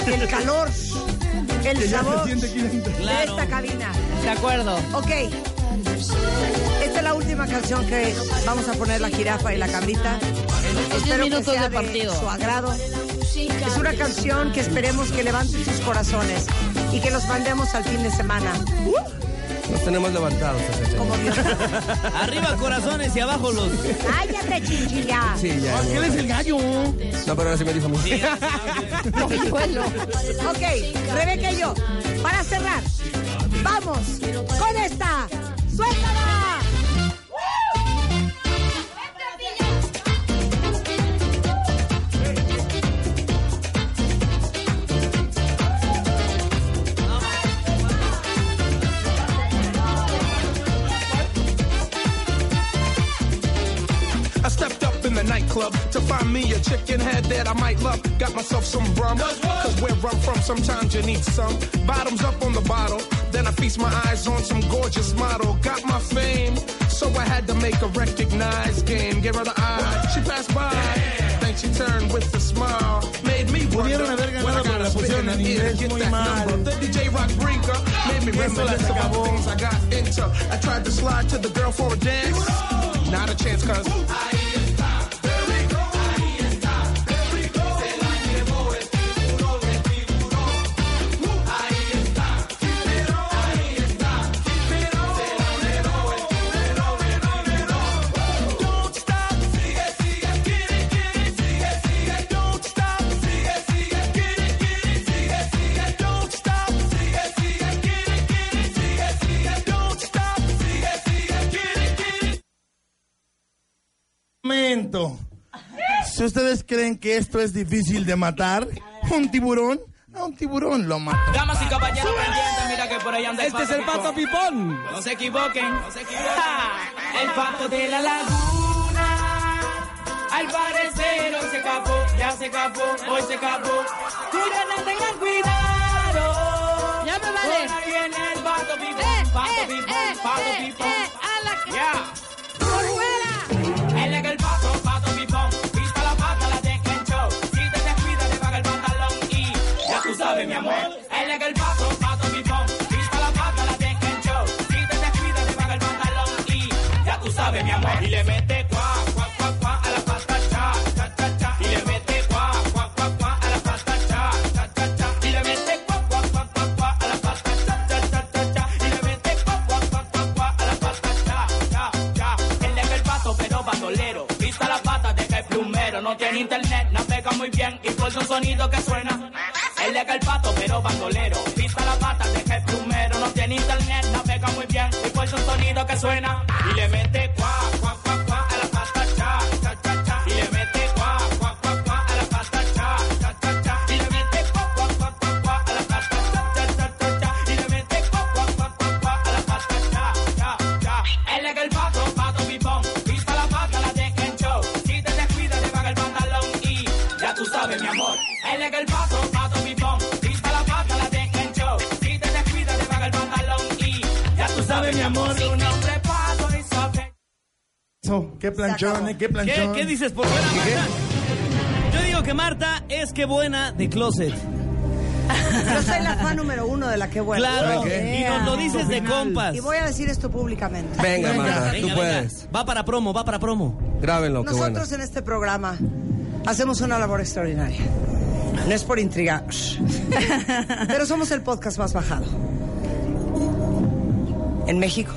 el calor, el Que ya sabor se siente aquí dentro. de esta cabina. De acuerdo. Ok. Esta es la última canción que vamos a poner la jirafa y la cabrita. Estos 10 Espero que sea de partido. su agrado. Es una canción que esperemos que levante sus corazones y que los mandemos al fin de semana. Tenemos levantados. Arriba corazones y abajo los. Cállate, chinchilla. Sí, ya. ¿Por qué él es el gallo? No, pero ahora sí me dijo. Polluelo. ok, Rebeca y yo, para cerrar, vamos con esta. ¡Suéltala! That I might love. Got myself some rum. Cause where I'm from, sometimes you need some. Bottoms up on the bottle. Then I feast my eyes on some gorgeous model. Got my fame, so I had to make a recognized game. Give her the eye. She passed by. Then she turned with a smile. Made me Pudieron wonder haber when I got a spin pusieron in the ear to get that mal. number. The DJ Rock Brinker made me Y eso reminisce les about acabó. things I got into. I tried to slide to the girl for a dance. Not a chance, cause Momento. Si ustedes creen que esto es difícil de matar, un tiburón, a un tiburón lo mata. Damas y caballeros pendientes, mira que por ahí anda Este es el pato pipón. No se equivoquen, no se equivoquen. El pato de la laguna. Al parecer hoy se escapó, ya se escapó, hoy se escapó. Cuídense, tengan cuidado. Ya me vale. Por ahí viene el pato pipón, Eh, pato eh, pipón, eh, pato eh, pipón. No tiene internet, navega muy bien y por un sonido que suena. Él es el pato, pero bandolero. Pista la pata, deja el plumero. No tiene internet, navega muy bien y por un sonido que suena. Mi amor. Su nombre pato y sabe. Eso, qué planchón, eh, qué ¿Qué, planchón. qué dices por fuera, Marta? Yo digo que Marta es que buena de closet. Yo soy la fan número uno de la que buena. Claro, y nos lo dices de compas. Y voy a decir esto públicamente. Venga, Marta, Venga, tú venga. puedes. Va para promo, va para promo. Grábenlo, qué bueno. Nosotros en este programa hacemos una labor extraordinaria. No es por intrigar, pero somos el podcast más bajado en México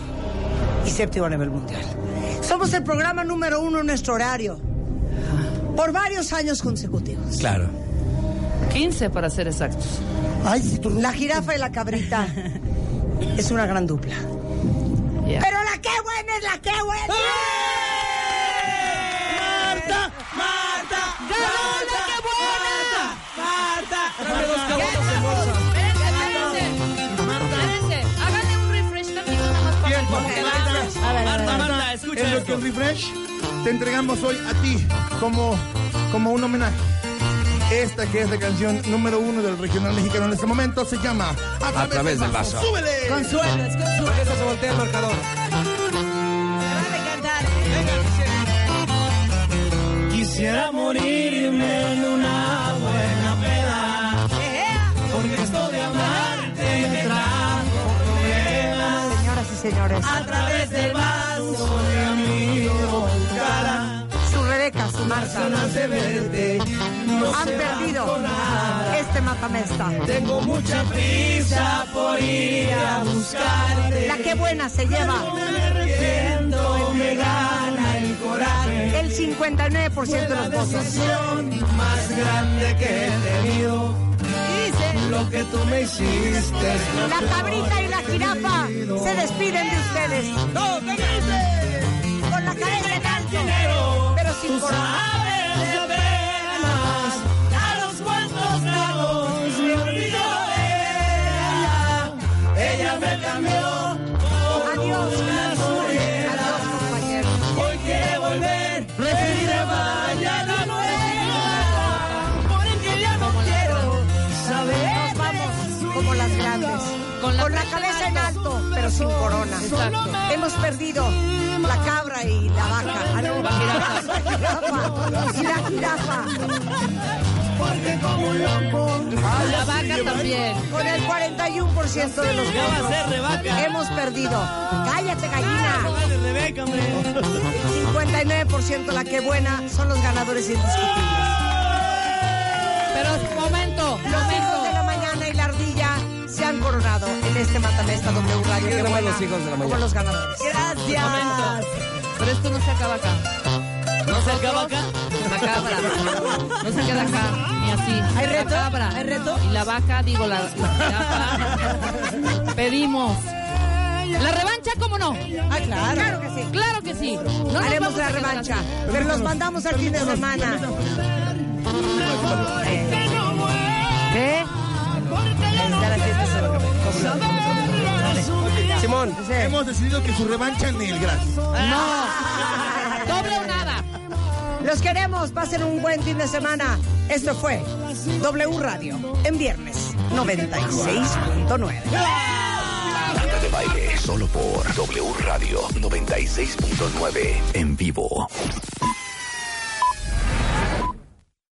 y séptimo a nivel mundial. Somos el programa número uno en nuestro horario por varios años consecutivos. Claro. 15 para ser exactos. La jirafa y la cabrita es una gran dupla. Pero la que buena es la que buena. ¡Marta! Que el refresh te entregamos hoy a ti como, como un homenaje. Esta que es la canción número uno del regional mexicano en este momento se llama A través del vaso. ¡Súbele! Consuelo, es consuelo. Con eso se voltea el marcador. Quisiera morirme en una señores, A través del vaso de amigo cara. su Rebeca, su Marta. No han perdido este matamesta. Tengo mucha prisa por ir a buscarte. La que buena se lleva. Me me gana el coraje. El 59% de los votos. Más grande que he tenido. Lo que tú me hiciste La cabrita y la jirafa se despiden de ustedes. Con la cabeza en alto, pero sin corona. Con la, cabeza en alto, pero sin corona. Exacto. Hemos perdido la cabra y la vaca. Ah, no, la jirafa. Y la jirafa. Porque como un loco. La vaca también. Con el 41% de los ¿Qué va a votos. Hemos perdido. Cállate, gallina. Vale, Rebeca, hombre. 59% la que buena son los ganadores indiscutibles. Pero momento, Los coronado en este Matamesta W Radio. ¿Quién Qué buena. los hijos de la Como los ganadores. Momento. Pero esto no se acaba acá. ¿No se acaba acá? La cabra. No se queda acá, ni así. ¿Hay reto? La cabra. ¿Hay reto? Y la vaca, digo, la. Pedimos. ¿La revancha, cómo no? Ah, claro. Claro que sí. Claro que sí. No nos Haremos la revancha. Pero los mandamos al fin de semana. ¿Qué? Simón. Hemos decidido que su revancha en el gratis. No. Doble o nada. Los queremos. Pasen un buen fin de semana. Esto fue W Radio en viernes 96.9. Marta de baile solo por W Radio 96.9 en vivo.